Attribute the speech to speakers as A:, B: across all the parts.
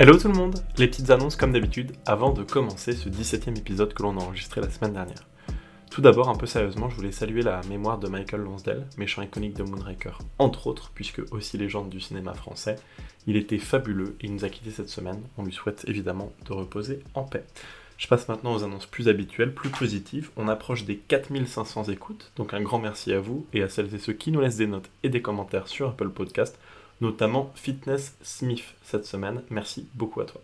A: Hello tout le monde Les petites annonces comme d'habitude avant de commencer ce 17ème épisode que l'on a enregistré la semaine dernière. Tout d'abord, un peu sérieusement, je voulais saluer la mémoire de Michael Lonsdale, méchant iconique de Moonraker, entre autres, puisque aussi légende du cinéma français. Il était fabuleux et il nous a quitté cette semaine. On lui souhaite évidemment de reposer en paix. Je passe maintenant aux annonces plus habituelles, plus positives. On approche des 4500 écoutes, donc un grand merci à vous et à celles et ceux qui nous laissent des notes et des commentaires sur Apple Podcast, notamment Fitness Smith cette semaine. Merci beaucoup à toi.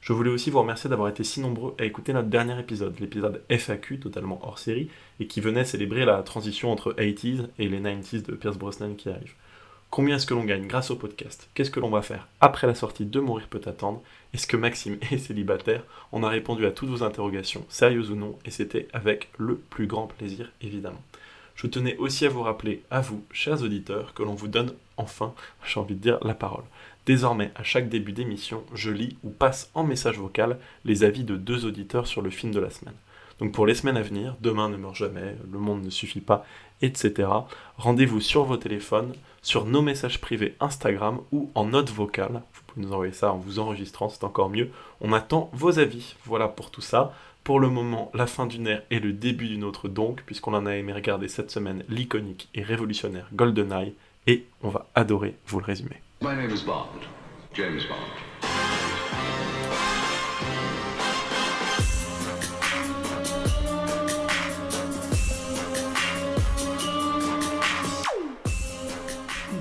A: Je voulais aussi vous remercier d'avoir été si nombreux à écouter notre dernier épisode, l'épisode FAQ, totalement hors série, et qui venait célébrer la transition entre 80s et les 90s de Pierce Brosnan qui arrive. Combien est-ce que l'on gagne grâce au podcast? Qu'est-ce que l'on va faire après la sortie de Mourir peut attendre? Est-ce que Maxime est célibataire? On a répondu à toutes vos interrogations, sérieuses ou non, et c'était avec le plus grand plaisir évidemment. Je tenais aussi à vous rappeler, à vous, chers auditeurs, que l'on vous donne enfin, j'ai envie de dire, la parole. Désormais, à chaque début d'émission, je lis ou passe en message vocal les avis de deux auditeurs sur le film de la semaine. Donc pour les semaines à venir, demain ne meurt jamais, le monde ne suffit pas, etc. Rendez-vous sur vos téléphones, sur nos messages privés Instagram ou en note vocale. Vous pouvez nous envoyer ça en vous enregistrant, c'est encore mieux. On attend vos avis. Voilà pour tout ça. Pour le moment, la fin d'une ère et le début d'une autre donc, puisqu'on en a aimé regarder cette semaine l'iconique et révolutionnaire GoldenEye, et on va adorer vous le résumer.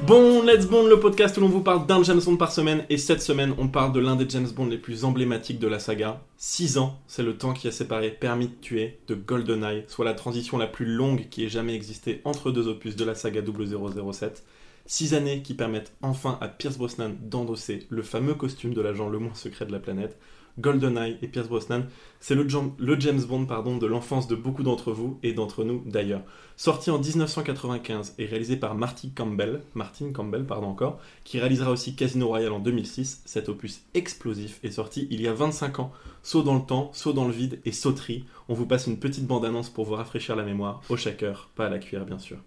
A: Bon, Let's Bond, le podcast où l'on vous parle d'un James Bond par semaine, et cette semaine, on parle de l'un des James Bond les plus emblématiques de la saga. 6 ans, c'est le temps qui a séparé Permis de tuer de GoldenEye, soit la transition la plus longue qui ait jamais existé entre deux opus de la saga 007. 6 années qui permettent enfin à Pierce Brosnan d'endosser le fameux costume de l'agent le moins secret de la planète. GoldenEye et Pierce Brosnan, c'est le, Jam- le James Bond pardon, de l'enfance de beaucoup d'entre vous et d'entre nous d'ailleurs. Sorti en 1995 et réalisé par Martin Campbell, Martin Campbell pardon encore, qui réalisera aussi Casino Royale en 2006, cet opus explosif est sorti il y a 25 ans. Saut dans le temps, saut dans le vide et sauterie. On vous passe une petite bande-annonce pour vous rafraîchir la mémoire, au shaker, pas à la cuillère bien sûr.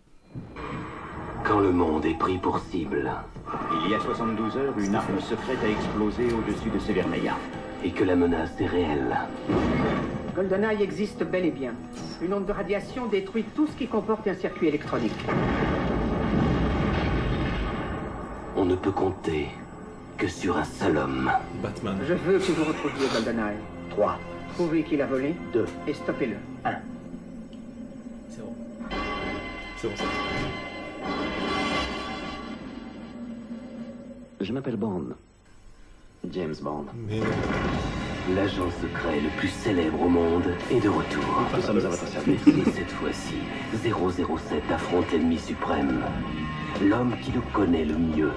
B: Quand le monde est pris pour cible
C: Il y a 72 heures, une arme secrète a explosé au-dessus de Severneia.
B: Et que la menace est réelle,
D: GoldenEye existe bel et bien. Une onde de radiation détruit tout ce qui comporte un circuit électronique.
B: on ne peut compter que sur un seul homme.
A: Batman.
D: Je veux que vous retrouviez GoldenEye.
C: 3,
D: Prouvez qu'il a volé
C: 2,
D: et stoppez-le.
C: 1.
A: C'est bon. C'est bon ça.
B: Je m'appelle Bond,
C: James Bond.
A: Mais
B: l'agent secret le plus célèbre au monde est de retour.
C: Nous sommes à votre service.
B: Et cette fois-ci, 007 affronte l'ennemi suprême, l'homme qui le connaît le mieux.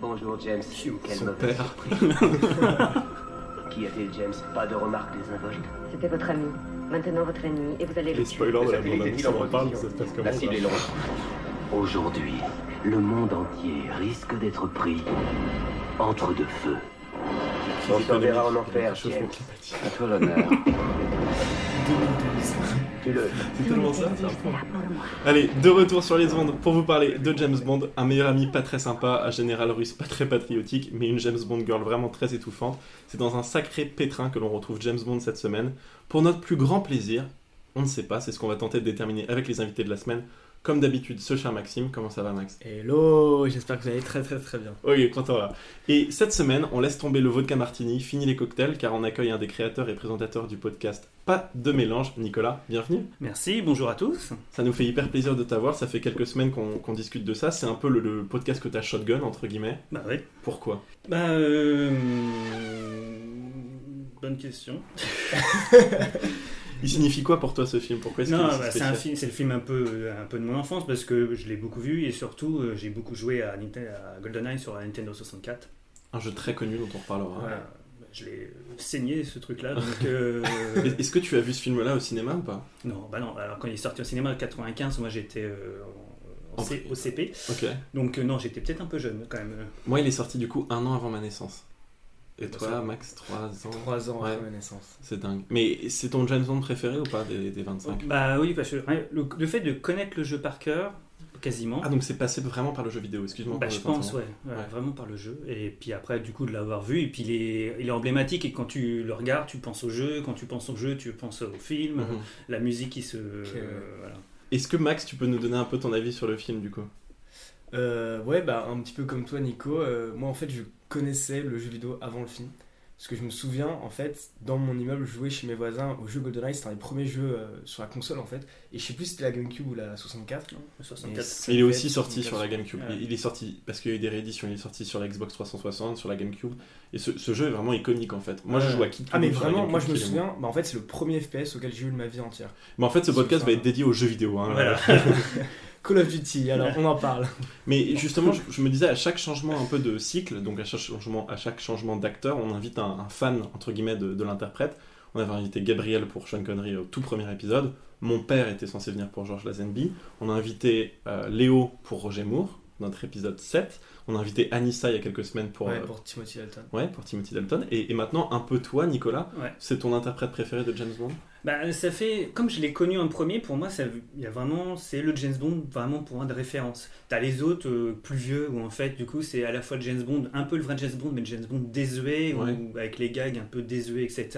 C: Bonjour James. Quel
A: son père.
C: Qui a-t-il James Pas de remarques désinvoltes
E: C'était votre ami. Maintenant votre ennemi et vous allez
A: Les
E: le tuer.
A: spoilers de la bande on parle, ça se passe comment
C: cible est loin.
B: Aujourd'hui, le monde entier risque d'être pris entre deux feux.
C: On s'enverra en enfer. À toi l'honneur.
A: 2012.
C: Tu-le.
A: C'est tellement ça.
E: C'est là pour moi.
A: Allez, de retour sur les ondes pour vous parler de James Bond, un meilleur ami pas très sympa, un général russe pas très patriotique, mais une James Bond girl vraiment très étouffante. C'est dans un sacré pétrin que l'on retrouve James Bond cette semaine. Pour notre plus grand plaisir, on ne sait pas, c'est ce qu'on va tenter de déterminer avec les invités de la semaine. Comme d'habitude, ce cher Maxime, comment ça va Max?
F: Hello, j'espère que vous allez très très très bien.
A: Ok, content là. Et cette semaine, on laisse tomber le vodka martini, fini les cocktails, car on accueille un des créateurs et présentateurs du podcast Pas de mélange, Nicolas, bienvenue.
F: Merci, bonjour à tous.
A: Ça nous fait hyper plaisir de t'avoir, ça fait quelques semaines qu'on discute de ça, c'est un peu le, le podcast que t'as shotgun, entre guillemets.
F: Bah oui.
A: Pourquoi?
F: Bah euh... Bonne question.
A: Il signifie quoi pour toi ce film? Pourquoi
F: Non,
A: si
F: bah, c'est un film, c'est le film un peu, un peu de mon enfance parce que je l'ai beaucoup vu et surtout euh, j'ai beaucoup joué à, à GoldenEye sur la Nintendo 64.
A: Un jeu très connu dont on reparlera.
F: Voilà. Bah, Je l'ai saigné ce truc-là. Euh,
A: Est-ce que tu as vu ce film-là au cinéma ou pas?
F: Non, bah non. Alors quand il est sorti au cinéma en 95, moi j'étais euh, au CP. Donc euh, non, j'étais peut-être un peu jeune quand même.
A: Moi, il est sorti du coup un an avant ma naissance. Et toi, Max, 3 ans
G: 3 ans
A: Ouais.
G: après ma naissance.
A: C'est dingue. Mais c'est ton James Bond préféré ou pas des, des 25
F: Bah oui, parce que le, le fait de connaître le jeu par cœur, quasiment.
A: Ah, donc c'est passé vraiment par le jeu vidéo, excuse-moi.
F: Bah, je pense, ouais, ouais,
A: Ouais.
F: vraiment par le jeu. Et puis après, du coup, de l'avoir vu, et puis il est, il est emblématique. Et quand tu le regardes, tu penses au jeu. Quand tu penses au jeu, tu penses au film.
A: Mhm.
F: La musique qui se.
G: ouais.
F: voilà.
A: Est-ce que Max, tu peux nous donner un peu ton avis sur le film du coup?
G: Euh, ouais, bah un petit peu comme toi, Nico. Euh, moi, en fait, je connaissais le jeu vidéo avant le film. Parce que je me souviens, en fait, dans mon immeuble, je jouais chez mes voisins au jeu GoldenEye. C'était un des premiers jeux euh, sur la console, en fait. Et je sais plus si c'était la GameCube ou la 64.
F: Non, le
G: Mais
F: 64.
G: ça
A: Il est aussi sorti sur la
G: 64.
A: GameCube.
F: Ouais.
A: Il est sorti parce qu'il y a eu des rééditions. Il est sorti sur la Xbox 360, sur la GameCube. Et ce, ce jeu est vraiment iconique en fait. Moi, je joue à Kid
G: Ah, mais vraiment, moi, je me souviens, bah, en fait, c'est le premier FPS auquel j'ai eu de ma vie entière.
A: Mais en fait, ce podcast va être dédié aux jeux vidéo. hein.
F: Voilà.
G: Call of Duty, alors on en parle.
A: Mais justement, je, je me disais à chaque changement un peu de cycle, donc à chaque changement, à chaque changement d'acteur, on invite un, un fan entre guillemets de, de l'interprète. On avait invité Gabriel pour Sean Connery au tout premier épisode. Mon père était censé venir pour George Lazenby. On a invité euh, Léo pour Roger Moore, notre épisode 7. On a invité Anissa il y a quelques semaines pour,
G: ouais,
A: euh,
G: pour Timothy Dalton.
A: ouais, pour Timothy Dalton. Et, et maintenant, un peu toi, Nicolas,
F: Ouais.
A: c'est ton interprète préféré de James Bond?
F: Bah, ça fait, comme je l'ai connu en premier, pour moi, ça, il y a vraiment, c'est le James Bond vraiment pour moi de référence. T'as les autres euh, plus vieux où en fait, du coup, c'est à la fois le James Bond, un peu le vrai James Bond, mais James Bond désuet
A: Ouais.
F: ou avec les gags un peu désuets, etc.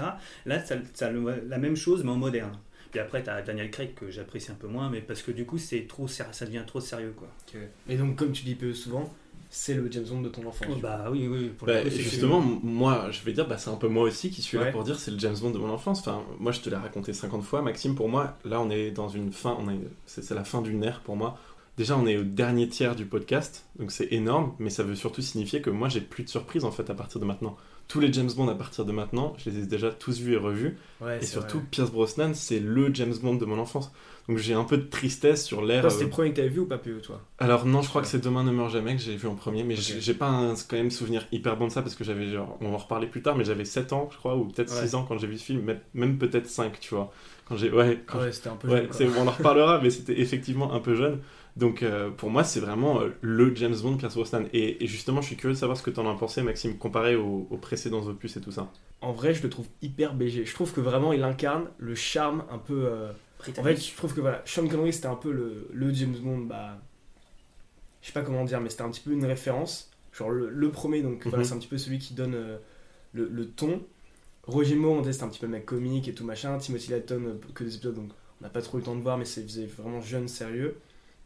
F: Là, ça, ça la même chose mais en moderne. Puis après, t'as Daniel Craig que j'apprécie un peu moins, mais parce que du coup, c'est trop, ser- ça devient trop sérieux, quoi.
G: Et donc, comme tu dis peu souvent, c'est le James Bond de ton enfance.
F: Bah oui, oui. Pour
A: Bah,
F: coup,
A: justement, moi, je vais dire, bah, c'est un peu moi aussi qui suis là pour dire c'est le James Bond de mon enfance. Enfin, moi, je te l'ai raconté 50 fois, Maxime. Pour moi, là, on est dans une fin, on est, c'est, c'est la fin d'une ère pour moi. Déjà, on est au dernier tiers du podcast, donc c'est énorme, mais ça veut surtout signifier que moi, j'ai plus de surprises en fait à partir de maintenant. Tous les James Bond à partir de maintenant, je les ai déjà tous vus et revus.
G: Ouais,
A: et
G: c'est
A: surtout,
G: vrai.
A: Pierce Brosnan, c'est le James Bond de mon enfance. Donc j'ai un peu de tristesse sur.
G: Toi, c'était
A: euh,
G: le premier que t'avais vu ou pas PE, toi?
A: Alors non, je crois
G: Ouais.
A: que c'est Demain ne meurt jamais que j'ai vu en premier, mais
G: Ok.
A: j'ai- pas un quand même souvenir hyper bon de ça parce que j'avais on va en reparler plus tard, mais j'avais 7 ans, je crois, ou peut-être
G: Ouais.
A: 6 ans quand j'ai vu ce film, même, peut-être 5, tu vois. Quand j'ai, ouais, quand
G: Ouais, c'était un peu
A: ouais,
G: jeune, quoi.
A: c'est- on en reparlera, mais c'était effectivement un peu jeune. Donc euh, pour moi, c'est vraiment euh, le James Bond Pierce Brosnan. Et, et justement, je suis curieux de savoir ce que t'en as pensé, Maxime, comparé aux, aux précédents opus et tout ça.
G: En vrai, je le trouve hyper BG. Je trouve que vraiment, il incarne le charme un peu. euh, En fait, je trouve que voilà, Sean Connery, c'était un peu le, le James Bond, bah. Je sais pas comment dire, mais c'était un petit peu une référence. Genre le, le premier, donc voilà,
A: Mhm.
G: c'est un petit peu celui qui donne euh, le, le ton. Roger Moore, on disait, c'était un petit peu le mec comique et tout machin. Timothy Dalton, euh, que des épisodes, donc on n'a pas trop eu le temps de voir, mais c'est faisait vraiment jeune, sérieux.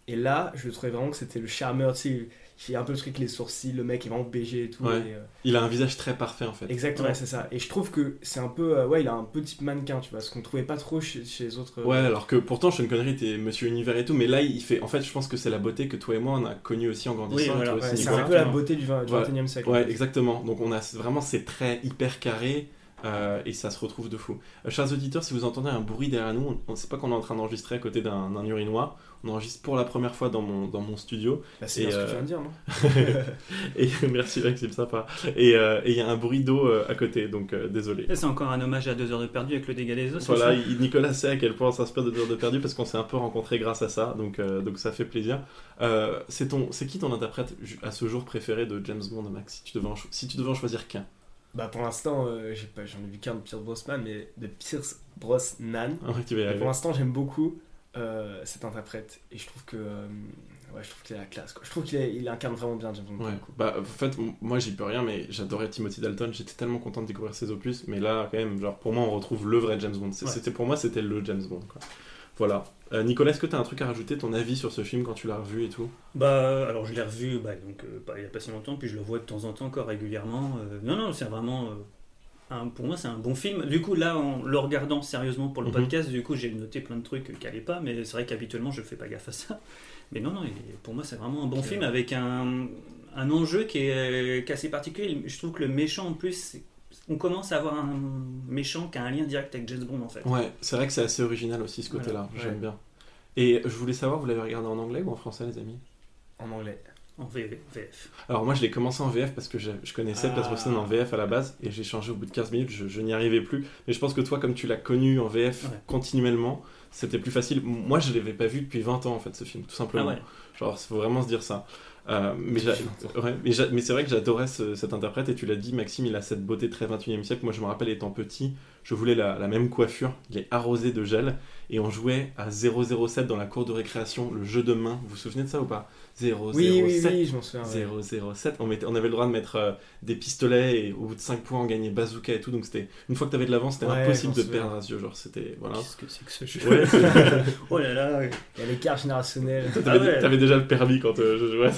G: Et là, je trouvais vraiment que c'était le charmeur, tu sais, il a un peu le truc, les sourcils, le mec est vraiment BG et tout.
A: Ouais.
G: et, euh,
A: Il a un visage très parfait en fait.
G: Exactement,
F: Ouais.
G: c'est ça. Et je trouve que c'est un peu. euh, ouais, il a un peu type mannequin, tu vois, ce qu'on trouvait pas trop chez, chez les autres. euh,
A: Ouais, alors que pourtant Sean Connery était Monsieur Univers et tout, mais là il fait. En fait, je pense que c'est la beauté que toi et moi on a connu aussi en grandissant.
F: Oui, voilà,
G: ouais, c'est un peu la beauté du, 20, du
A: Ouais.
G: 21 e siècle. en
A: Ouais,
G: fait.
A: exactement. Donc on a vraiment ces traits hyper carrés euh, et ça se retrouve de fou. Euh, chers auditeurs, si vous entendez un bruit derrière nous, on ne sait pas qu'on est en train d'enregistrer à côté d'un urinoir. On enregistre pour la première fois dans mon, dans mon studio.
G: Bah, c'est ce que
A: euh,
G: tu viens de dire, non
A: Et merci Maxime, sympa. Et euh, et il y a un bruit d'eau euh, à côté, donc euh, désolé.
F: C'est encore un hommage à deux heures de perdu avec le dégât des os. c'est
A: Voilà,
F: ça
A: il- Nicolas sait à quel point on s'inspire de Deux heures de perdu parce qu'on s'est un peu rencontrés grâce à ça, donc, euh, donc ça fait plaisir. Euh, c'est qui ton interprète à ce jour préféré de James Bond, Max si tu devais en, cho- si tu devais en choisir qu'un?
G: Bah, pour l'instant, euh, j'ai pas- j'en ai vu qu'un de Pierce Brosnan, mais de Pierce Brosnan.
A: Ah ouais, tu vas y
G: Et
A: arriver.
G: pour l'instant, j'aime beaucoup euh, cet interprète. Et je trouve que. euh, ouais, je trouve qu'il a la classe, quoi. Je trouve qu'il est- il incarne vraiment bien James Bond. pour
A: Ouais.
G: le coup.
A: Bah, en fait, m- moi j'y peux rien, mais j'adorais Timothy Dalton. J'étais tellement content de découvrir ses opus, mais là, quand même, genre pour moi, on retrouve le vrai James Bond. C'est-
F: Ouais.
A: C'était pour moi, c'était le James Bond. Quoi. Voilà. Euh, Nicolas, est-ce que tu as un truc à rajouter, ton avis sur ce film quand tu l'as revu et tout?
F: Bah, alors je l'ai revu bah, donc, euh, pas- il n'y a pas si longtemps, puis je le vois de temps en temps encore régulièrement. Euh, non, non, c'est vraiment. un- pour moi, c'est un bon film. Du coup, là, en le regardant sérieusement pour le
A: Mhm.
F: podcast, du coup, j'ai noté plein de trucs qui n'allaient pas, mais c'est vrai qu'habituellement, je fais pas gaffe à ça. Mais non, non, il pour moi, c'est vraiment un bon film avec un, un enjeu qui est, qui est assez particulier. Je trouve que le méchant, en plus, c'est- on commence à avoir un méchant qui a un lien direct avec James Bond, en fait.
A: Ouais, c'est vrai que c'est assez original aussi ce côté-là.
G: Voilà,
A: J'aime
G: ouais.
A: bien. Et je voulais savoir, vous l'avez regardé en anglais ou en français, les amis?
G: En anglais.
F: En VF.
A: Alors moi je l'ai commencé en VF parce que je, je connaissais
F: Ah.
A: Brosnan en VF à la base et j'ai changé au bout de 15 minutes, je, je n'y arrivais plus. Mais je pense que toi comme tu l'as connu en VF
F: Ouais.
A: continuellement, c'était plus facile. Moi je l'avais pas vu depuis 20 ans en fait ce film, tout
F: Ah
A: simplement.
F: ouais.
A: Genre il faut vraiment se dire ça. Euh, mais ouais, mais, c'est vrai que j'adorais ce- cet interprète et tu l'as dit Maxime il a cette beauté très 21e siècle. Moi je me rappelle étant petit, je voulais la, la même coiffure, il est arrosé de gel et on jouait à 007 dans la cour de récréation, le jeu de main. Vous vous souvenez de ça ou pas? 007.
G: Oui, oui, oui, je m'en souviens. ouais.
A: 007, on, mettait- on avait le droit de mettre euh, des pistolets et au bout de 5 points on gagnait bazooka et tout, donc c'était une fois que t'avais de l'avance, c'était
G: Ouais,
A: impossible de perdre à ce jeu, genre c'était voilà.
F: Qu'est-ce que c'est que ce jeu?
A: Ouais,
F: Oh là là.
G: Il y a l'écart générationnel.
F: Ah
A: T'avais
F: ouais.
A: t'avais déjà le permis quand euh, je jouais.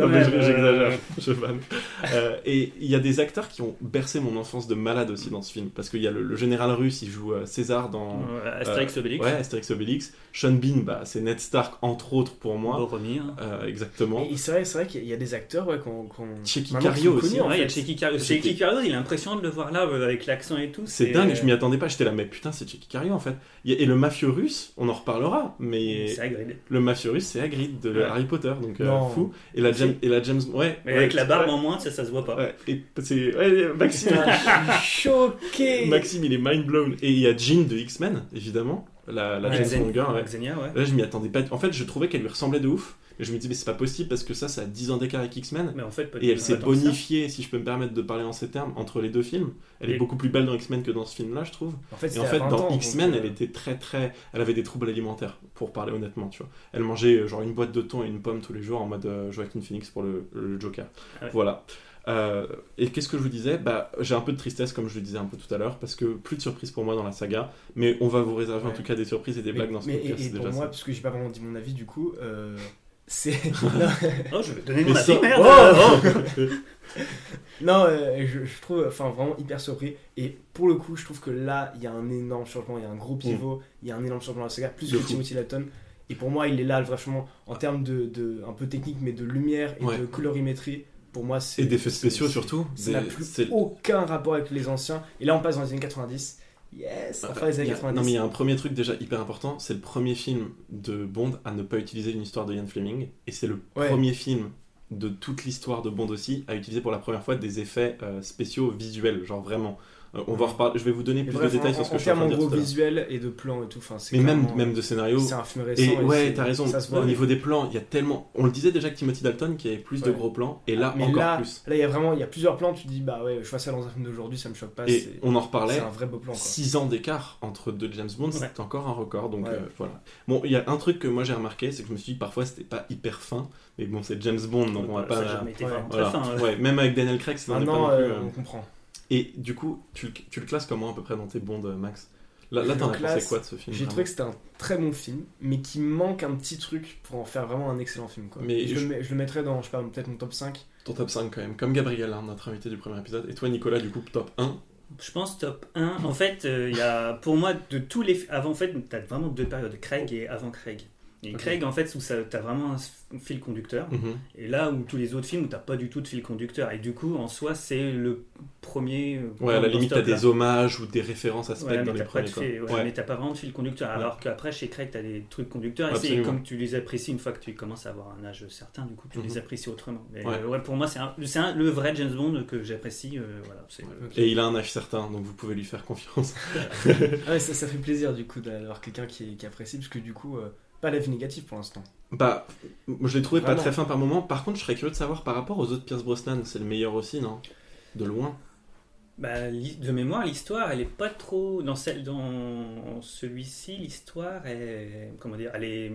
A: Non, mais
F: même,
A: je-
F: euh,
A: J'exagère, je vanne. Euh, et il y a des acteurs qui ont bercé mon enfance de malade aussi dans ce film, parce qu'il y a le, le général russe, il joue César dans
F: Astérix Obélix.
A: Ouais, Astérix Obélix. Sean Bean, bah, c'est Ned Stark entre autres pour moi.
F: Boromir.
A: Euh, exactement.
G: Et c'est vrai, c'est vrai qu'il y a des acteurs ouais, qu'on. qu'on-
A: Checky Cario aussi,
G: connus, en
F: Ouais, il y a
G: fait.
F: Checky Cario. Checky Cario, il est impressionnant de le voir là euh, avec l'accent et tout.
A: C'est dingue, je m'y attendais pas. J'étais là, mais putain, c'est Checky Cario en fait. Et le mafieux russe, on en reparlera, mais
F: C'est agréable.
A: le mafieux russe, c'est Hagrid de
F: Ouais.
A: Harry Potter, donc euh, fou. Et la, James, et la James, ouais.
F: Mais
A: ouais,
F: avec la barbe
A: ouais,
F: en moins, ça, ça se voit pas.
A: Ouais, et c'est ouais, Maxime,
G: Je suis choqué.
A: Maxime, il est mind blown. Et il y a Jean de X-Men, évidemment, la, la
G: Ouais,
A: ouais.
F: Xenia, ouais.
A: Là, je m'y attendais pas. En fait, je trouvais qu'elle lui ressemblait de ouf. Et je me disais, mais c'est pas possible parce que ça, ça a 10 ans d'écart avec X-Men.
F: Mais en fait,
A: Et elle s'est bonifiée, si je peux me permettre de parler en ces termes, entre les deux films. Elle est beaucoup plus belle dans X-Men que dans ce film-là, je trouve.
G: En fait,
A: Et en fait,
G: 20
A: dans
G: ans,
A: X-Men, elle
G: euh,
A: était très très. Elle avait des troubles alimentaires, pour parler honnêtement, tu vois. Elle mangeait euh, genre une boîte de thon et une pomme tous les jours en mode euh, Joaquin Phoenix pour le, le Joker.
F: Ah.
A: Voilà. Euh, et qu'est-ce que je vous disais? Bah, J'ai un peu de tristesse, comme je le disais un peu tout à l'heure, parce que plus de surprises pour moi dans la saga, mais on va vous réserver en tout cas des surprises et des
G: mais-
A: blagues dans ce
G: mais-
A: podcast.
G: et, et pour moi,
A: ça.
G: parce que j'ai pas vraiment dit mon avis, du coup, euh, c'est.
F: Oh, je vais donner
A: Mais
F: mon avis, merde
G: Oh non, euh, je, je trouve enfin vraiment hyper surpris. Et pour le coup, je trouve que là, il y a un énorme changement, il y a un gros pivot, il y a un énorme changement dans la saga, plus
A: Mm. De
G: que
A: fou.
G: Timothy Dalton. Et pour moi, il est là, franchement, en termes de, de un peu technique, mais de lumière et
A: Ouais.
G: de colorimétrie. Pour moi, c'est.
A: Et d'effets spéciaux surtout.
G: Ça n'a plus aucun rapport avec les anciens. Et là, on passe dans les années 90. Yes, enfin les années
A: y a-
G: 90.
A: non mais il y a un premier truc déjà hyper important, c'est le premier film de Bond à ne pas utiliser une histoire de Ian Fleming, et c'est le
G: Ouais.
A: premier film de toute l'histoire de Bond aussi à utiliser pour la première fois des effets euh, spéciaux visuels, genre vraiment. Euh, on va en reparler, je vais vous donner plus
G: bref,
A: de détails
G: en,
A: sur ce
G: en
A: que je suis en train
G: en
A: de dire l'heure.
G: visuels et de plans et tout, enfin, c'est
A: Mais même, même de scénario.
G: C'est un film récent.
A: Et ouais,
G: c'est-
A: t'as raison.
G: Ça se voit.
A: Au niveau des plans, il y a tellement. On le disait déjà que Timothy Dalton qui avait plus de gros plans, et là
G: mais
A: encore
G: là,
A: plus.
G: là, il y a vraiment, il y a plusieurs plans. Tu te dis, bah ouais, je vois ça dans un film d'aujourd'hui, ça me choque pas.
A: Et
G: c'est-
A: on en
G: C'est
A: reparlait.
G: un vrai beau plan. Quoi.
A: 6 ans d'écart entre deux James Bond,
F: Ouais.
A: c'est encore un record. Donc
G: Ouais.
A: euh, voilà. Bon, il y a un truc que moi j'ai remarqué, c'est que je me suis dit parfois c'était pas hyper fin, mais bon, c'est James Bond, donc on va
F: Ça
A: pas. même avec Daniel Craig, c'est pas
G: Maintenant,
A: non plus.
G: euh,
A: euh,
G: on comprend.
A: Et du coup, tu, le- tu le classes comment à peu près dans tes Bonds, euh, Max? Là, là t'en as pensé quoi de ce film
G: J'ai trouvé que c'était un très bon film, mais qui manque un petit truc pour en faire vraiment un excellent film. Quoi.
A: Mais
G: je,
A: je-
G: Le, mets- je le mettrais dans, je sais pas, peut-être mon top 5.
A: Ton top 5 quand même, comme Gabriel, hein, notre invité du premier épisode. Et toi, Nicolas, du coup, top 1
F: Je pense top 1. En fait, euh, il y a, pour moi, de tous les. Avant, en fait, tu as vraiment deux périodes, Craig et avant Craig. Et. Craig, en fait, où tu as vraiment un fil conducteur.
A: Mhm.
F: Et là où tous les autres films, où t'as pas du tout de fil conducteur. Et du coup, en soi, c'est le premier. euh,
A: Ouais, à la limite, t'as des hommages ou des références à
F: Ouais,
A: spec
F: mais
A: dans les
F: t'as pas
A: premiers. quoi.
F: fait- ouais,
A: Ouais.
F: mais t'as pas vraiment de fil conducteur.
A: Ouais.
F: Alors qu'après, chez Craig, t'as des trucs conducteurs. Et c'est
A: Absolument.
F: comme tu les apprécies une fois que tu commences à avoir un âge certain, du coup, tu
A: Mhm.
F: les apprécies autrement. Mais
A: Ouais.
F: euh, ouais, pour moi, c'est le vrai James Bond que j'apprécie. euh, voilà,
A: Et il a un âge certain, donc vous pouvez lui faire confiance.
G: Ah ouais, ça, ça fait plaisir du coup d'avoir quelqu'un qui, qui apprécie, parce que du coup, euh, pas l'avis négatif pour l'instant.
A: Bah, je l'ai trouvé pas très fin par moment. Par contre, je serais curieux de savoir par rapport aux autres Pierce Brosnan, c'est le meilleur aussi, non? De loin.
F: Bah, de mémoire, l'histoire, elle est pas trop dans celle dans celui-ci. L'histoire est comment dire, elle est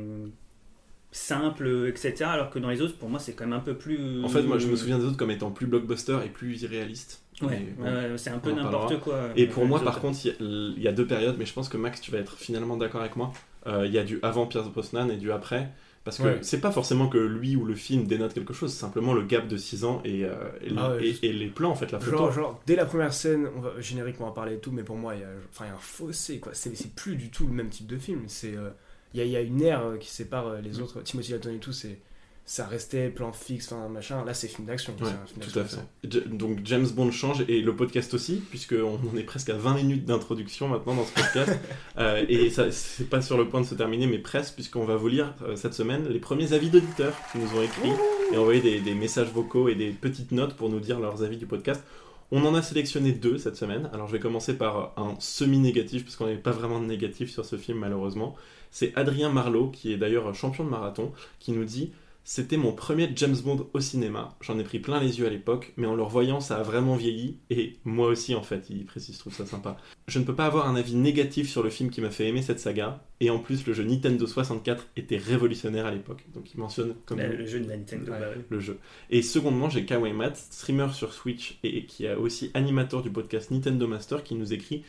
F: simple, etc. Alors que dans les autres, pour moi, c'est quand même un peu plus.
A: En fait, moi, je me souviens des autres comme étant plus blockbuster et plus irréaliste.
F: Ouais,
A: bon.
F: c'est un peu n'importe quoi.
A: Et
F: euh,
A: pour moi,
F: autres.
A: par contre, il y, a, il y a deux périodes, mais je pense que Max, tu vas être finalement d'accord avec moi. Euh, Il y a du avant Pierce Brosnan et du après. Parce que
G: Ouais.
A: c'est pas forcément que lui ou le film dénote quelque chose, c'est simplement le gap de 6 ans et, euh, et,
G: Ah ouais,
A: et- les plans, en fait, la photo.
G: Genre, genre, dès la première scène, on va, générique, on va en parler et tout, mais pour moi, il y a, enfin, il y a un fossé, quoi. C'est plus du tout le même type de film. C'est, euh, il y, a, il y a une ère qui sépare les autres. Timothy Dalton et tout, c'est, ça restait plan fixe, enfin, machin. Là, c'est film d'action.
A: Ouais, tout à fait. Donc James Bond change et le podcast aussi, puisqu'on en est presque à 20 minutes d'introduction maintenant dans ce podcast. Euh, et ça, c'est pas sur le point de se terminer, mais presque, puisqu'on va vous lire euh, cette semaine les premiers avis d'auditeurs qui nous ont écrit et envoyé des, des messages vocaux et des petites notes pour nous dire leurs avis du podcast. On en a sélectionné deux cette semaine. Alors je vais commencer par un semi-négatif, parce qu'on n'est pas vraiment de négatif sur ce film malheureusement. C'est Adrien Marlot, qui est d'ailleurs champion de marathon, qui nous dit C'était mon premier James Bond au cinéma. J'en ai pris plein les yeux à l'époque, mais en le revoyant, ça a vraiment vieilli. Et moi aussi, en fait, il précise, je trouve ça sympa. Je ne peux pas avoir un avis négatif sur le film qui m'a fait aimer cette saga. Et en plus, le jeu Nintendo 64 était révolutionnaire à l'époque. Donc il mentionne comme
F: Le, le jeu de la Nintendo.
G: Ouais.
F: bah
A: le jeu. Et secondement, j'ai Kawai Matt, streamer sur Switch et qui est aussi animateur du podcast Nintendo Master, qui nous écrit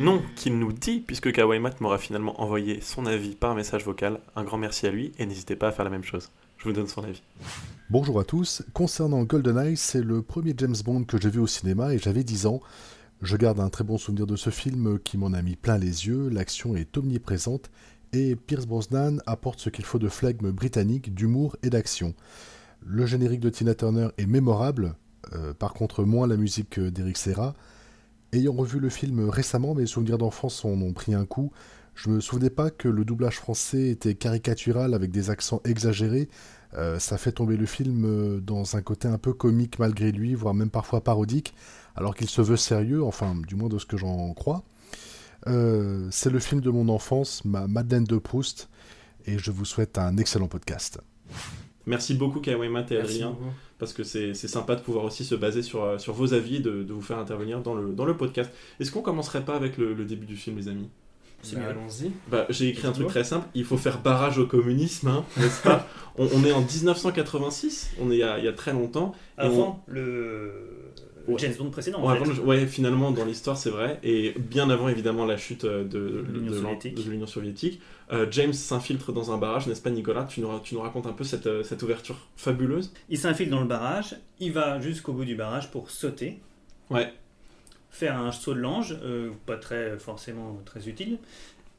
A: non, qu'il nous dit, puisque Kawai Matt m'aura finalement envoyé son avis par message vocal. Un grand merci à lui et n'hésitez pas à faire la même chose. Je vous donne son avis.
H: Bonjour à tous. Concernant GoldenEye, c'est le premier James Bond que j'ai vu au cinéma et j'avais 10 ans. Je garde un très bon souvenir de ce film qui m'en a mis plein les yeux, l'action est omniprésente et Pierce Brosnan apporte ce qu'il faut de flegme britannique, d'humour et d'action. Le générique de Tina Turner est mémorable, euh, par contre moins la musique d'Eric Serra. Ayant revu le film récemment, mes souvenirs d'enfance en ont pris un coup. Je me souvenais pas que le doublage français était caricatural avec des accents exagérés. Euh, ça fait tomber le film euh, dans un côté un peu comique malgré lui, voire même parfois parodique, alors qu'il se veut sérieux, enfin du moins de ce que j'en crois. Euh, c'est le film de mon enfance, ma Madeleine de Proust, et je vous souhaite un excellent podcast.
A: Merci beaucoup Kawai Matt et Adrien, parce que c'est c'est sympa de pouvoir aussi se baser sur, sur vos avis et de, de vous faire intervenir dans le, dans le podcast. Est-ce qu'on commencerait pas avec le, le début du film, les amis?
F: C'est
G: Bah. Allons-y.
A: bah, J'ai écrit un truc très simple, il faut faire barrage au communisme, hein, n'est-ce pas on, on est en 1986, on est il y a, il y a très longtemps. on-
F: Avant le
A: Ouais.
F: James Bond précédent. en
A: Ouais,
F: fait.
A: avant le- ouais, finalement, dans l'histoire, c'est vrai. Et bien avant, évidemment, la chute euh, de,
F: L'Union soviétique.
A: de l'Union soviétique, euh, James s'infiltre dans un barrage, n'est-ce pas, Nicolas? Tu nous, ra- tu nous racontes un peu cette, euh, cette ouverture fabuleuse?
F: Il s'infile dans le barrage, il va jusqu'au bout du barrage pour sauter,
A: Ouais,
F: faire un saut de l'ange, euh, pas très forcément très utile.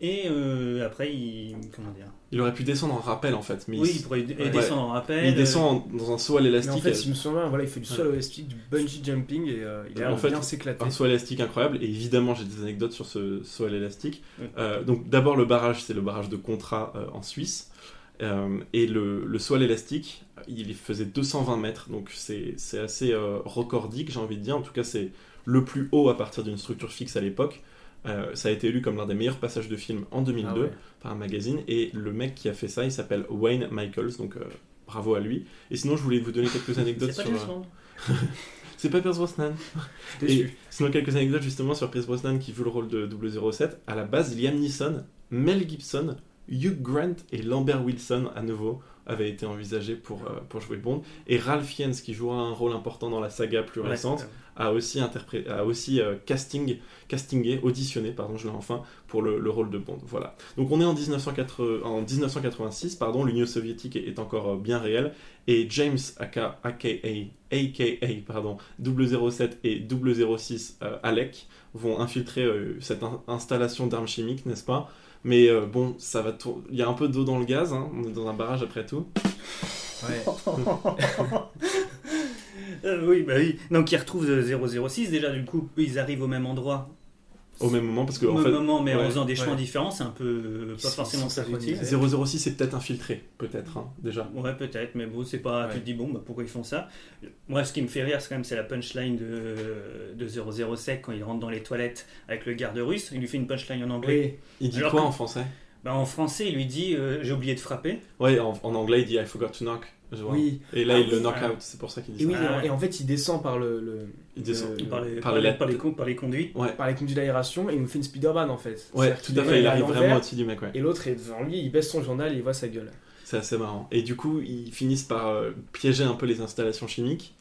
F: Et euh, après, il. Comment dire?
A: Il aurait pu descendre en rappel, en fait. Mais
F: Oui,
A: il,
F: il pourrait
A: Ouais.
F: descendre en rappel.
A: il descend en- dans un saut à l'élastique.
G: en fait, si je me souviens voilà, il fait du saut élastique, du bungee jumping et euh, il a
A: En
G: l'air de
A: fait,
G: bien s'éclater.
A: un saut à l'élastique incroyable. Et évidemment, j'ai des anecdotes sur ce saut à l'élastique. Euh, donc, d'abord, le barrage, c'est le barrage de Contra euh, en Suisse. Euh, et le, le saut à l'élastique, il faisait 220 mètres. Donc, c'est c'est assez euh, recordique, j'ai envie de dire. En tout cas, c'est le plus haut à partir d'une structure fixe à l'époque. Euh, ça a été élu comme l'un des meilleurs passages de film en 2002
G: Ah ouais.
A: par un magazine. Et le mec qui a fait ça, il s'appelle Wayne Michaels. Donc, euh, bravo à lui. Et sinon, je voulais vous donner quelques anecdotes sur. Euh, C'est pas Pierce Brosnan. Et sinon, quelques anecdotes justement sur Pierce Brosnan qui joue le rôle de 007. À la base, Liam Neeson, Mel Gibson, Hugh Grant et Lambert Wilson à nouveau avaient été envisagés pour, euh, pour jouer Bond. Et Ralph Fiennes, qui jouera un rôle important dans la saga plus
F: Ouais,
A: récente, a aussi, interpré- a aussi euh, casting, castingé, auditionné, pardon, je l'ai enfin, pour le, le rôle de Bond. Voilà. Donc on est en, 1980 en 1986, pardon, l'Union soviétique est, est encore euh, bien réelle, et James aka, aka, aka pardon, 007 et 006 euh, Alec vont infiltrer euh, cette in- installation d'armes chimiques, n'est-ce pas? Mais euh, bon, ça va tour- il y a un peu d'eau dans le gaz, hein, on est dans un barrage après tout.
G: Ouais.
F: Euh, oui, bah oui. Donc ils retrouvent euh, 006 déjà, du coup, eux, ils arrivent au même endroit.
A: Au même moment, parce que
F: Au
A: en
F: même
A: fait,
F: moment, mais
A: ouais,
F: en faisant des chemins
G: ouais.
F: différents, c'est un peu euh, pas forcément très utile.
G: synchronisés.
A: 006 est peut-être infiltré, peut-être, hein, déjà.
F: Ouais, peut-être, mais bon, c'est pas. Tu te dis, bon, bah, pourquoi ils font ça? Moi, ce qui me fait rire, c'est quand même c'est la punchline de, de 007 quand il rentre dans les toilettes avec le garde russe. Il lui fait une punchline en anglais.
G: Oui.
A: Il dit
F: Alors
A: quoi
F: que-
A: en français?
F: Bah, en français, il lui dit euh, J'ai oublié de frapper.
A: Ouais, en, en anglais, il dit I forgot to knock. Je vois.
G: Oui.
A: Et là,
F: Ah
A: il le
F: oui,
A: knock
F: ah.
A: out, c'est pour ça qu'il dit
G: Et
A: ça.
G: oui,
F: Ah ouais.
G: et en fait, il descend par le, le-
A: Il descend.
F: Par, les,
A: par
F: par,
A: les
F: les,
A: lettres.
F: par, les, con- par les conduits.
A: Ouais,
G: par les conduits d'aération et il nous fait une Spider-Man en fait.
A: ouais tout à fait, il arrive vraiment au-dessus du mec, ouais.
G: Et l'autre est devant lui, il baisse son journal et il voit sa gueule.
A: C'est assez marrant. Et du coup, ils finissent par euh, piéger un peu les installations chimiques.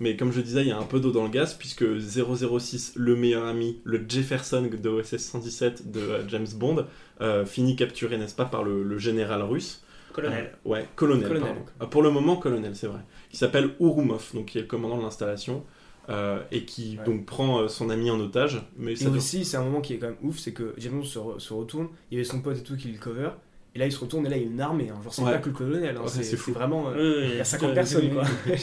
A: Mais comme je disais, il y a un peu d'eau dans le gaz, puisque 006, le meilleur ami, le Jefferson de OSS 117 de euh, James Bond, euh, finit capturé, n'est-ce pas, par le, le général russe.
F: Colonel.
A: Euh, ouais, colonel,
G: Colonel.
A: pardon. Euh, pour le moment, colonel, c'est vrai. Qui s'appelle Urumov, donc qui est le commandant de l'installation, euh, et qui
G: Ouais.
A: donc prend euh, son ami en otage. Mais
G: Et
A: ça dure-
G: aussi, c'est un moment qui est quand même ouf, c'est que James Bond se, re- se retourne, il y avait son pote et tout qui le cover, et là il se retourne et là il y a une armée, hein. genre c'est
A: Ouais.
G: pas que le colonel, hein.
A: Ouais,
G: c'est vraiment... euh, il y a 50
F: euh,
G: personnes quoi.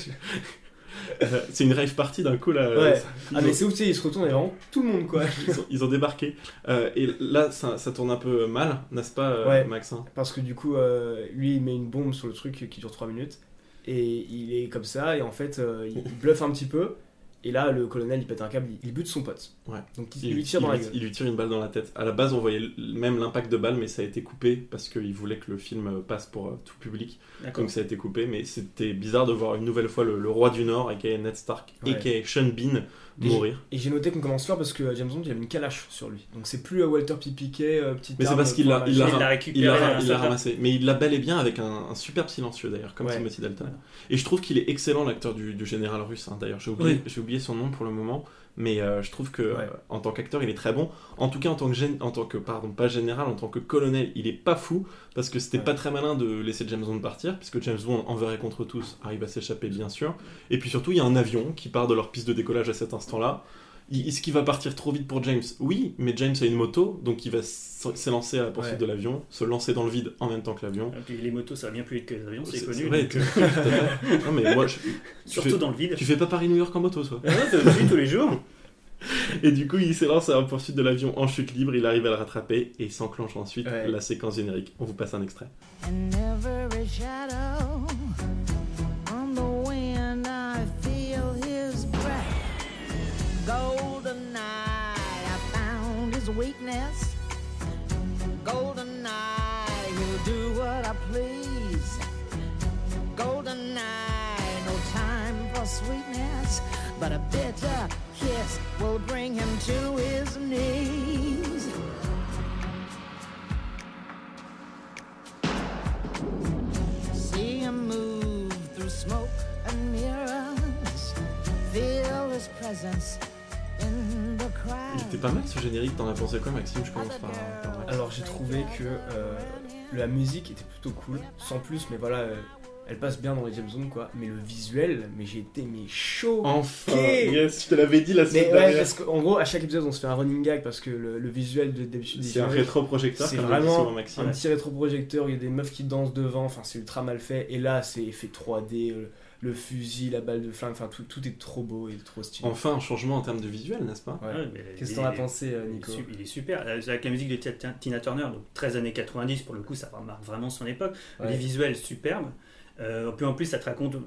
A: C'est une rave party d'un coup là.
G: Ouais.
A: Ils
G: ah
A: ont-
G: mais c'est ouf, tu sais, il se retourne et vraiment tout le monde quoi.
A: ils, ont, ils ont débarqué. Euh, et là, ça, ça tourne un peu mal, n'est-ce pas, euh,
G: Ouais.
A: Max hein
G: Parce que du coup, euh, lui il met une bombe sur le truc qui dure 3 minutes, et il est comme ça, et en fait il bluffe un petit peu, Et là, le colonel, il pète un câble, il, bute son pote.
A: Ouais.
G: Donc il, lui tire dans la gueule.
A: il lui tire une balle dans la tête. À la base, on voyait même l'impact de balle, mais ça a été coupé parce qu'il voulait que le film euh, passe pour euh, tout public.
F: D'accord.
A: Donc ça a été coupé, mais c'était bizarre de voir une nouvelle fois le, le roi du Nord, aka Ned Stark,
G: Ouais.
A: aka Sean Bean, mourir.
G: Et j'ai noté qu'on commence fort parce que James Bond, il avait une calache sur lui. Donc c'est plus Walter P. Piquet, euh, petite
A: Mais c'est parce qu'il l'a il l'a
F: Il l'a
A: il ramassé. Mais il l'a bel et bien avec un, un superbe silencieux d'ailleurs, comme
G: Ouais.
A: Timothy Dalton. Et je trouve qu'il est excellent l'acteur du, du général russe. hein, d'ailleurs, j'ai oublié, j'ai oublié son nom pour le moment. Mais euh, je trouve que
G: Ouais.
A: euh, en tant qu'acteur, il est très bon. En tout cas, en tant que, gén- en tant que pardon, pas général, en tant que colonel, il est pas fou parce que c'était
G: Ouais.
A: pas très malin de laisser James Bond partir, puisque James Bond envers et contre tous arrive à s'échapper bien sûr. Et puis surtout, il y a un avion qui part de leur piste de décollage à cet instant-là. Il- Est-ce qu'il va partir trop vite pour James? Oui, mais James a une moto, donc il va s'élancer à la poursuite
G: Ouais.
A: de l'avion, se lancer dans le vide en même temps que l'avion.
F: Et puis les motos, ça va bien plus vite que les avions, c'est connu.
A: c'est vrai,
F: donc, euh,
A: à fait. Non, mais moi, je- tu,
F: surtout
A: fais,
F: dans le vide.
A: tu fais pas Paris-New York en moto, toi
F: Ah ouais, t'as vu tous les jours.
A: Et du coup, il s'élance à la poursuite de l'avion en chute libre, il arrive à le rattraper et s'enclenche ensuite
G: Ouais.
A: la séquence générique. On vous passe un extrait.
I: Shadow Golden night, I found his weakness. Golden night, he'll do what I please. Golden night, no time for sweetness, but a bitter kiss will bring him to his knees. See him move through smoke and mirrors. Feel his presence.
A: Il était pas mal ce générique, t'en as pensé quoi, Maxime Je commence par. par Max.
G: Alors j'ai trouvé que euh, la musique était plutôt cool, sans plus, mais voilà, euh, elle passe bien dans les James Bond quoi. Mais le visuel, mais j'ai été mais chaud.
A: Enfin, yes, je te l'avais dit la semaine
G: ouais,
A: dernière.
G: parce qu'en gros, à chaque épisode, on se fait un running gag parce que le, le visuel de des
A: C'est un rétroprojecteur,
G: c'est vraiment
A: Maxime.
G: un petit rétroprojecteur, il y a des meufs qui dansent devant, enfin c'est ultra mal fait. Et là, c'est effet 3D, le, le fusil, la balle de flingue, enfin tout, tout est trop beau et trop stylé.
A: Enfin, un changement en termes de visuel, n'est-ce pas?
G: Ouais.
F: Ouais, mais
G: Qu'est-ce
F: il
G: que t'en as
F: est-
G: pensé, euh,
F: il est
G: Nico
F: Il est super. Euh, Avec la musique de Tina- Turner, donc 13 années 90, pour le coup, ça marque vraiment son époque.
G: Ouais.
F: Les visuels superbes. Euh, puis en plus, ça te raconte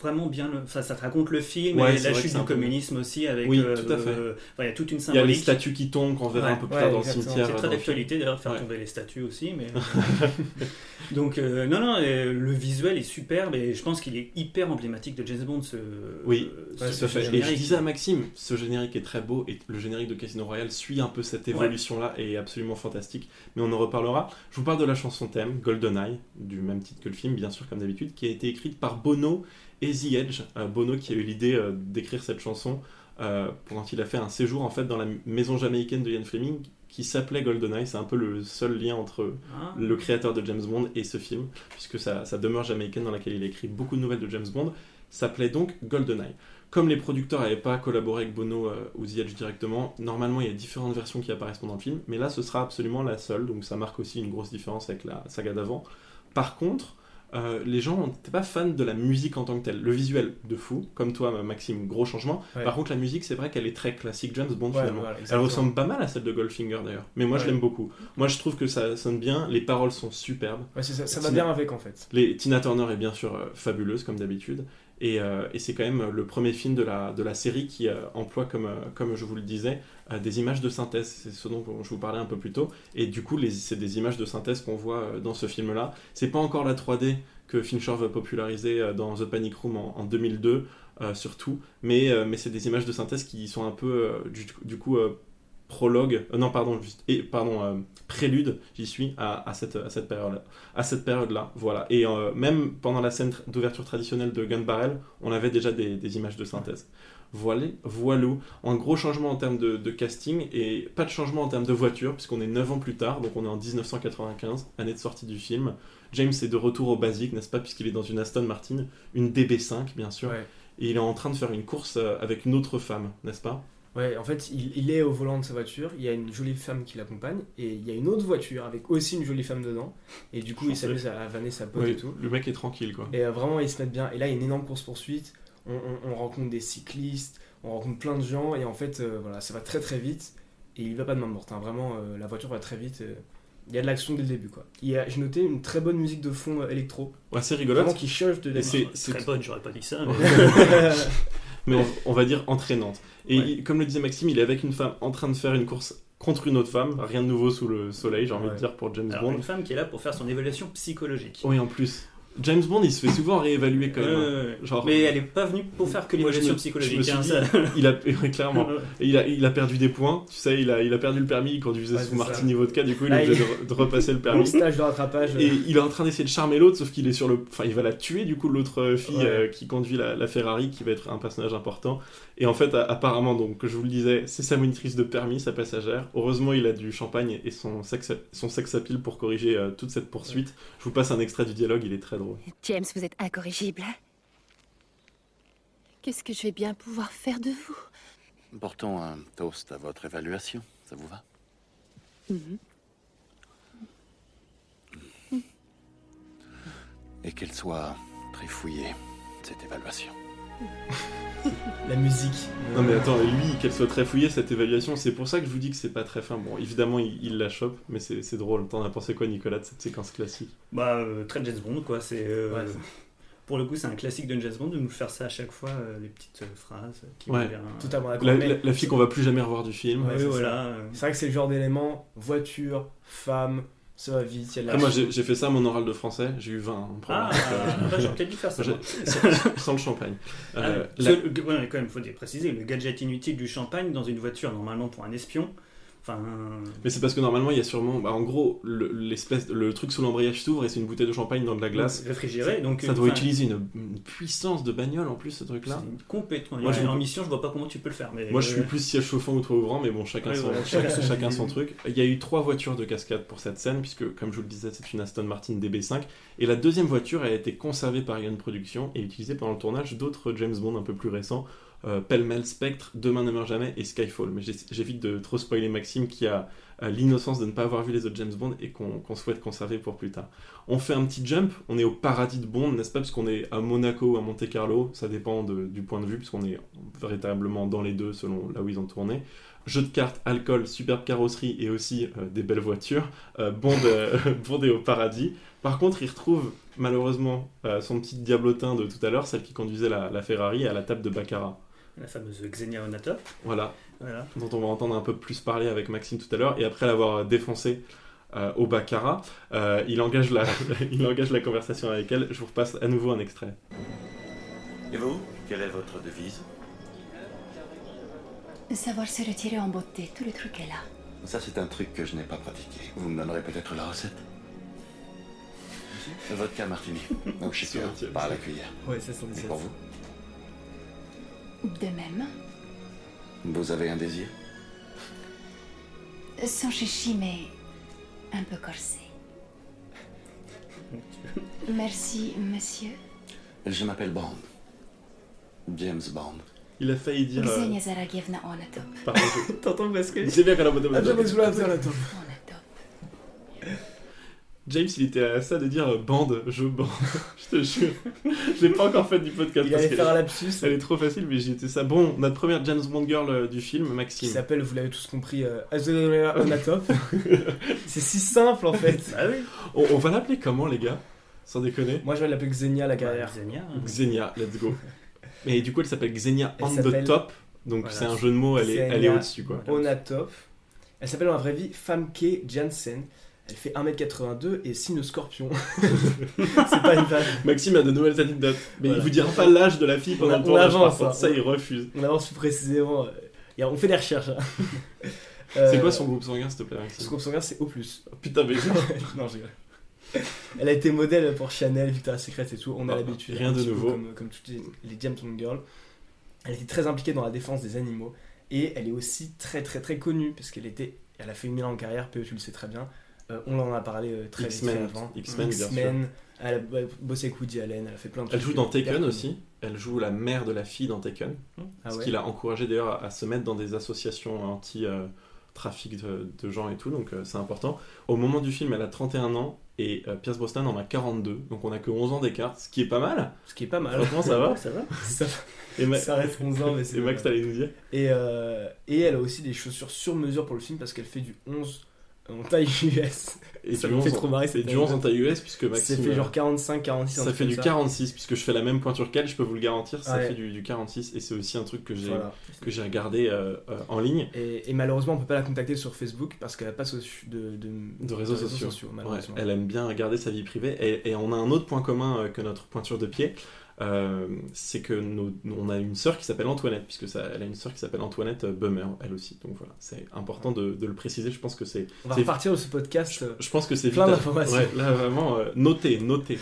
F: vraiment bien le, enfin, ça te raconte le film
A: Ouais,
F: et la chute du
A: peu-
F: communisme aussi avec
A: Oui,
F: euh,
A: tout à fait.
F: euh, enfin, il y a toute une
A: Il y a les
F: symbolique
A: statues qui tombent, qu'on verra
F: Ouais.
A: un peu plus
G: Ouais,
A: tard dans le cimetière.
F: c'est
A: euh,
F: très
A: film.
F: d'actualité d'ailleurs de faire
A: Ouais.
F: tomber les statues aussi mais donc euh, non non euh, le visuel est superbe et je pense qu'il est hyper emblématique de James Bond ce
A: Oui,
F: ce-
G: Ouais,
F: ce
A: fait. Et je
F: générique.
A: disais à Maxime, ce générique est très beau et le générique de Casino Royale suit un peu cette évolution-là et est absolument fantastique. Mais on en reparlera. Je vous parle de la chanson thème, GoldenEye, du même titre que le film, bien sûr, comme d'habitude, qui a été écrite par Bono et The Edge. Euh, Bono qui a eu l'idée euh, d'écrire cette chanson euh, pendant qu'il a fait un séjour en fait dans la maison jamaïcaine de Ian Fleming qui s'appelait GoldenEye. C'est un peu le seul lien entre
F: Ah.
A: le créateur de James Bond et ce film, puisque sa, sa demeure jamaïcaine dans laquelle il a écrit beaucoup de nouvelles de James Bond s'appelait donc GoldenEye. Comme les producteurs n'avaient pas collaboré avec Bono euh, ou The Edge directement, normalement il y a différentes versions qui apparaissent pendant le film, mais là ce sera absolument la seule, donc ça marque aussi une grosse différence avec la saga d'avant. Par contre, euh, les gens n'étaient pas fans de la musique en tant que telle. Le visuel, de fou, comme toi Maxime, gros changement.
G: Ouais.
A: Par contre la musique, c'est vrai qu'elle est très classique James Bond
G: Ouais,
A: finalement.
G: voilà,
A: Elle ressemble pas mal à celle de Goldfinger d'ailleurs, mais moi je l'aime beaucoup. Moi je trouve que ça sonne bien, les paroles sont superbes.
G: Ça, va
A: Tina-
G: bien avec en fait.
A: Les, Tina Turner est bien sûr euh, fabuleuse comme d'habitude. Et, euh, et c'est quand même le premier film de la, de la série qui euh, emploie, comme, euh, comme je vous le disais, des images de synthèse. C'est ce dont je vous parlais un peu plus tôt. Et du coup, c'est des images de synthèse qu'on voit dans ce film-là. C'est pas encore la 3D que Fincher veut populariser dans The Panic Room en, en 2002, euh, surtout. Mais, mais c'est des images de synthèse qui sont un peu, du, coup, prologue, euh, non pardon, juste, et, pardon, euh, prélude, j'y suis, à, à cette, à cette période-là. À cette période-là, voilà. Et euh, même pendant la scène d'ouverture traditionnelle de Gun Barrel, on avait déjà des, des images de synthèse. Voilà, voilà. Un gros changement en termes de, de casting et pas de changement en termes de voiture, puisqu'on est 9 ans plus tard, donc on est en 1995, année de sortie du film. James est de retour au basique, n'est-ce pas, puisqu'il est dans une Aston Martin, une DB5 bien sûr,
G: Ouais.
A: et il est en train de faire une course avec une autre femme, n'est-ce pas?
G: Ouais, en fait, il, il est au volant de sa voiture, il y a une jolie femme qui l'accompagne, et il y a une autre voiture avec aussi une jolie femme dedans, et du coup, il s'amuse à, à vanner sa pote
A: Oui,
G: et tout.
A: Le mec est tranquille, quoi.
G: Et euh, vraiment, ils se mettent bien. Et là, il y a une énorme course-poursuite, on, on- on rencontre des cyclistes, on rencontre plein de gens, et en fait, euh, voilà, ça va très très vite, et il va pas de main morte, hein. vraiment, euh, la voiture va très vite. euh, Il y a de l'action dès le début, quoi. J'ai noté une très bonne musique de fond électro,
A: Ouais, c'est
G: vraiment
A: rigolote.
G: qui change de d'habitude.
A: c'est-
F: très bonne j'aurais pas dit ça mais-
A: mais on, on va dire entraînante. Et
F: Ouais.
A: il- comme le disait Maxime, il est avec une femme en train de faire une course contre une autre femme. Rien de nouveau sous le soleil, j'ai envie de dire, pour James
F: Alors,
A: Bond.
F: une femme qui est là pour faire son évaluation psychologique.
A: Oui, en plus. James Bond, il se fait souvent réévaluer quand même. hein.
F: Euh,
A: Genre-
F: mais elle est pas venue pour faire que
A: Moi, je
F: l'évaluation psychologique.
A: je me suis
F: hein,
A: dit, il a, clairement. Il, a, il a perdu des points, tu sais, il a, il a perdu le permis, il conduisait
G: Ouais,
A: sous
G: c'est
A: Martini Vodka, du coup il
G: Là,
A: est obligé de, de repasser le permis.
G: stage de rattrapage.
A: Et il est en train d'essayer de charmer l'autre, sauf qu'il est sur le. Enfin, il va la tuer, du coup, l'autre euh, fille
G: Ouais.
A: euh, qui conduit la, la Ferrari, qui va être un personnage important. Et en fait, a- apparemment, donc, que je vous le disais, c'est sa monitrice de permis, sa passagère. Heureusement, il a du champagne et son sex, son sex appeal pour corriger euh, toute cette poursuite. Je vous passe un extrait du dialogue, il est très drôle.
J: James, vous êtes incorrigible. Qu'est-ce que je vais bien pouvoir faire de vous?
K: Portons un toast à votre évaluation, ça vous va?
J: Mhm.
K: Et qu'elle soit très fouillée, cette évaluation.
G: La musique.
A: Non mais attends, et lui, qu'elle soit très fouillée cette évaluation, c'est pour ça que je vous dis que c'est pas très fin. Bon, évidemment, il, il la chope, mais c'est c'est drôle. T'en as pensé quoi, Nicolas, de cette séquence classique?
F: Bah, euh, très James Bond, quoi. C'est. euh,
G: Ouais.
F: Pour le coup, c'est un classique de James Bond de nous faire ça à chaque fois, euh, les petites euh, phrases qui
A: Ouais.
F: vont bien.
G: Totalement
A: la, la- la fille qu'on va plus jamais revoir du film.
G: Ouais,
F: Oui,
G: c'est
F: voilà.
G: C'est vrai que c'est le genre d'élément voiture, femme, ça va vite, il y a de
A: Après, moi, j'ai fait ça à mon oral de français, j'ai eu 20 en première.
F: Ah,
A: euh,
F: j'aurais peut-être dû faire ça.
A: sans, sans le champagne.
F: Ah,
A: Euh,
F: oui.
A: la-
F: Ce- le- ouais, quand même, faut préciser, le gadget inutile du champagne dans une voiture, normalement pour un espion. Enfin.
A: Mais c'est parce que normalement, il y a sûrement. Bah, en gros, le, l'espèce, le truc sous l'embrayage s'ouvre et c'est une bouteille de champagne dans de la glace.
F: Réfrigéré, donc.
A: Ça
F: euh,
A: doit utiliser une, une puissance de bagnole en plus, ce truc-là.
F: Complètement.
A: Moi, je-
F: en mission, je vois pas comment tu peux le faire. Mais
A: Moi, je suis
F: euh,
A: plus siège chauffant ou toit ouvrant, mais bon, chacun,
F: Ouais,
A: son, chacun son truc. Il y a eu trois voitures de cascade pour cette scène, puisque, comme je vous le disais, c'est une Aston Martin DB5. Et la deuxième voiture a été conservée par Ion Production et utilisée pendant le tournage d'autres James Bond un peu plus récents, euh, pêle-mêle Spectre, Demain ne meurt jamais et Skyfall. Mais j'évite de trop spoiler Maxime qui a l'innocence de ne pas avoir vu les autres James Bond et qu'on souhaite conserver pour plus tard. On fait un petit jump, on est au paradis de Bond, n'est-ce pas? Parce qu'on est à Monaco ou à Monte Carlo, ça dépend du point de vue, puisqu'on est véritablement dans les deux selon là où ils ont tourné. Jeux de cartes, alcool, superbe carrosserie et aussi euh, des belles voitures. Euh, Bond, euh, Bond est au paradis. Par contre, il retrouve malheureusement son petit diablotin de tout à l'heure, celle qui conduisait la, la Ferrari à la table de Baccarat.
F: La fameuse Xenia Onatop.
A: Voilà,
F: Voilà.
A: dont on va entendre un peu plus parler avec Maxime tout à l'heure. Et après l'avoir défoncé euh, au Baccarat, euh, il, engage la, il engage la conversation avec elle. Je vous repasse à nouveau un extrait.
K: Et vous Quelle est votre devise?
J: Savoir se retirer en beauté, tout le truc est là.
K: Ça, c'est un truc que je n'ai pas pratiqué. Vous me donnerez peut-être la recette Vodka martini. Au shaker,
A: Sur-
K: pas à la cuillère.
G: Ouais,
K: Et
G: 717.
K: pour vous?
J: De même,
K: Vous avez un désir?
J: Sans chichi, mais un peu corsé. Merci, monsieur.
K: Je m'appelle Bond. James Bond.
A: Il a failli dire. euh,
J: Xenia Zaragievna Onatop.
A: pardon,
G: T'entends parce que.
A: C'est bien qu'elle a bonne-
G: Ah, j'avais sous la terre, là, toi.
J: Onatop.
A: James, il était à ça de dire euh, bande, je bande. je te jure. Je l'ai pas encore fait du podcast
G: Il
A: parce
G: allait
A: qu'elle
G: faire un
A: est-
G: lapsus
A: elle est trop facile, mais j'y étais ça. Bon, notre première James Bond girl euh, du film,
G: qui
A: Maxime.
G: s'appelle, vous l'avez tous compris, euh, Onatop. C'est si simple en fait.
F: Ah oui.
A: On, on va l'appeler comment, les gars? Sans déconner.
G: Moi je vais l'appeler Xenia la carrière.
F: Xenia. hein.
A: Xenia, let's go. Mais du coup, elle s'appelle Xenia
G: Elle
A: on the top. Donc
F: Voilà.
A: c'est un jeu de mots, elle est, elle est au-dessus quoi.
G: Onatop. Elle s'appelle dans la vraie vie Famke Janssen. Elle fait 1m82 et signe scorpion. c'est pas une vanne.
A: Maxime a de nouvelles anecdotes. Mais
G: Voilà.
A: il vous dira pas l'âge de la fille pendant le tournage, par
G: avance,
A: contre.
G: hein.
A: Ça, il refuse.
G: On avance plus précisément. euh, et on fait des recherches. hein.
A: C'est
G: Euh,
A: quoi son groupe sanguin, s'il te plaît,
G: Son
A: Maxime
G: groupe sanguin c'est O+.
A: Putain, mais
G: non, je. Elle a été modèle pour Chanel, Victoria's Secret et tout. On a
A: Ah,
G: l'habitude.
A: rien
G: un
A: de nouveau.
G: Comme, comme toutes les, les James Bond girls. Elle était très impliquée dans la défense des animaux. Et elle est aussi très très très connue parce qu'elle était, elle a fait une mille ans en carrière. PE, tu le sais très bien. Euh, on en a parlé euh, très vite avant.
A: X-Men.
G: Elle a bossé avec Woody Allen. Elle a fait plein de
A: Elle
G: trucs
A: joue dans Taken aussi. Elle joue la mère de la fille dans Taken.
G: Ah
A: ce
G: ouais.
A: qui l'a encouragé d'ailleurs à, se mettre dans des associations anti-trafic de, de gens et tout, donc euh, c'est important. Au moment du film, elle a 31 ans et Pierce Brosnan en a 42, donc on a que 11 ans d'écart, ce qui est pas mal.
G: Ce qui est pas mal.
A: Franchement, ça va.
F: Ça va.
G: ça,
A: Et, Ma-
G: ça reste 11 ans, mais c'est
A: et Max, t'allais nous dire
G: Et, euh, et elle a aussi des chaussures sur mesure pour le film parce qu'elle fait du 11 en taille US.
A: Et
G: ça me
A: 11
G: fait
A: en-
G: trop marrer. cette
A: du 11 en taille US, puisque Maxime.
G: Ça fait
A: euh,
G: genre 45, 46. un
A: Ça fait du 46, puisque je fais la même pointure qu'elle, je peux vous le garantir, ça
G: Ouais.
A: fait du, du 46, et c'est aussi un truc que j'ai
G: Voilà.
A: que j'ai regardé euh, euh, en ligne.
G: Et, et malheureusement, on peut pas la contacter sur Facebook parce qu'elle a pas de, de, de,
A: de réseaux sociaux. Ouais, elle aime bien garder sa vie privée. Et, et on a un autre point commun que notre pointure de pied. Euh, c'est que nous- on a une sœur qui s'appelle Antoinette, puisque ça, elle a une sœur qui s'appelle Antoinette euh, Bummer, elle aussi. Donc voilà, c'est important de, de le préciser. Je pense que c'est.
G: On va repartir de ce podcast. euh,
A: Je pense que c'est
G: plein d'informations.
A: Ouais, là vraiment, euh, notez, notez.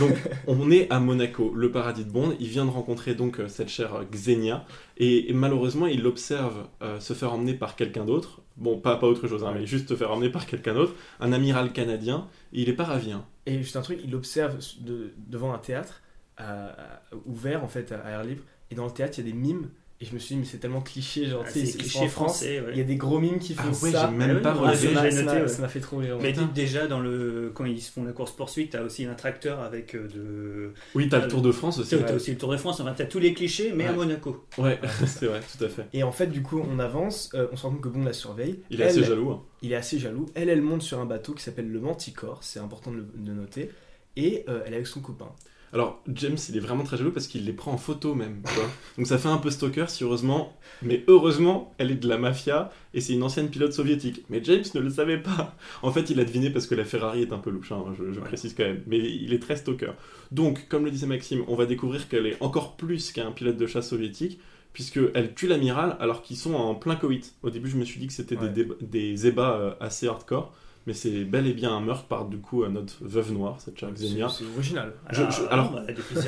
A: Donc on est à Monaco, le paradis de Bond. Il vient de rencontrer donc cette chère Xenia et, et malheureusement il l'observe euh, se faire emmener par quelqu'un d'autre. Bon, pas, pas autre chose, hein, mais juste se faire emmener par quelqu'un d'autre, un amiral canadien. Et il est pas ravi. hein.
G: Et juste un truc, il observe de- devant un théâtre à- ouvert en fait à air libre. Et dans le théâtre, il y a des mimes. Et je me suis dit, mais c'est tellement cliché. Genre,
F: Ah,
G: tu sais,
F: cliché
G: sont en France.
F: français, ouais.
G: Il y a des gros mimes qui
A: Ah
G: font
A: ouais,
G: ça.
A: j'ai même pas
G: Ah,
A: relevé.
G: ça m'a-
F: J'ai
G: ça
F: noté,
G: m'a-
F: ouais.
G: ça m'a fait trop rire.
F: Mais déjà dans le quand ils font la course poursuite, t'as aussi un tracteur avec euh, de.
A: Oui, t'as le Tour de France aussi.
F: T'as
A: Ouais.
F: aussi le Tour de France. Enfin, t'as tous les clichés, mais à. Monaco.
A: Ouais, c'est vrai, tout à fait.
G: Et en fait, du coup, on avance, euh, on se rend compte que Bond la surveille.
A: Il est
G: Elle-
A: assez jaloux. hein.
G: Il est assez jaloux. Elle, elle monte sur un bateau qui s'appelle le Manticore, c'est important de le de noter. Et euh, elle est avec son copain.
A: Alors, James, il est vraiment très jaloux parce qu'il les prend en photo même. Donc ça fait un peu stalker si heureusement, mais heureusement, elle est de la mafia et c'est une ancienne pilote soviétique. Mais James ne le savait pas. En fait, il a deviné parce que la Ferrari est un peu louche, hein, je, je précise quand même. Mais il est très stalker. Donc, comme le disait Maxime, on va découvrir qu'elle est encore plus qu'un pilote de chasse soviétique. Puisqu'elle tue l'amiral alors qu'ils sont en plein coït. Au début, je me suis dit que c'était
G: Ouais.
A: des, des ébats euh, assez hardcore, mais c'est bel et bien un meurtre par du coup euh, notre veuve noire, cette Xenia.
G: C'est original.
A: Je- je- alors,
F: bah,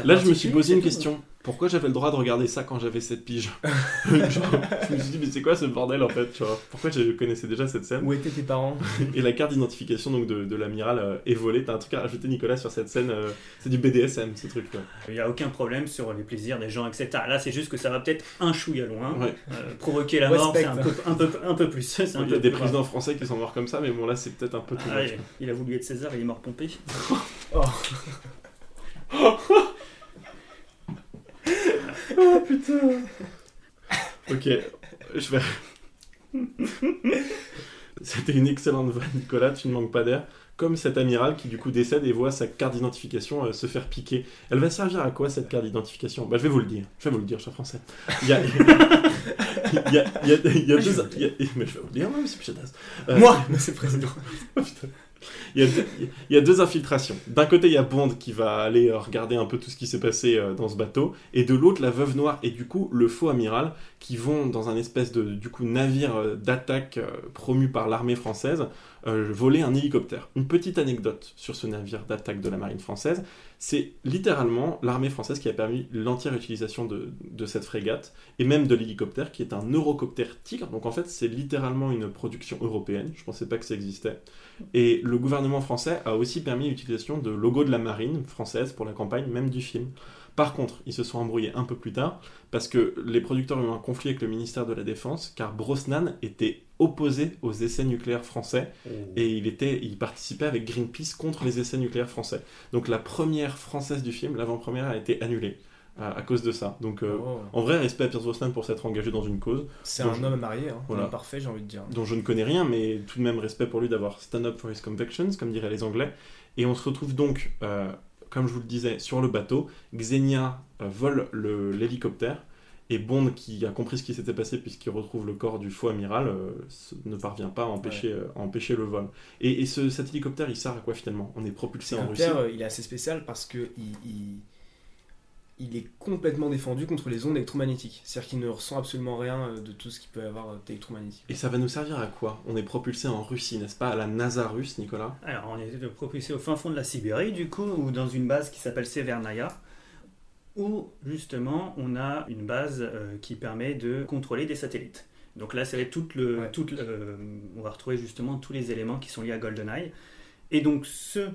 A: là, je me suis posé une question. Pourquoi j'avais le droit de regarder ça quand j'avais 7 piges Genre, Je me suis dit, mais c'est quoi ce bordel en fait tu vois? Pourquoi je connaissais déjà cette scène?
G: Où étaient tes parents?
A: Et la carte d'identification donc de, de l'amiral euh, est volée. T'as un truc à rajouter, Nicolas, sur cette scène euh, C'est du BDSM, ce truc. là.
F: Il n'y a aucun problème sur les plaisirs des gens, etc. Là, c'est juste que ça va peut-être un chouïa loin.
A: Ouais.
F: Euh, provoquer la mort, c'est un peu, un, peu, un peu plus.
A: Il y a des présidents français qui sont morts comme ça, mais bon, là, c'est peut-être un peu tout
F: Ah, il- il a voulu être César, il est mort pompé.
A: Oh putain Ok, je vais. C'était une excellente vanne, Nicolas, tu ne manques pas d'air. Comme cet amiral qui du coup décède et voit sa carte d'identification euh, se faire piquer. Elle va servir à quoi cette carte d'identification? Bah je vais vous le dire, je vais vous le dire, cher français. Il y a, il y a, il y a- il y a deux... Mais je vais vous le dire, moi. Euh,
G: Moi, mais c'est président.
A: Oh, putain. Il y, a deux, infiltrations. D'un côté, il y a Bond qui va aller euh, regarder un peu tout ce qui s'est passé euh, dans ce bateau, et de l'autre, la veuve noire et du coup le faux amiral qui vont dans un espèce de du coup navire euh, d'attaque promu par l'armée française voler un hélicoptère. Une petite anecdote sur ce navire d'attaque de la marine française, c'est littéralement l'armée française qui a permis l'entière utilisation de, de cette frégate et même de l'hélicoptère qui est un Eurocopter Tigre. Donc en fait, c'est littéralement une production européenne. Je pensais pas que ça existait. Et le gouvernement français a aussi permis l'utilisation de logo de la marine française pour la campagne, même du film. Par contre, ils se sont embrouillés un peu plus tard parce que les producteurs ont eu un conflit avec le ministère de la Défense car Brosnan était opposé aux essais nucléaires français et il, était, il participait avec Greenpeace contre les essais nucléaires français. Donc la première française du film, l'avant-première, a été annulée à, à cause de ça. Donc euh,
G: Oh.
A: en vrai, respect à Pierce Brosnan pour s'être engagé dans une cause.
G: C'est un
A: je-
G: homme marié, hein.
A: Voilà.
G: Un homme parfait, j'ai envie de dire.
A: dont je ne connais rien, mais tout de même respect pour lui d'avoir stand up for his convictions, comme diraient les Anglais. Et on se retrouve donc, euh, comme je vous le disais, sur le bateau. Xenia euh, vole le- l'hélicoptère. Et Bond, qui a compris ce qui s'était passé puisqu'il retrouve le corps du faux amiral, euh, ne parvient pas à empêcher, euh, à empêcher le vol. Et, et ce, cet hélicoptère, il sert à quoi finalement? On est propulsé en Russie?
G: L'hélicoptère, euh, il est assez spécial parce que il, il, il est complètement défendu contre les ondes électromagnétiques. C'est-à-dire qu'il ne ressent absolument rien euh, de tout ce qui peut y avoir euh, d'électromagnétique.
A: Et ça va nous servir à quoi? On est propulsé en Russie, n'est-ce pas? À la NASA russe, Nicolas?
F: Alors, on est propulsé au fin fond de la Sibérie, du coup, ou dans une base qui s'appelle Severnaya, où justement on a une base euh, qui permet de contrôler des satellites. Donc là, c'est tout le,
G: Ouais.
F: tout le- euh, on va retrouver justement tous les éléments qui sont liés à GoldenEye. Et donc, ce,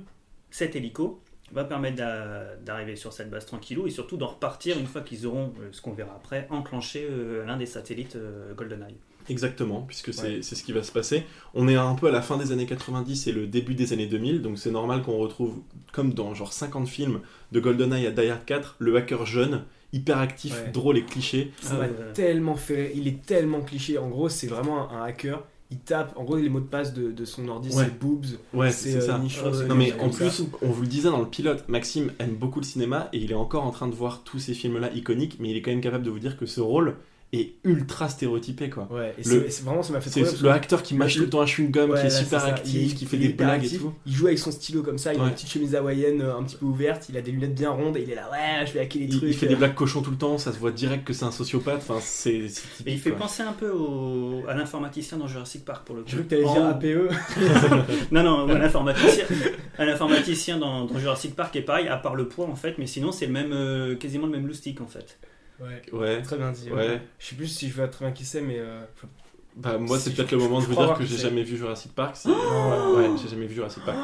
F: cet hélico va permettre d'a- d'arriver sur cette base tranquillou et surtout d'en repartir une fois qu'ils auront, euh, ce qu'on verra après, enclenché euh, l'un des satellites euh, GoldenEye.
A: Exactement, puisque c'est
G: Ouais.
A: ce qui va se passer. On est un peu à la fin des années 90 et le début des années 2000, donc c'est normal qu'on retrouve, comme dans genre 50 films, de GoldenEye à Die Hard 4, le hacker jeune, hyper actif,
G: Ouais.
A: drôle et cliché.
G: Ça
F: Ah
G: m'a
F: ouais.
G: tellement fait rire. Il est tellement cliché. En gros, c'est vraiment un hacker il tape, en gros, les mots de passe de, de son ordi,
A: Ouais.
G: c'est boobs.
A: Ouais, c'est
G: euh,
A: ça.
G: nichon, c'est
A: Non mais en
G: ça.
A: plus, on vous le disait dans le pilote, Maxime aime beaucoup le cinéma et il est encore en train de voir tous ces films-là iconiques, mais il est quand même capable de vous dire que ce rôle est ultra stéréotypé quoi.
G: Ouais, et
A: Le-
G: c'est- vraiment, ça m'a fait
A: C'est
G: trop
A: le acteur qui mâche
G: le-
A: tout le temps un chewing-gum,
G: Ouais,
A: qui est
G: là,
A: super actif,
G: Il
A: qui fait des blagues et tout.
G: Il joue avec son stylo comme ça, il a une petite chemise hawaïenne euh, un petit peu ouverte, il a des lunettes bien rondes et il est là, ouais, je vais hacker les
A: Il,
G: trucs.
A: il fait des blagues cochons tout le temps, ça se voit direct que c'est un sociopathe. Enfin, c'est
F: Mais il fait
A: quoi.
F: penser un peu au- à l'informaticien dans Jurassic Park pour le coup.
G: Je veux que t'allais
F: En-
G: dire APE.
F: non, non, un informaticien, un informaticien dans, dans Jurassic Park est pareil, à part le poids en fait, mais sinon c'est le même, euh, quasiment le même loustic en fait.
G: Ouais,
A: Ouais.
G: très bien dit.
A: Ouais.
G: Je sais plus si je vois très bien qui c'est, mais. euh,
A: Bah, moi, c'est peut-être le moment de vous dire que j'ai jamais vu Jurassic Park.
G: Oh.
A: ouais, j'ai jamais vu Jurassic Park.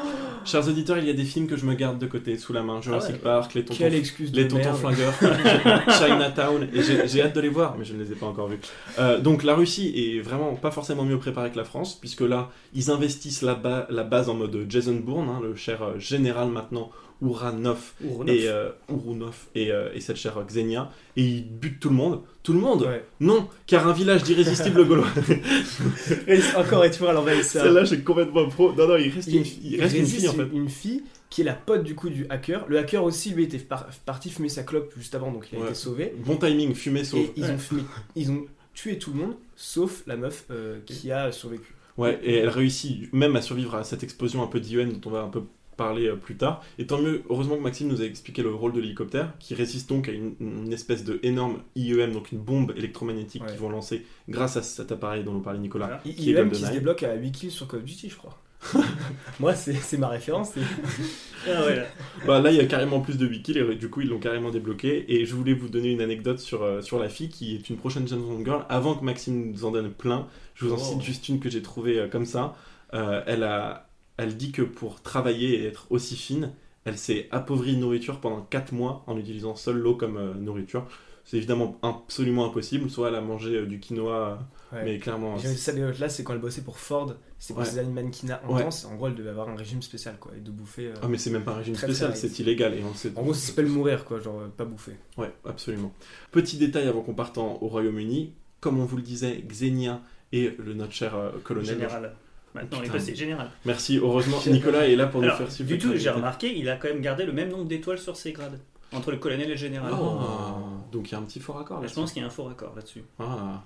A: Chers auditeurs, il y a des films que je me garde de côté, sous la main. Jurassic
G: Ah ouais.
A: Park, les tontons, les tontons flingueurs, Chinatown. Et j'ai hâte de les voir, mais je ne les ai pas encore vus. Euh, donc, la Russie est vraiment pas forcément mieux préparée que la France, puisque là, ils investissent la, ba- la base en mode Jason Bourne, hein, le cher euh, général maintenant, Uranov, et euh, Urunov et, euh, et cette chère Xenia, et ils butent tout le monde. Tout le monde
G: Ouais.
A: Non, car un village d'irrésistibles gaulois.
G: Encore et toujours à l'envahisseur.
A: Celle-là, j'ai complètement pro. Non, non, il reste
G: Il,
A: une, il reste une
G: résiste
A: fille en fait.
G: une- une fille qui est la pote du coup du hacker. Le hacker aussi, lui, était par- parti fumer sa clope juste avant, donc il a
A: Ouais.
G: été sauvé.
A: Bon timing, fumée sauve.
G: Et ils ont, fumé- ils ont tué tout le monde, sauf la meuf euh, qui a survécu.
A: Ouais, et elle réussit même à survivre à cette explosion un peu d'IEM dont on va un peu parler euh, plus tard. Et tant mieux, heureusement que Maxime nous a expliqué le rôle de l'hélicoptère, qui résiste donc à une, une espèce de énorme IEM, donc une bombe électromagnétique
G: Ouais.
A: qu'ils vont lancer grâce à cet appareil dont nous parlait Nicolas.
F: Voilà.
G: Il,
A: Qui est
G: aime qui se débloque à 8 kills sur Call of Duty, je crois. Moi, c'est c'est ma référence.
F: Ah ouais, là.
A: Bah là, il y a carrément plus de 8 kills et du coup, ils l'ont carrément débloqué. Et je voulais vous donner une anecdote sur, euh, sur la fille qui est une prochaine James Bond Girl. Avant que Maxime nous en donne plein, je vous en
G: Oh.
A: cite juste une que j'ai trouvée euh, comme ça. Euh, elle, a, elle dit que pour travailler et être aussi fine, elle s'est appauvrie de nourriture pendant 4 mois en utilisant seule l'eau comme euh, nourriture. C'est évidemment absolument impossible. Soit elle a mangé euh, du quinoa,
G: Ouais.
A: mais clairement.
G: J'ai cette anecdote-là, c'est quand elle bossait pour Ford. C'est pour
A: Ouais.
G: ses années mannequinat
A: Ouais.
G: intense. En gros, elle devait avoir un régime spécial, quoi, et de bouffer. euh,
A: Ah, mais c'est même pas un régime
G: Très,
A: spécial, c'est illégal. Et on le sait
G: En gros, ça s'appelle mourir, quoi, genre euh, pas bouffer.
A: Ouais, absolument. Petit détail avant qu'on parte en- au Royaume-Uni. Comme on vous le disait, Xenia et le notre cher euh, colonel.
F: Général. Maintenant, il est
A: Putain.
F: passé général.
A: Merci, heureusement, Nicolas est là pour nous faire suivre.
F: du tout, j'ai remarqué, il a quand même gardé le même nombre d'étoiles sur ses grades, entre le colonel et le général.
A: Oh, donc il y a un petit fort raccord là.
F: Je pense qu'il y a un faux raccord là-dessus.
A: Ah.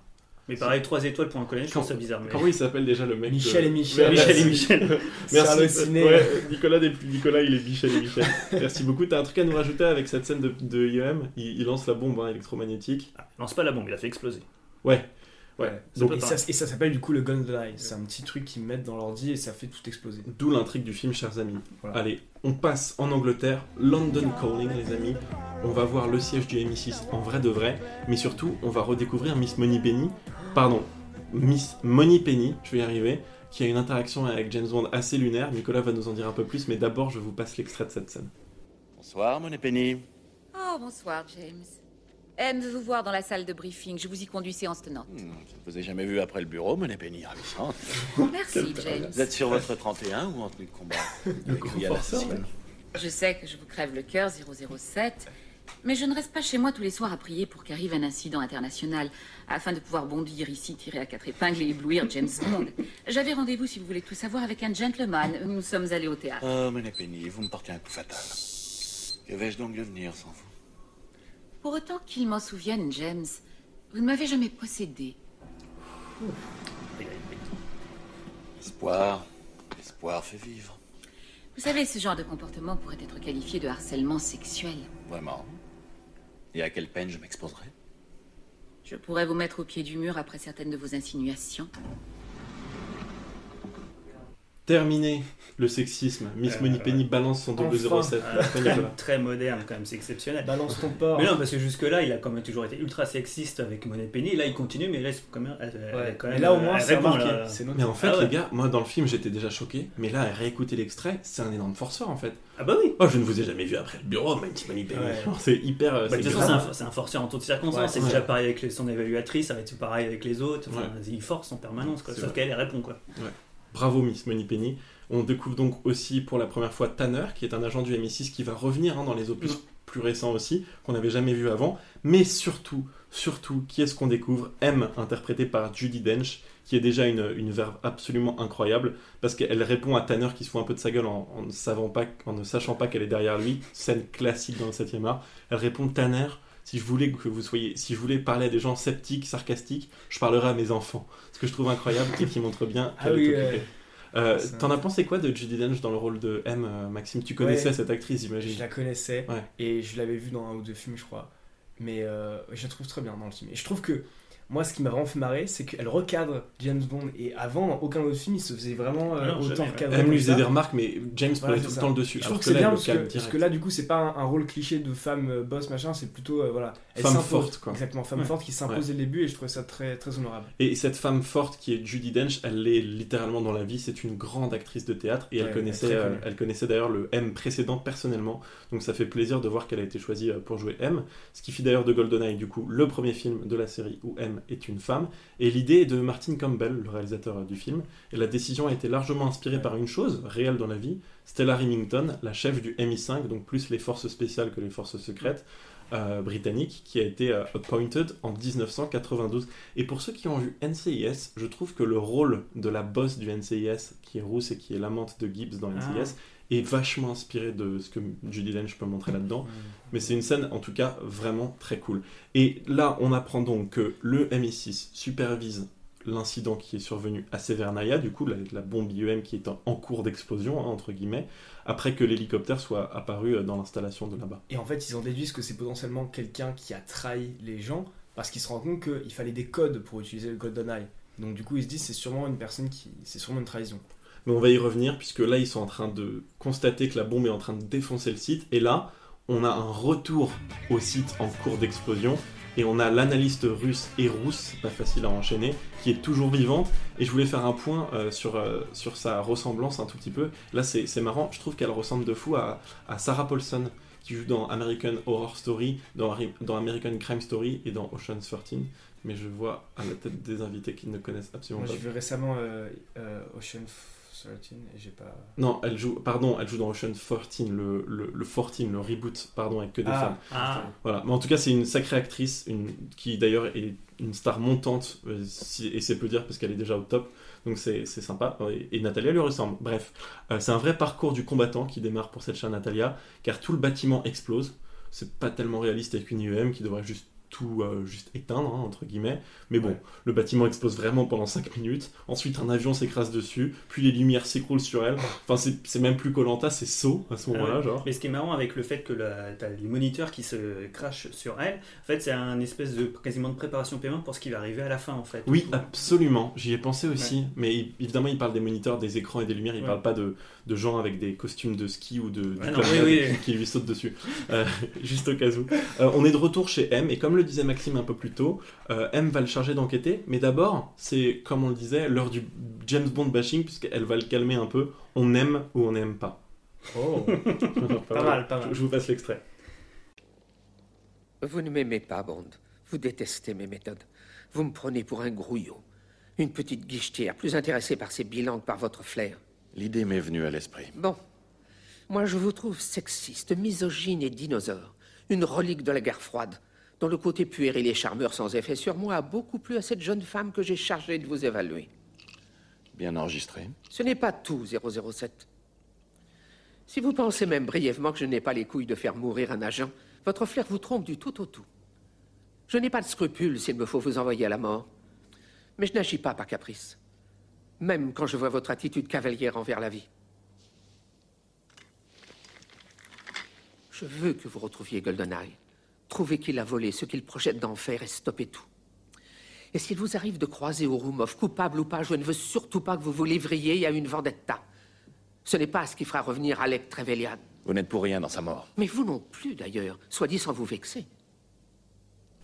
F: Mais pareil, 3 étoiles pour un colonel, je trouve ça bizarre. mais-
A: Comment il s'appelle déjà le mec
G: Michel
A: de-
G: et Michel.
F: Michel et
A: Merci.
F: Michel.
G: C'est
A: Merci. Ouais, Nicolas, Nicolas, il est Michel et Michel. Merci beaucoup. T'as un truc à nous rajouter avec cette scène de, de IEM il, il lance la bombe hein, électromagnétique.
F: Ah, lance pas la bombe, il a fait exploser.
A: Ouais. Ouais. Donc,
G: et, ça, et ça s'appelle du coup le GoldenEye. C'est un petit truc qu'ils mettent dans l'ordi et ça fait tout exploser.
A: D'où l'intrigue du film, chers amis.
G: Voilà.
A: Allez, on passe en Angleterre, London Calling, les amis. On va voir le siège du MI6 en vrai de vrai, mais surtout, on va redécouvrir Miss Moneypenny. Pardon, Miss Moneypenny, je vais y arriver, qui a une interaction avec James Bond assez lunaire. Nicolas va nous en dire un peu plus, mais d'abord, je vous passe l'extrait de cette scène.
K: Bonsoir, mon Penny.
J: Oh, bonsoir, James. Aime-vous voir dans la salle de briefing Je vous y conduis séance tenante.
K: Hmm, je ne vous ai jamais vu après le bureau, mon Penny. Ravissante.
J: Merci, James.
K: Vous êtes sur votre 31 ou en tenue de combat.
J: Je sais que je vous crève le cœur, 007, mais je ne reste pas chez moi tous les soirs à prier pour qu'arrive un incident international, afin de pouvoir bondir ici, tirer à quatre épingles et éblouir James Bond. J'avais rendez-vous, si vous voulez tout savoir, avec un gentleman. Nous sommes allés au théâtre.
K: Oh, mon Penny, vous me portez un coup fatal. Que vais-je donc devenir sans vous?
J: Pour autant qu'il m'en souvienne, James, vous ne m'avez jamais possédé.
K: Espoir. L'espoir fait vivre.
J: Vous savez, ce genre de comportement pourrait être qualifié de harcèlement sexuel.
K: Vraiment. Et à quelle peine je m'exposerai?
J: Je pourrais vous mettre au pied du mur après certaines de vos insinuations.
A: Terminé le sexisme. Miss
F: Euh,
A: Moneypenny balance son double
G: Enfin.
A: 07.
F: Ah,
A: Après, Nicolas.
F: très moderne quand même, c'est exceptionnel.
G: Balance ton porc.
F: Mais non, parce que jusque-là, il a quand même toujours été ultra sexiste avec Monet Penny. Là, il continue, mais il reste quand même.
G: Ouais.
F: quand
G: Mais
F: même,
G: là, au moins,
F: elle
G: c'est
F: là.
G: Noté.
A: Mais en fait,
F: Ah ouais.
A: les gars, moi dans le film j'étais déjà choqué, mais là, à réécouter l'extrait, c'est un énorme forceur en fait.
F: Ah bah oui.
A: Oh, je ne vous ai jamais vu après le bureau, Mighty Moneypenny.
G: Ouais.
A: Genre, C'est hyper. euh,
F: Bah, de
A: c'est
F: toute façon, c'est un, forceur en toutes circonstances.
G: Ouais,
F: c'est
A: ouais.
F: déjà pareil avec son évaluatrice, ça va être pareil avec les autres. Enfin,
A: Ouais.
F: Il force en permanence, Sauf qu'elle, elle répond, quoi.
A: Bravo Miss Moneypenny. On découvre donc aussi pour la première fois Tanner, qui est un agent du MI6 qui va revenir hein, dans les opus plus récent aussi, qu'on n'avait jamais vu avant. Mais surtout, surtout, qui est-ce qu'on découvre? M, interprétée par Judy Dench, qui est déjà une, une verve absolument incroyable, parce qu'elle répond à Tanner qui se fout un peu de sa gueule en, en ne, savant pas, en ne sachant pas qu'elle est derrière lui. Scène classique dans le 7 art. Elle répond Tanner. Si je voulais que vous soyez, si je voulais parler à des gens sceptiques, sarcastiques, je parlerais à mes enfants. Que je trouve incroyable et qui montre bien
G: Ah
A: qu'elle
G: oui,
A: est
G: ouais.
A: occupée. Euh, T'en as pensé quoi de Judy Dench dans le rôle de M, euh, Maxime? Tu connaissais
G: Ouais.
A: cette actrice, j'imagine
G: Je la connaissais
A: Ouais.
G: et je l'avais vue dans un ou deux films, je crois. Mais euh, je la trouve très bien dans le film. Et je trouve que moi, ce qui m'a vraiment fait marrer, c'est qu'elle recadre James Bond. Et avant, dans aucun autre film, il se faisait vraiment euh,
F: non,
G: autant recadrer.
A: Elle lui faisait des remarques, mais James
G: Voilà,
A: prenait tout le
G: ça.
A: temps le dessus.
G: Je trouve que c'est bien
A: le
G: parce que, parce que là, du coup, c'est pas un, un rôle cliché de femme euh, boss, machin, c'est plutôt, euh, voilà. elle
A: Femme forte, quoi.
G: Exactement, femme
F: Ouais.
G: forte qui s'impose
A: Ouais.
G: dès le début et je trouvais ça très, très honorable.
A: Et cette femme forte qui est Judy Dench, elle l'est littéralement dans la vie. C'est une grande actrice de théâtre et elle
G: Ouais,
A: connaissait, euh, elle connaissait d'ailleurs le M précédent personnellement. Donc ça fait plaisir de voir qu'elle a été choisie pour jouer M. Ce qui fit d'ailleurs de GoldenEye du coup le premier film de la série où M est une femme. Et l'idée est de Martin Campbell, le réalisateur du film. Et la décision a été largement inspirée par une chose réelle dans la vie. Stella Remington, la chef du MI5, donc plus les forces spéciales que les forces secrètes. euh, britannique qui a été euh, appointed en 1992 et pour ceux qui ont vu NCIS, je trouve que le rôle de la boss du NCIS, qui est rousse et qui est l'amante de Gibbs dans NCIS, est vachement inspiré de ce que Judy Dench peut montrer là-dedans. Mais c'est une scène, en tout cas, vraiment très cool. Et là, on apprend donc que le MI6 supervise l'incident qui est survenu à Severnaya, du coup, la, la bombe IEM qui est en, en cours d'explosion, hein, entre guillemets, après que l'hélicoptère soit apparu euh, dans l'installation de là-bas.
G: Et en fait, ils en déduisent que c'est potentiellement quelqu'un qui a trahi les gens parce qu'ils se rendent compte qu'il fallait des codes pour utiliser le GoldenEye. Donc du coup, ils se disent c'est sûrement une personne qui, c'est sûrement une trahison.
A: Mais on va y revenir, puisque là, ils sont en train de constater que la bombe est en train de défoncer le site. Et là, on a un retour au site en cours d'explosion. Et on a l'analyste russe et rousse, pas facile à enchaîner, qui est toujours vivante. Et je voulais faire un point euh, sur, euh, sur sa ressemblance un tout petit peu. Là, c'est marrant, je trouve qu'elle ressemble de fou à, à Sarah Paulson, qui joue dans American Horror Story, dans, American Crime Story et dans Ocean's 13. Mais je vois à la tête des invités qui ne connaissent absolument
G: Moi,
A: pas.
G: j'ai vu récemment euh, euh, Ocean 13 et j'ai pas.
A: Non, elle joue, pardon, elle joue dans Ocean 14, le, le, le 14, le reboot, pardon, avec que des
G: Ah.
A: femmes.
F: Ah.
A: Voilà, mais en tout cas, c'est une sacrée actrice, une, qui d'ailleurs est une star montante, euh, et c'est peu dire parce qu'elle est déjà au top, donc c'est c'est sympa, et, et Natalia lui ressemble. Bref, euh, c'est un vrai parcours du combattant qui démarre pour cette chère Natalia, car tout le bâtiment explose. C'est pas tellement réaliste avec une IEM qui devrait juste tout euh, juste éteindre, hein, entre guillemets. Mais bon,
G: Ouais.
A: le bâtiment explose vraiment pendant 5 minutes. Ensuite, un avion s'écrase dessus, puis les lumières s'écroulent sur elle. Enfin, c'est même plus Colanta, c'est saut à ce moment-là,
F: Ah ouais.
A: genre.
F: Mais ce qui est marrant avec le fait que la- t'as les moniteurs qui se crachent sur elle, en fait, c'est un espèce de quasiment de préparation paiement pour ce qui va arriver à la fin, en fait.
A: Oui, absolument. J'y ai pensé aussi. Mais évidemment, il parle des moniteurs, des écrans et des lumières. Il
F: Ouais.
A: parle pas de, de gens avec des costumes de ski ou de,
F: non, oui, oui.
A: Qui, qui lui sautent dessus. Euh, juste au cas où. Euh, on est de retour chez M. Et comme le disait Maxime un peu plus tôt, euh, M va le charger d'enquêter. Mais d'abord, c'est, comme on le disait, l'heure du James Bond bashing, puisqu'elle va le calmer un peu. On aime ou on n'aime pas.
G: Oh
F: Pas mal, pas mal.
A: Je, je vous passe l'extrait.
L: Vous ne m'aimez pas, Bond. Vous détestez mes méthodes. Vous me prenez pour un grouillot. Une petite guichetière, plus intéressée par ses bilans que par votre flair.
K: L'idée m'est venue à l'esprit.
L: Bon. Moi, je vous trouve sexiste, misogyne et dinosaure. Une relique de la guerre froide, dont le côté puéril et charmeur sans effet sur moi a beaucoup plu à cette jeune femme que j'ai chargée de vous évaluer.
K: Bien enregistré.
L: Ce n'est pas tout, 007. Si vous pensez même brièvement que je n'ai pas les couilles de faire mourir un agent, votre flair vous trompe du tout au tout. Je n'ai pas de scrupules s'il me faut vous envoyer à la mort. Mais je n'agis pas par caprice. Même quand je vois votre attitude cavalière envers la vie. Je veux que vous retrouviez GoldenEye. Trouvez qu'il a volé ce qu'il projette d'en faire et stoppez tout. Et s'il vous arrive de croiser Ouroumov, coupable ou pas, je ne veux surtout pas que vous vous livriez à une vendetta. Ce n'est pas ce qui fera revenir Alec Trevelyan.
K: Vous n'êtes pour rien dans sa mort.
L: Mais vous non plus, d'ailleurs, soit dit sans vous vexer.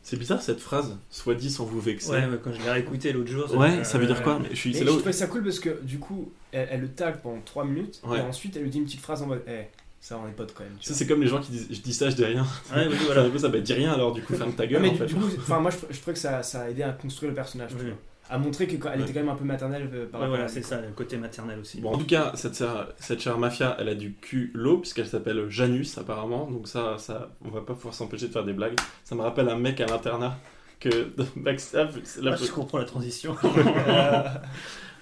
A: C'est bizarre cette phrase, soit dit sans vous vexer.
F: Ouais, quand je l'ai réécouté l'autre jour.
A: Ouais, ça veut dire quoi Mais je suis-
G: Et
A: c'est
G: je
A: là où-
G: trouvais ça cool parce que du coup, elle, elle le tag pendant 3 minutes
A: Ouais.
G: et ensuite elle lui dit une petite phrase en mode Eh, ça on est potes quand même. tu
A: Ça, c'est comme les gens qui disent je dis ça, je dis rien.
F: Ouais, oui, voilà.
A: Ça va dire rien alors, du coup, ferme ta
G: Ouais,
A: gueule.
G: mais
A: en
G: du,
A: fait.
G: du coup, enfin moi je, je trouvais que ça, ça a aidé à construire le personnage. tu
F: Oui.
G: vois. À montrer qu'elle
A: Ouais.
G: était quand même un peu maternelle euh, par
F: Ouais,
G: rapport
F: voilà,
G: à
F: c'est ça, le côté maternel aussi.
A: Bon, en tout cas, cette, chère- cette chère mafia, elle a du cul lot, puisqu'elle s'appelle Janus, apparemment. Donc, ça, ça, on va pas pouvoir s'empêcher de faire des blagues. Ça me rappelle un mec à l'internat que c'est la-
F: Ah, je comprends la transition.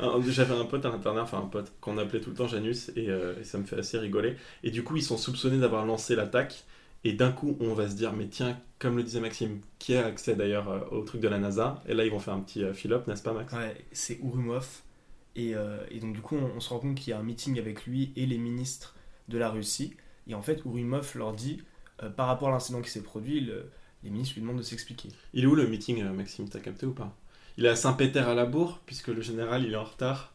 A: Euh, J'avais un pote à l'internat, enfin un pote, qu'on appelait tout le temps Janus, et, euh, et ça me fait assez rigoler. Et du coup, ils sont soupçonnés d'avoir lancé l'attaque. Et d'un coup, on va se dire, mais tiens, comme le disait Maxime, qui a accès d'ailleurs euh, au truc de la NASA? Et là, ils vont faire un petit euh, fill-up, n'est-ce pas, Max?
G: Ouais, c'est Ourumov. Et, euh, et donc, du coup, on, on se rend compte qu'il y a un meeting avec lui et les ministres de la Russie. Et en fait, Ourumov leur dit, euh, par rapport à l'incident qui s'est produit, le- les ministres lui demandent de s'expliquer.
A: Il est où le meeting, Maxime? T'as capté ou pas? Il est à Saint-Péter à la Bourre, puisque le général, il est en retard.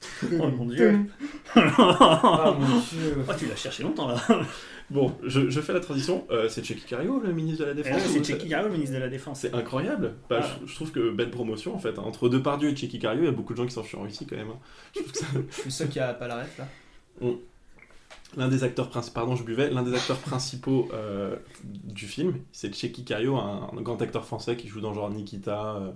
F: Oh mon dieu.
G: Ah, mon Dieu.
F: Oh, tu l'as cherché longtemps là.
A: Bon, je, je fais la transition. Euh, c'est Checky Cario, le ministre de la
F: Eh
A: Défense
F: c'est Checky Cario, le ministre de la Défense.
A: C'est incroyable. Bah,
F: Ah.
A: je, je trouve que belle promotion en fait. Entre Depardieu et Checky Cario, il y a beaucoup de gens qui s'en fuient ici quand même. hein. Je trouve que ça-
G: Je suis le seul qui a pas la ref là.
A: L'un des acteurs principaux, pardon, je buvais. L'un des acteurs principaux euh, du film, c'est Checky Cario, un, un grand acteur français qui joue dans genre Nikita, euh,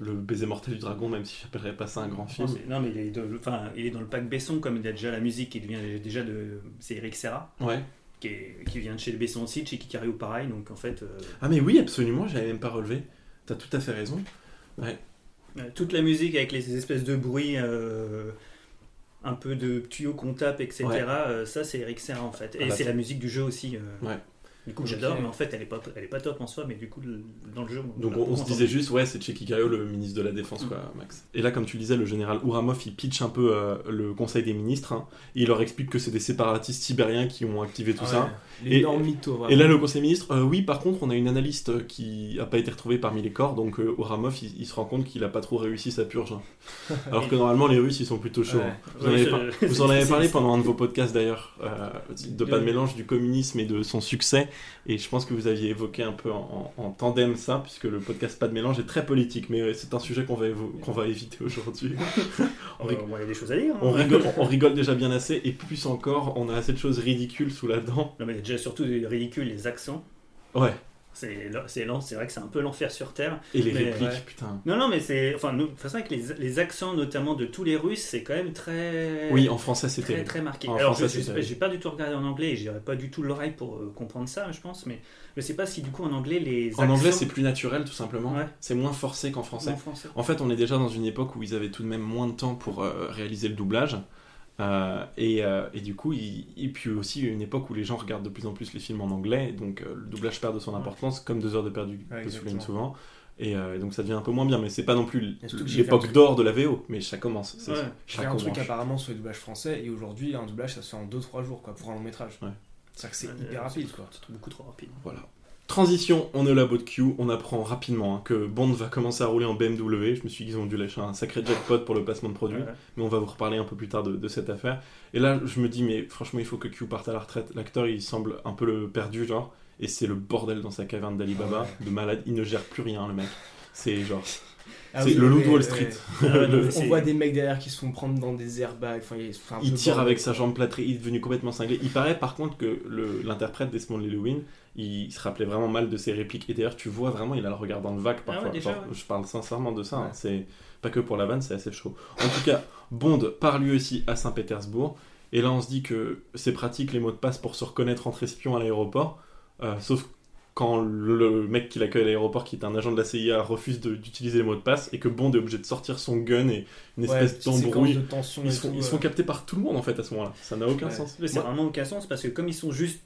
A: le baiser mortel du dragon, même si j'appellerais pas ça un grand film.
F: Non, mais il est, de- enfin, il est dans le pack Besson, comme il a déjà la musique qui vient déjà de. C'est Eric Serra,
A: Ouais.
F: Qui, est- qui vient de chez Besson aussi, chez Cario pareil, donc en fait. euh,
A: Ah mais oui, absolument. J'avais même pas relevé. T'as tout à fait raison. Ouais.
F: Euh, toute la musique avec les espèces de bruits, euh, un peu de tuyaux qu'on tape, etc.
A: Ouais.
F: ça, c'est Eric Serra en fait. Et
A: Ah bah,
F: c'est la musique du jeu aussi. euh.
A: Ouais.
F: Du coup, j'adore, mais en fait, elle est pas, elle est pas top en soi, mais du coup, le- dans le jeu.
A: Donc on, se disait juste, ouais, c'est Checky Cario, le ministre de la
F: Mm.
A: Défense, quoi, Max. Et là, comme tu disais, le général Ouramov, il pitch un peu euh, le conseil des ministres. hein, et il leur explique que c'est des séparatistes sibériens qui ont activé tout
G: Ouais,
A: ça.
G: L'énorme mytho, vraiment.
A: Et là, le conseil des ministres, euh, oui, par contre, on a une analyste euh, qui a pas été retrouvée parmi les corps, donc euh, Ouramov, il, il se rend compte qu'il a pas trop réussi sa purge. hein. Alors que normalement, les Russes, ils sont plutôt chauds.
G: Ouais.
A: hein. Vous, en avez
F: je-
A: par- vous en avez
F: c'est-
A: parlé pendant un de vos podcasts d'ailleurs, euh, de pas de mélange du communisme et de son succès. Et je pense que vous aviez évoqué un peu en, en- en tandem ça, puisque le podcast Pas de mélange est très politique, mais c'est un sujet qu'on va, qu'on va éviter aujourd'hui. on, rig-
F: bon, il y a des choses à dire. hein.
A: on rigole, on rigole déjà bien assez, et plus encore, on a assez de choses ridicules sous la dent.
F: Non, mais déjà surtout des ridicules, les accents.
A: Ouais,
F: C'est lent, c'est vrai que c'est un peu l'enfer sur Terre.
A: et les
F: Mais-
A: répliques,
F: ouais.
A: putain.
F: Non, non, mais c'est. Enfin, nous, de toute façon, avec les, les accents, notamment de tous les Russes, c'est quand même très.
A: Oui, en français, c'est
F: très, très marqué.
A: En
F: Alors,
A: français,
F: je- sais pas,
A: terrible.
F: j'ai pas du tout regardé en anglais et j'aurais pas du tout l'oreille pour euh, comprendre ça, je pense, mais je sais pas si du coup en anglais les.
A: En anglais, c'est plus naturel, tout simplement.
F: Ouais.
A: C'est moins forcé qu'en français.
F: En français.
A: En fait, on est déjà dans une époque où ils avaient tout de même moins de temps pour euh, réaliser le doublage. Euh, et, euh, et du coup, il- et puis aussi une époque où les gens regardent de plus en plus les films en anglais, donc euh, le doublage perd de son importance, comme deux heures de perdu
G: Ouais,
A: le souligne souvent. Et, euh, et donc ça devient un peu moins bien, mais c'est pas non plus
G: que
A: l'époque d'or de la VO, mais ça commence. C'est
F: Ouais.
G: J'ai un truc apparemment sur les doublages français et aujourd'hui un doublage ça se fait en 2-3 jours quoi pour un long métrage.
A: Ouais.
G: C'est-à-dire que c'est hyper rapide quoi.
F: C'est beaucoup trop rapide.
A: Voilà. Transition, on est au labo de Q, on apprend rapidement hein, que Bond va commencer à rouler en BMW. Je me suis dit qu'ils ont dû lâcher un sacré jackpot pour le placement de produit.
F: Ouais.
A: mais on va vous reparler un peu plus tard de, de cette affaire. Et là, je me dis, mais franchement, il faut que Q parte à la retraite. L'acteur, il semble un peu le perdu, genre, et c'est le bordel dans sa caverne d'Alibaba, de malade. Il ne gère plus rien, le mec. C'est genre.
G: Ah
A: c'est
G: oui,
A: le loup de Wall. Street.
F: Ah
A: Le-
G: On voit des mecs derrière qui se font prendre dans des airbags. Enfin, il,
A: tire avec sa jambe plâtrée, il est devenu complètement cinglé. Il paraît par contre que l'interprète Desmond Llewellyn, il se rappelait vraiment mal de ses répliques. Et d'ailleurs, tu vois vraiment, il a le regard dans le vague
F: Ah ouais,
A: parfois.
F: déjà,
A: Genre,
F: ouais.
A: Je parle sincèrement de ça. hein.
G: Ouais.
A: C'est pas que pour la vanne, c'est assez chaud. En tout cas, Bond part lui aussi à Saint-Pétersbourg. Et là, on se dit que c'est pratique les mots de passe pour se reconnaître entre espions à l'aéroport. Euh, sauf quand le mec qui l'accueille à l'aéroport, qui est un agent de la CIA, refuse d'utiliser les mots de passe et que Bond est obligé de sortir son gun et une
G: Ouais,
A: espèce
G: séquence
A: d'embrouille.
G: de tension
A: Ils
G: tout,
A: ils
G: euh.
A: capter par tout le monde en fait à ce moment-là. Ça n'a aucun
G: Ouais.
A: sens.
F: Mais c'est
A: Moi-
F: vraiment aucun sens parce que comme ils sont juste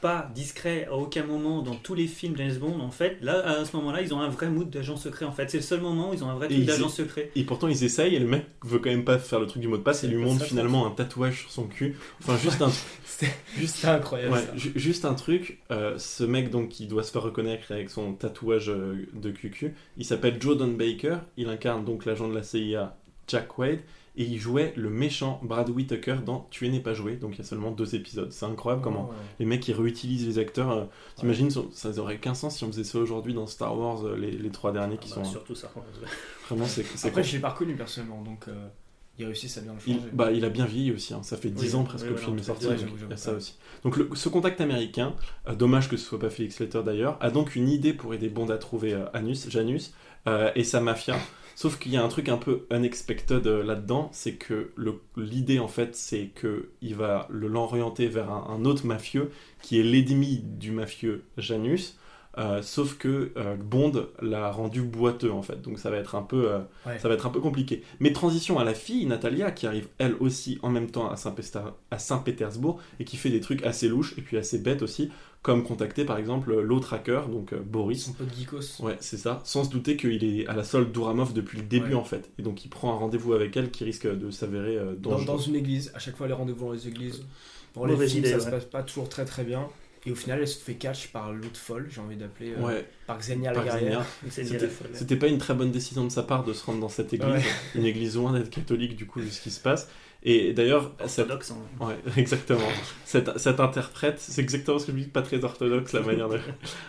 F: pas discrets à aucun moment dans tous les films James Bond, en fait, là à ce moment-là, ils ont un vrai mood d'agent secret. En fait, c'est le seul moment où ils ont un vrai truc d'agent secret.
A: Et pourtant ils essayent et le mec veut quand même pas faire le truc du mot de passe et lui montre finalement un tatouage sur son cul. Enfin juste un,
G: C'était juste incroyable.
A: ouais,
G: ça.
A: ju- juste un truc. euh, ce mec donc qui doit se faire reconnaître avec son tatouage euh, de QQ, il s'appelle Joe Don Baker. Il incarne donc l'agent de la CIA Jack Wade et il jouait le méchant Brad Whitaker dans Tuer n'est pas joué. Donc il y a seulement deux épisodes. C'est incroyable comment
G: Oh, ouais.
A: les mecs ils réutilisent les acteurs. euh, T'imagines ça- ça aurait qu'un sens si on faisait ça aujourd'hui dans Star Wars euh, les, les trois derniers qui
F: Ah
A: sont
F: bah, surtout ça.
A: vraiment c'est
G: Après, je l'ai pas reconnu personnellement donc. euh, ils réussissent à bien le
A: Il,
G: changer.
A: bah, il a bien vieilli aussi, hein. ça fait 10
G: Oui,
A: ans presque
G: oui,
A: que le film est sorti, donc il y a ça aussi. Donc le- ce contact américain, euh, dommage que ce soit pas Felix Leiter d'ailleurs, a donc une idée pour aider Bond à trouver Anus, Janus et sa mafia. Sauf qu'il y a un truc un peu unexpected euh, là-dedans, c'est que l'idée en fait, c'est que il va l'orienter vers un autre mafieux qui est l'ennemi du mafieux Janus. Euh, sauf que euh, Bond l'a rendu boiteux en fait, donc ça va être un peu, euh,
G: Ouais.
A: ça va être un peu compliqué. Mais transition à la fille Natalia qui arrive elle aussi en même temps à Saint-Pétersbourg et qui fait des trucs assez louches et puis assez bêtes aussi, comme contacter par exemple l'autre hacker, donc euh, Boris.
G: Son pote Geekos.
A: Ouais, c'est ça, sans se douter qu'il est à la solde d'Ouramov depuis le début
G: Ouais.
A: en fait. Et donc il prend un rendez-vous avec elle qui risque de s'avérer euh,
G: Dans,
A: dangereux.
G: dans une église, à chaque fois les rendez-vous dans les églises, pour les films,
F: idée,
G: ça se passe pas toujours très très bien. Et au final, elle se fait catch par l'autre folle, j'ai envie d'appeler, euh,
A: Ouais.
G: par Xenia la guerrière.
A: C'était- pas une très bonne décision de sa part de se rendre dans cette église,
G: Ouais.
A: une église loin d'être catholique du coup, vu ce qui se passe. Et d'ailleurs, cette...
F: Hein.
A: ouais, exactement. Cette, cette interprète, c'est exactement ce que je dis, pas très orthodoxe la manière de.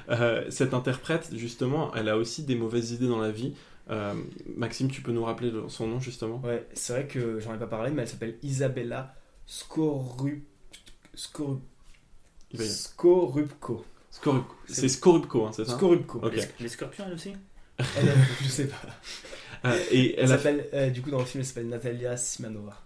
A: Euh, cette interprète, justement, elle a aussi des mauvaises idées dans la vie. Euh, Maxime, tu peux nous rappeler le- son nom justement?
G: Ouais, c'est vrai que j'en ai pas parlé, mais elle s'appelle Isabella Skorup... Skorup...
A: Il va y-. C'est Skorupko, hein, c'est ça
G: Skorupko.
A: Ok.
F: Les, les scorpions, elle aussi
G: Elle, je sais pas.
A: Euh, et elle
G: Elle
A: a
G: s'appelle, euh, du coup, dans le film, elle s'appelle Natalia Simanova.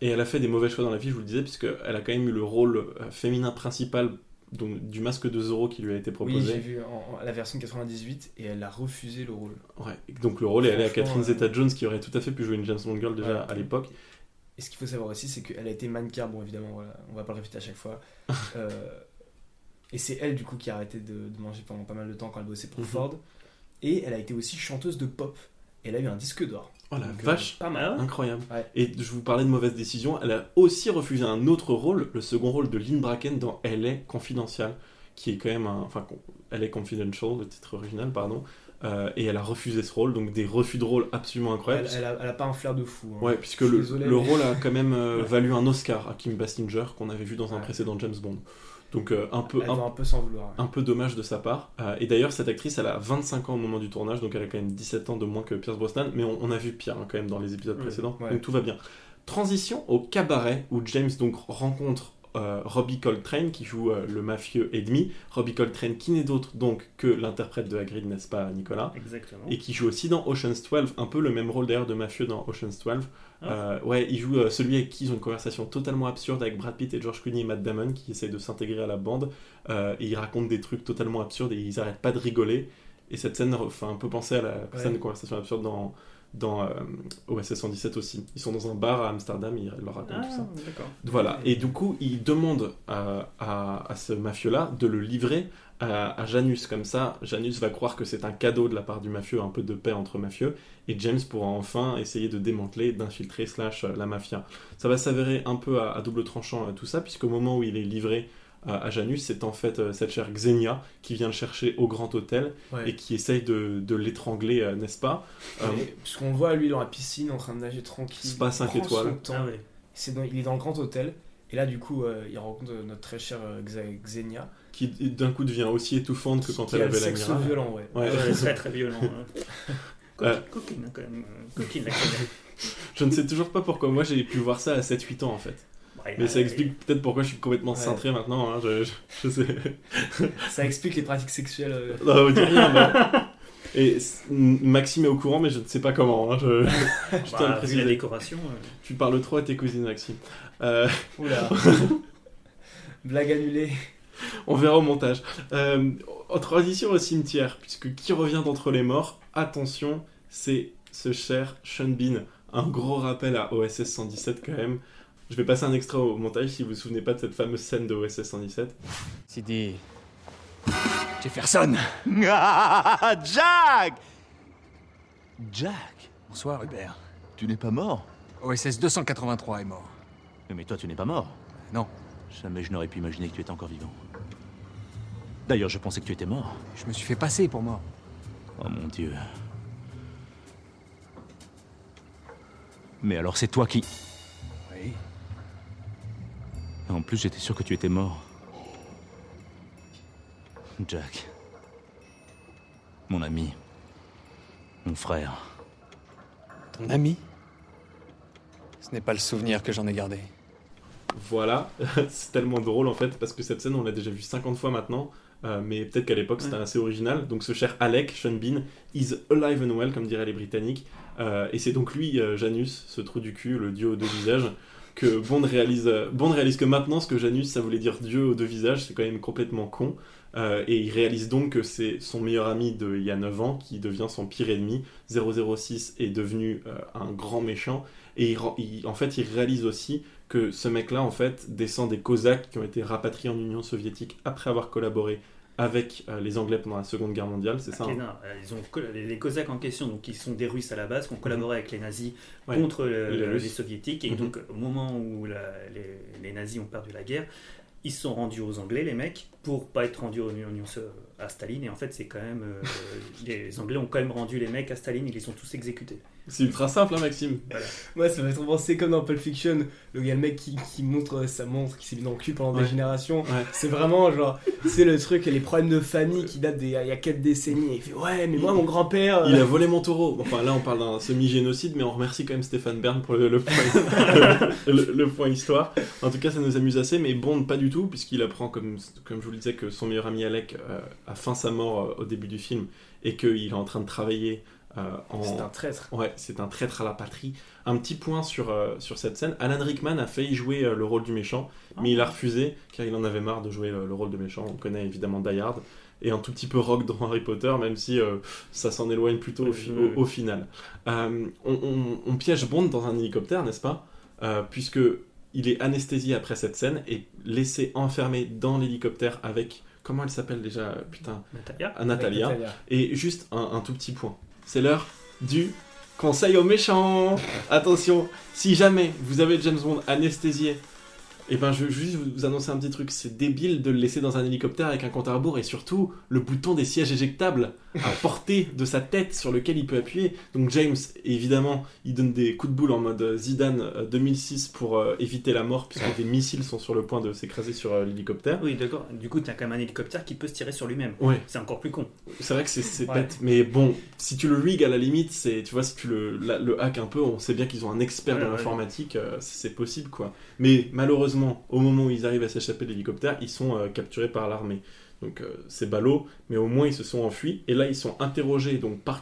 A: Et elle a fait des mauvais choix dans la vie, je vous le disais, puisqu'elle a quand même eu le rôle euh, féminin principal donc, du masque de Zorro qui lui a été
G: Oui,
A: proposé.
G: j'ai vu en, en- la version 98 et elle a refusé le rôle.
A: Ouais, donc le rôle est allé à
G: Franchement,
A: Catherine
G: euh,
A: Zeta-Jones qui aurait tout à fait pu jouer une James Bond girl déjà
G: Ouais.
A: à l'époque.
G: Et ce qu'il faut savoir aussi, c'est qu'elle a été mannequin, bon évidemment, voilà, on va pas le répéter à chaque fois. Euh, et c'est elle, du coup, qui a arrêté de, de manger pendant pas mal de temps quand elle bossait pour
A: Mhm.
G: Ford. Et elle a été aussi chanteuse de pop. Elle a eu un disque d'or.
A: Oh la
G: Donc, euh,
A: vache,
G: Pas mal.
A: incroyable.
G: Ouais.
A: Et je vous parlais de mauvaise décision, elle a aussi refusé un autre rôle, le second rôle de Lynn Bracken dans Elle est confidentielle, qui est quand même un. Enfin, Elle est confidential, le titre original, pardon. Euh, et elle a refusé ce rôle, donc des refus de rôle absolument incroyables.
G: elle a, elle a pas un flair de fou. hein.
A: Ouais, puisque le,
G: désolé,
A: le
G: mais-
A: rôle a quand même euh, valu un Oscar à Kim Basinger qu'on avait vu dans un précédent James Bond. Donc euh, un peu
G: un peu s'en vouloir.
A: un peu dommage de sa part. Et d'ailleurs, cette actrice, elle a 25 ans au moment du tournage, donc elle a quand même 17 ans de moins que Pierce Brosnan, mais on, on a vu pire hein, quand même dans les épisodes précédents,
G: ouais.
A: donc tout va bien. Transition au cabaret où James donc rencontre euh, Robbie Coltrane qui joue euh, le mafieux ennemi. Robbie Coltrane qui n'est d'autre donc que l'interprète de Hagrid, n'est-ce pas Nicolas?
F: Exactement.
A: Et qui joue aussi dans Ocean's 12, un peu le même rôle d'ailleurs de mafieux dans Ocean's 12.
F: Ah.
A: Euh, ouais, il joue celui avec qui ils ont une conversation totalement absurde avec Brad Pitt et George Clooney et Matt Damon qui essayent de s'intégrer à la bande et ils racontent des trucs totalement absurdes et ils arrêtent pas de rigoler. Et cette scène fait un peu penser à la
G: Ouais.
A: scène de conversation absurde dans, dans euh, OSS 117 aussi. Ils sont dans un bar à Amsterdam, ils leur racontent
F: Ah,
A: tout ça. Voilà, et du coup, il demande à, à, à ce mafieux-là de le livrer à, à Janus. Comme ça, Janus va croire que c'est un cadeau de la part du mafieux, un peu de paix entre mafieux, et James pourra enfin essayer de démanteler, d'infiltrer slash euh, la mafia. Ça va s'avérer un peu à, double tranchant euh, tout ça, puisqu'au moment où il est livré à Janus, c'est en fait euh, cette chère Xenia qui vient le chercher au grand hôtel
G: Ouais.
A: et qui essaye de, de l'étrangler, euh, n'est-ce pas? Euh,
G: Puisqu'on le voit lui dans la piscine en train de nager tranquille.
A: C'est pas cinq
G: Il prend
A: étoiles.
F: Ah ouais.
G: C'est dans- il est dans le grand hôtel. Et là, du coup, euh, il rencontre notre très chère euh, Xenia.
A: qui d'un coup devient aussi étouffante que quand
G: Qui
A: elle avait la
G: sexe
A: miracle.
G: violent, ouais.
A: Ouais.
F: Ouais, très très violent. hein.
A: Euh,
F: Coquine, coquine, quand même. Coquine, la coquine.
A: Je ne sais toujours pas pourquoi moi j'ai pu voir ça à 7-8 ans en fait. Mais ça explique peut-être pourquoi je suis complètement
G: Ouais.
A: cintré maintenant. hein, je, je- je sais.
G: Ça explique les pratiques sexuelles. euh.
A: Non, on dit rien. mais- Et Maxime est au courant, mais je ne sais pas comment. hein, je, je à le
F: Bah, vu la décoration. euh,
A: Tu parles trop à tes cousines, Maxime. Euh,
G: Oula. Blague annulée.
A: on verra au montage. Euh, en transition au cimetière, puisque qui revient d'entre les morts Attention, c'est ce cher Sean Bean. Un gros rappel à OSS 117 quand même. Je vais passer un extrait au montage si vous vous souvenez pas de cette fameuse scène de OSS 117.
M: Sidi. Jefferson
N: Ah, Jack
M: Jack Bonsoir, Hubert.
N: Tu n'es pas mort
M: OSS 283 est mort.
N: Mais toi, tu n'es pas mort.
M: Non.
N: Jamais je n'aurais pu imaginer que tu étais encore vivant. D'ailleurs, je pensais que tu étais mort.
M: Je me suis fait passer pour mort.
N: Oh mon Dieu. Mais alors c'est toi qui... En plus, j'étais sûr que tu étais mort. Jack. Mon ami. Mon frère.
M: Ton ami?
O: Ce n'est pas le souvenir que j'en ai gardé.
A: Voilà, c'est tellement drôle en fait, parce que cette scène on l'a déjà vue 50 fois maintenant, euh, mais peut-être qu'à l'époque c'était
F: Ouais.
A: assez original. Donc ce cher Alec, Sean Bean, is alive and well, comme diraient les Britanniques. Euh, et c'est donc lui, euh, Janus, ce trou du cul, le dieu aux deux visages, que Bond réalise. euh, Bond réalise que maintenant ce que Janus ça voulait dire dieu aux deux visages, c'est quand même complètement con. Euh, et il réalise donc que c'est son meilleur ami de il y a 9 ans qui devient son pire ennemi. 006 est devenu euh, un grand méchant. Et en fait, il réalise aussi que ce mec-là, en fait, descend des Cosaques qui ont été rapatriés en Union soviétique après avoir collaboré avec euh, les Anglais pendant la Seconde Guerre mondiale, c'est ça hein
F: non, ils ont, coll- les, Cosaques en question, donc ils sont des Russes à la base, qui ont collaboré avec les nazis
A: Ouais.
F: contre le-
A: Les.
F: Soviétiques. Et
A: Mhm.
F: donc, au moment où la- les, les nazis ont perdu la guerre, ils se sont rendus aux Anglais, les mecs, pour pas être rendus aux à Staline. Et en fait, c'est quand même. euh, les Anglais ont quand même rendu les mecs à Staline, ils les ont tous exécutés.
A: C'est ultra simple, hein, Maxime
F: Voilà.
G: Moi, ça m'a trop pensé comme dans Pulp Fiction, le gars, le mec qui, qui montre sa montre qui s'est mis dans le cul pendant
A: Ouais.
G: des générations.
A: Ouais.
G: C'est vraiment genre, c'est le truc, les problèmes de famille qui datent d'il y a 4 décennies. Et il fait Ouais, mais moi, mon grand-père.
A: Il
G: euh,
A: a volé mon taureau. Enfin, là, on parle d'un semi-génocide, mais on remercie quand même Stéphane Bern pour le, le point, le- le point histoire. En tout cas, ça nous amuse assez, mais Bond, pas du tout, puisqu'il apprend, comme, comme je vous le disais, que son meilleur ami Alec euh, a faim sa mort euh, au début du film et qu'il est en train de travailler euh, en.
G: C'est un traître.
A: Ouais, c'est un traître à la patrie. Un petit point sur, euh, sur cette scène. Alan Rickman a failli jouer euh, le rôle du méchant, mais il a refusé car il en avait marre de jouer le, le rôle de méchant. On connaît évidemment Die Hard et un tout petit peu Rock dans Harry Potter, même si ça s'en éloigne plutôt au, fi- au- au final. On, on- on piège Bond dans un hélicoptère, n'est-ce pas? Puisque il est anesthésié après cette scène et laissé enfermé dans l'hélicoptère avec comment elle s'appelle déjà Putain,
F: Natalia
A: Ah, Natalia. Et juste un, un tout petit point. C'est l'heure du conseil aux méchants. Attention, si jamais vous avez James Bond anesthésié, et ben je veux juste vous annoncer un petit truc. C'est débile de le laisser dans un hélicoptère avec un compte à rebours et surtout le bouton des sièges éjectables à portée de sa tête sur lequel il peut appuyer. Donc James, évidemment, il donne des coups de boule en mode Zidane euh, 2006 pour euh, éviter la mort puisque des missiles sont sur le point de s'écraser sur euh, l'hélicoptère.
F: Oui, d'accord. Du coup, t'as quand même un hélicoptère qui peut se tirer sur lui-même.
A: Ouais.
F: C'est encore plus con.
A: C'est vrai que c'est-
F: Ouais.
A: bête, mais bon, si tu le rig à la limite, c'est, tu vois, si tu le, la- le hack un peu, on sait bien qu'ils ont un expert
F: Ouais,
A: de l'informatique, euh, c'est possible quoi. Mais malheureusement, au moment où ils arrivent à s'échapper de l'hélicoptère, ils sont euh, capturés par l'armée. Donc euh, c'est ballot, mais au moins ils se sont enfuis. Et là, ils sont interrogés donc par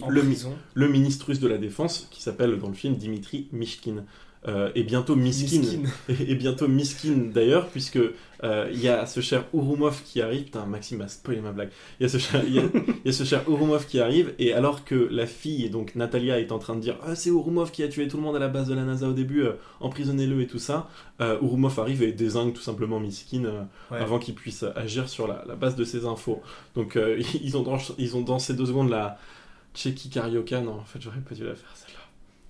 G: En
A: le, mi- le ministre russe de la défense, qui s'appelle dans le film Dimitri Mishkin. Euh, et bientôt Miskin,
G: Miskin.
A: et, et bientôt Miskin d'ailleurs, puisque euh, il y a ce cher Urumov qui arrive. Putain, Maxime a spoilé ma blague. Il y a ce cher, y a, y a ce cher Urumov qui arrive, et alors que la fille, donc Natalia, est en train de dire ah, c'est Urumov qui a tué tout le monde à la base de la NASA au début, euh, emprisonnez-le et tout ça, Urumov arrive et désingue tout simplement Miskin
G: Ouais.
A: avant qu'il puisse agir sur la, la base de ses infos. Donc ils, ont dans, ils ont dansé deux secondes la Cheki Karioka. Non, en fait, j'aurais pas dû la faire celle-là.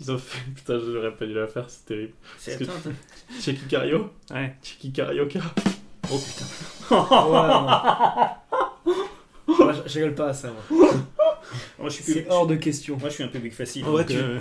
A: Ils ont fait, putain, j'aurais pas dû la faire, c'est terrible.
F: C'est
A: Cheki Kario
F: Ouais.
A: Cheki Karioka. Oh putain.
G: Moi, je, je rigole pas à ça. moi.
F: Moi, je suis
G: C'est
F: public-
G: hors de question.
F: Moi, je suis un public facile.
A: Ouais,
F: donc,
A: tu-
F: euh,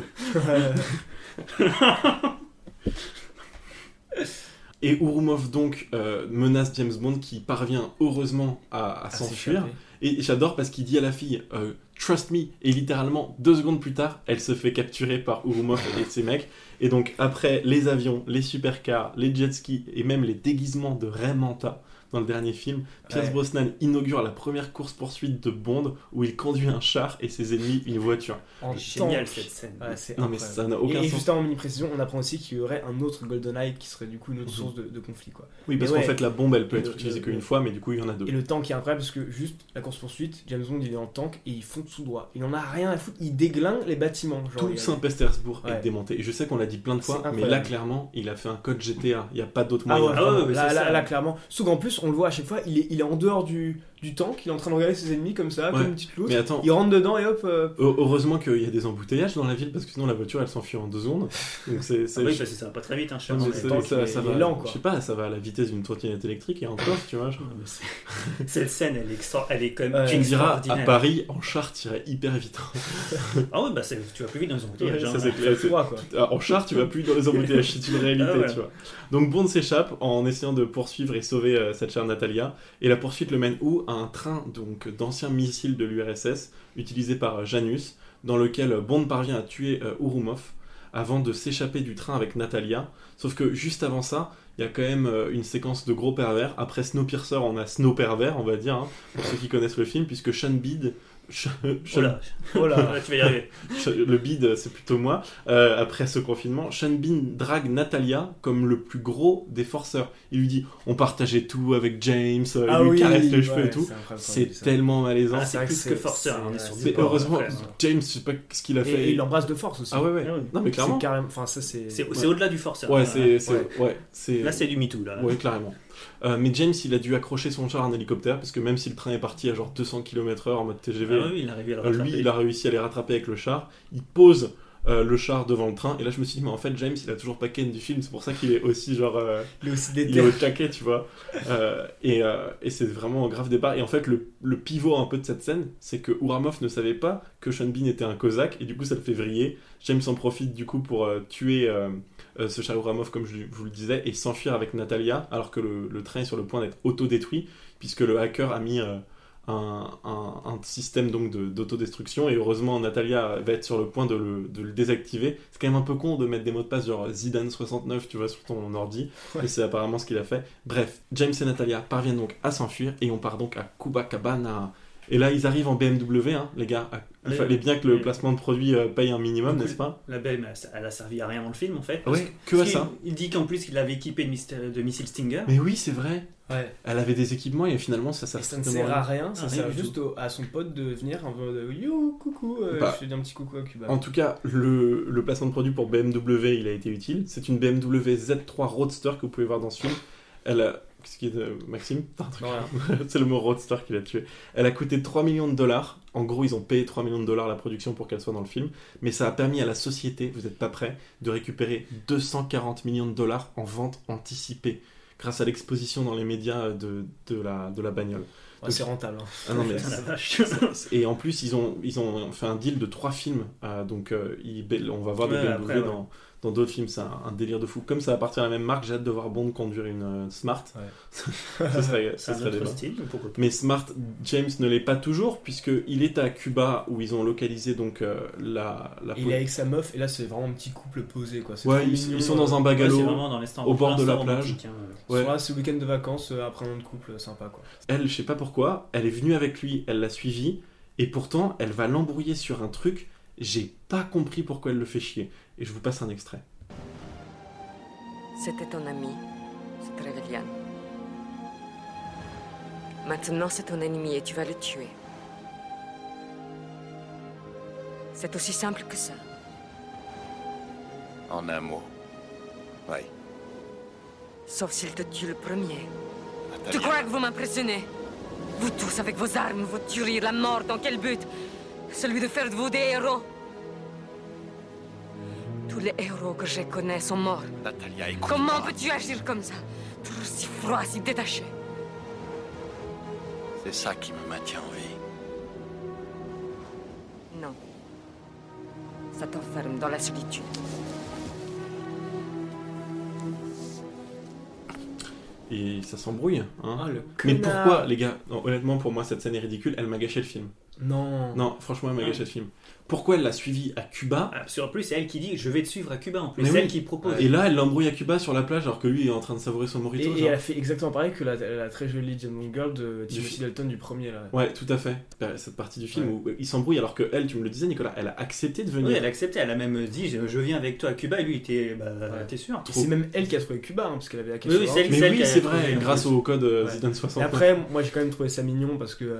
A: Et Urumov donc euh, menace James Bond qui parvient heureusement à, à
G: À
A: s'enfuir. Et j'adore parce qu'il dit à la fille euh, Trust me. Et littéralement, deux secondes plus tard, elle se fait capturer par Urumov et ses mecs. Et donc, après les avions, les supercars, les jet skis et même les déguisements de Ray Manta dans le dernier film, Pierce
G: Ouais.
A: Brosnan inaugure la première course-poursuite de Bond où il conduit un char et ses ennemis une voiture.
G: En
F: Génial,
G: tank.
F: cette scène.
G: Ouais, c'est
A: Non, mais ça n'a aucun
G: et, et
A: sens.
G: juste en mini précision, on apprend aussi qu'il y aurait un autre GoldenEye qui serait du coup une autre
A: Mhm.
G: source de, de conflit. Quoi.
A: Oui, parce qu'en
G: ouais,
A: fait, la bombe, elle peut
G: le-
A: être utilisée qu'une fois, mais du coup, il y en a deux.
G: Et le tank est incroyable parce que juste la course poursuite, James Bond il est en tank et il fonce tout droit. Il en a rien à foutre, il déglingue les bâtiments. Genre,
A: Tout Saint-Pétersbourg est démonté. Et je sais qu'on l'a dit plein de fois, mais là, clairement, il a fait un code GTA. Il n'y a pas d'autre
G: Ah
A: moyen.
F: Ah
G: là,
F: c'est
G: là,
F: ça.
G: là, clairement. Sauf qu'en plus, on le voit à chaque fois, il est, en dehors du, du tank, il est en train de regarder ses ennemis comme ça,
A: Ouais.
G: comme une petite loutre.
A: Mais attends,
G: Il rentre dedans et hop. euh,
A: heu- heureusement qu'il y a des embouteillages dans la ville, parce que sinon la voiture, elle s'enfuit en deux secondes. Donc c'est...
F: Ah
A: c'est-
F: oui, parce que ça va pas très vite, hein,
G: tank,
A: ça, ça va,
G: lent, quoi.
A: Je sais pas, ça va à la vitesse d'une trottinette électrique et encore, tu vois. genre.
F: Cette scène, elle est, extra... elle est quand même.
A: Tu me diras, à. Paris, en char, t'irais hyper vite.
F: Ah ouais, bah c'est- tu vas plus vite dans les embouteillages.
A: Ouais,
F: hein.
A: ça, c'est clair.
G: froid, quoi.
A: Ah, En char, tu vas plus dans les embouteillages, c'est une réalité,
F: Ah ouais.
A: tu vois. Donc Bond s'échappe en essayant de poursuivre et sauver euh, cette chère Natalia. Et la poursuite le mène où? Un train donc d'anciens missiles de l'URSS utilisé par euh, Janus, dans lequel Bond parvient à tuer euh, Urumov. avant de s'échapper du train avec Natalia. Sauf que juste avant ça, il y a quand même euh, une séquence de gros pervers. Après Snowpiercer, on a Snow pervers, on va dire, hein, pour ceux qui connaissent le film, puisque Sean Bede.
F: Oh là, là, tu vas y arriver.
A: le bide, c'est plutôt moi. Euh, après ce confinement, Sean Bean drague Natalia comme le plus gros des forceurs. Il lui dit on partageait tout avec James, euh,
G: Ah
A: il lui
G: oui,
A: caresse les
G: ouais,
A: cheveux et tout.
G: c'est
A: tellement malaisant.
F: Ah, c'est plus que forceur, hein, on est sur du
A: Mais
F: porc,
A: heureusement,
F: après.
A: James, je sais pas ce qu'il a fait.
G: et il l'embrasse de force aussi.
A: Ah ouais, ouais. Non, mais clairement.
G: C'est carrément. Enfin, ça, c'est.
F: C'est c'est au-delà du forceur.
A: Ouais,
F: hein,
A: c'est, c'est-
G: Ouais.
A: ouais, c'est-
F: Là, c'est du MeToo, là.
A: Ouais, clairement. Euh, mais James, il a dû accrocher son char à un hélicoptère parce que même si le train est parti à genre 200 km/h en mode TGV,
F: Ah oui, il à
A: euh, lui, il a réussi à les rattraper avec le char. Il pose euh, le char devant le train et là, je me suis dit, mais en fait, James, il a toujours pas ken du film, c'est pour ça qu'il est aussi genre. euh,
G: Il est aussi
A: il est au taquet, tu vois. Euh, et et c'est vraiment un grave départ. Et en fait, le, le pivot un peu de cette scène, c'est que Uramov ne savait pas que Sean Bean était un cosaque, et du coup, ça le fait vriller. James en profite du coup pour tuer euh, ce chat Uramov, comme je vous le disais, et s'enfuir avec Natalia, alors que le, le train est sur le point d'être autodétruit, puisque le hacker a mis. euh, un, un- un système donc de- d'autodestruction et heureusement Natalia va être sur le point de le, de le désactiver c'est quand même un peu con de mettre des mots de passe genre Zidane69 tu vois sur ton ordi
G: Ouais.
A: et c'est apparemment ce qu'il a fait bref James et Natalia parviennent donc à s'enfuir et on part donc à Copacabana et là ils arrivent en BMW hein, les gars il
F: Ouais,
A: fallait bien que le placement de produit euh, paye un minimum n'est-ce pas
F: La BM, elle, elle a servi à rien dans le film en fait.
A: Ouais,
F: Parce
A: que à ça.
F: Il dit qu'en plus il l'avait équipé de, de missiles Stinger.
A: mais oui c'est vrai
G: Ouais.
A: elle avait des équipements et finalement ça sert
G: Et ça ne sert à rien, ça
F: Ah,
G: sert juste au- à son pote de venir en mode yo coucou, euh,
A: Bah,
G: je te dis un petit coucou à Cuba.
A: En tout cas, le, le placement de produit pour BMW, il a été utile. C'est une BMW Z3 Roadster que vous pouvez voir dans ce film. Elle y a de... Maxime. C'est le mot Roadster qui l'a tué. Elle a coûté 3 millions de dollars. En gros, ils ont payé 3 millions de dollars la production pour qu'elle soit dans le film. Mais ça a permis à la société, vous n'êtes pas prêts, de récupérer 240 millions de dollars en vente anticipée grâce à l'exposition dans les médias de, de, la, de la bagnole.
G: Ouais, c'est rentable. hein.
A: Ah non, mais
F: la vache.
A: et en plus, ils ont, ils ont fait un deal de trois films. euh, donc, euh, ils- on va voir des
F: Ouais,
A: BMW
F: après, ouais.
A: dans dans d'autres films. C'est un, un délire de fou. Comme ça appartient à la même marque, j'ai hâte de voir Bond conduire une euh, Smart. ce serait, ce serait débat.
F: style, mais pourquoi pas.
A: Mais Smart, James ne l'est pas toujours, puisqu'il est à Cuba où ils ont localisé donc euh, la, la
G: il est avec sa meuf, et là c'est vraiment un petit couple posé quoi.
A: Ouais, ils,
G: mignon,
A: ils sont dans un bagalo
F: Ouais, c'est vraiment dans l'instant-
A: au bord de la plage.
F: hein.
A: Ouais.
G: c'est le week-end de vacances euh, après un de couple, euh, sympa quoi.
A: Elle, je sais pas pourquoi, elle est venue avec lui, elle l'a suivi, et pourtant, elle va l'embrouiller sur un truc. J'ai pas compris pourquoi elle le fait chier. Et je vous passe un extrait.
E: C'était ton ami, c'est Trevelyan. Maintenant, c'est ton ennemi et tu vas le tuer. C'est aussi simple que ça.
K: En un mot. Oui.
E: Sauf s'il te tue le premier.
K: Natalia.
E: Tu crois que vous m'impressionnez? Vous tous avec vos armes, vos tueries, la mort, dans quel but? Celui de faire de vous des héros Tous les héros que je connais sont morts.
K: Natalia, écoute.
E: Comment peux-tu agir comme ça? Toujours si froid, si détaché.
K: C'est ça qui me maintient en vie.
E: Non. Ça t'enferme dans la solitude.
A: Et ça s'embrouille. Hein.
G: Ah, le
A: Mais pourquoi, les gars? Non, Honnêtement, pour moi, cette scène est ridicule. Elle m'a gâché le film.
G: Non.
A: Non, franchement, elle m'a gâché le film. Pourquoi elle l'a suivi à Cuba
F: Ah, sur plus, c'est elle qui dit je vais te suivre à Cuba en plus.
A: Mais
F: C'est
A: oui.
F: elle qui propose.
A: Et là, elle l'embrouille à Cuba sur la plage alors que lui est en train de savourer son
G: Et,
A: mojito.
G: et elle a fait exactement pareil que la, la très jolie Gentleman Girl de Timothy
A: Du-
G: Dalton du premier là.
A: Ouais, tout à fait. Euh, Cette partie du film où il s'embrouille alors que elle, tu me le disais, Nicolas, elle a accepté de venir.
F: Oui, elle a accepté, elle a même dit je, je viens avec toi à Cuba et lui il était bah, t'es sûr
G: Et c'est même elle qui a trouvé Cuba, hein, parce qu'elle avait la
F: Oui, oui, c'est elle-
A: Mais
F: c'est elle
A: oui,
F: qui a
A: c'est
F: trouvé,
A: vrai, grâce au code euh,
G: Ouais.
A: Zidane
G: Et
A: 60.
G: après, moi j'ai quand même trouvé ça mignon parce que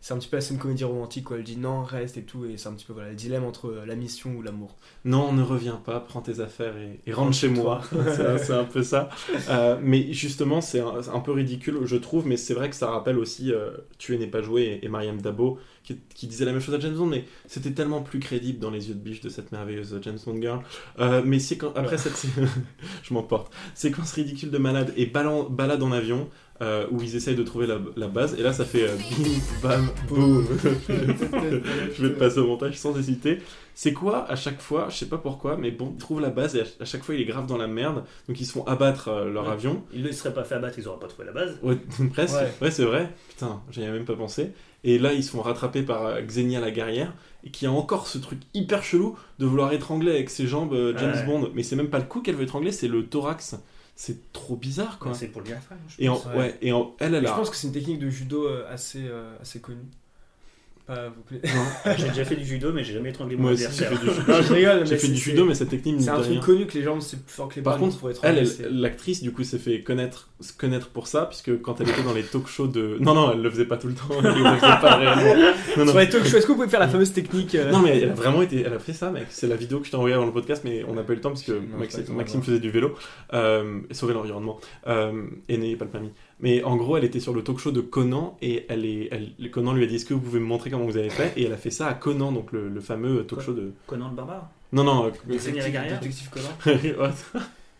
G: c'est un petit peu la scène comédie romantique où elle dit non, reste et tout, et c'est un petit peu voilà, le dilemme entre euh, la mission ou l'amour.
A: Non, ne reviens pas, prends tes affaires et, et rentre chez moi. c'est un peu ça. Euh, mais justement, c'est un, peu ridicule, je trouve, mais c'est vrai que ça rappelle aussi euh, Tuer n'est pas joué et, et Mariam Dabo qui, qui disait la même chose à James Bond, mais c'était tellement plus crédible dans les yeux de biche de cette merveilleuse James Bond girl. Euh, mais c'est quand, après cette. je m'emporte. Séquence ridicule de malade et balade en avion. Euh, où ils essayent de trouver la, la base. Et là, ça fait euh, bim, bam, boum. je vais te passer au montage sans hésiter. C'est quoi à chaque fois Je sais pas pourquoi, mais bon, ils trouvent la base et à, à chaque fois, il est grave dans la merde. Donc ils se font abattre euh, leur
F: Ouais.
A: avion.
F: Ils ne seraient pas fait abattre, ils n'auraient pas trouvé la base.
A: Ouais, presque.
F: Ouais.
A: Ouais, c'est vrai. Putain, j'y avais même pas pensé. Et là, ils se font rattraper par euh, Xenia la guerrière, et qui a encore ce truc hyper chelou de vouloir étrangler avec ses jambes euh, James
F: Ouais.
A: Bond. Mais c'est même pas le cou qu'elle veut étrangler, c'est le thorax. C'est trop bizarre, quoi.
F: C'est pour le diaphragme, je
A: Et en,
F: pense.
A: ouais. et en, elle, elle a.
G: Je pense que c'est une technique de judo euh, assez, euh, assez connue. Pas vous
F: Ah, J'ai déjà fait du judo, mais j'ai jamais étranglé mon
A: Moi aussi, j'ai
F: adversaire.
A: fait du judo.
G: Non, je rigole,
A: J'ai
G: mais
A: fait du judo, mais cette technique
G: C'est un truc
A: rien.
G: connu que les jambes c'est plus fort que les
A: Par
G: bras,
A: contre,
G: faut être
A: elle,
G: c'est-
A: l'actrice, du coup, s'est fait connaître, se connaître pour ça, puisque quand elle était dans les talk shows de. Non, non, elle le faisait pas tout le temps. Elle le faisait pas réellement. Non, non.
G: Sur les talk shows, est-ce que vous pouvez faire la fameuse technique euh,
A: Non, mais elle a vraiment été. Elle a fait ça, mec. C'est la vidéo que je t'ai envoyée avant le podcast, mais on n'a pas eu le temps parce que
G: Non,
A: Maxi- Maxime faisait du vélo euh, sauver l'environnement. Euh, et n'ayez pas le permis. Mais en gros, elle était sur le talk show de Conan et elle est, elle, Conan lui a dit Est-ce que vous pouvez me montrer comment vous avez fait? Et elle a fait ça à Conan, donc le, le fameux talk show de.
F: Conan le barbare?
A: Non, non. euh,
G: Détective Conan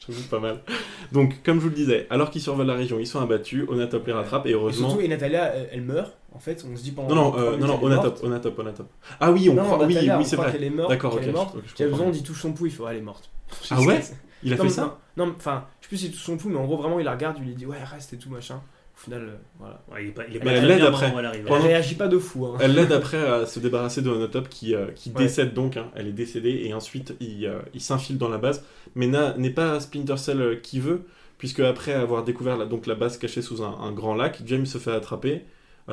A: J'avoue, pas mal. Donc, comme je vous le disais, alors qu'ils survolent la région, ils sont abattus, Onatop les rattrape et
G: Et
A: heureusement.
G: surtout, et Natalia, elle, meurt. En fait, on se dit pendant.
A: Non, non, euh, non, non. Onatop, Onatop, Onatop. Ah oui, on
G: Non,
A: croit, oui,
G: Natalia,
A: oui,
G: on
A: c'est vrai.
G: qu'elle est morte,
A: D'accord,
G: qu'elle
A: ok.
G: est morte.
A: je- je.
G: Bond, il touche son pouls, il ouais, elle est morte.
A: Ah ouais? Il a
G: Non,
A: fait ça
G: Non, enfin, je sais plus s'il touche son pouls, mais en gros, vraiment, il la regarde, il lui dit, ouais, reste et tout, machin. Au final, euh, voilà.
F: Ouais, il est pas, il est
A: Mais
F: pas
A: elle
F: très
A: l'aide après.
F: elle arrive.
G: Elle réagit pas de fou. Hein.
A: Elle l'aide après à se débarrasser de Onotop qui, euh, qui
G: Ouais.
A: décède donc. hein. Elle est décédée et ensuite il, euh, il s'infile dans la base. Mais n'est pas Splinter Cell qui veut, puisque après avoir découvert la, donc la base cachée sous un, un grand lac, James se fait attraper.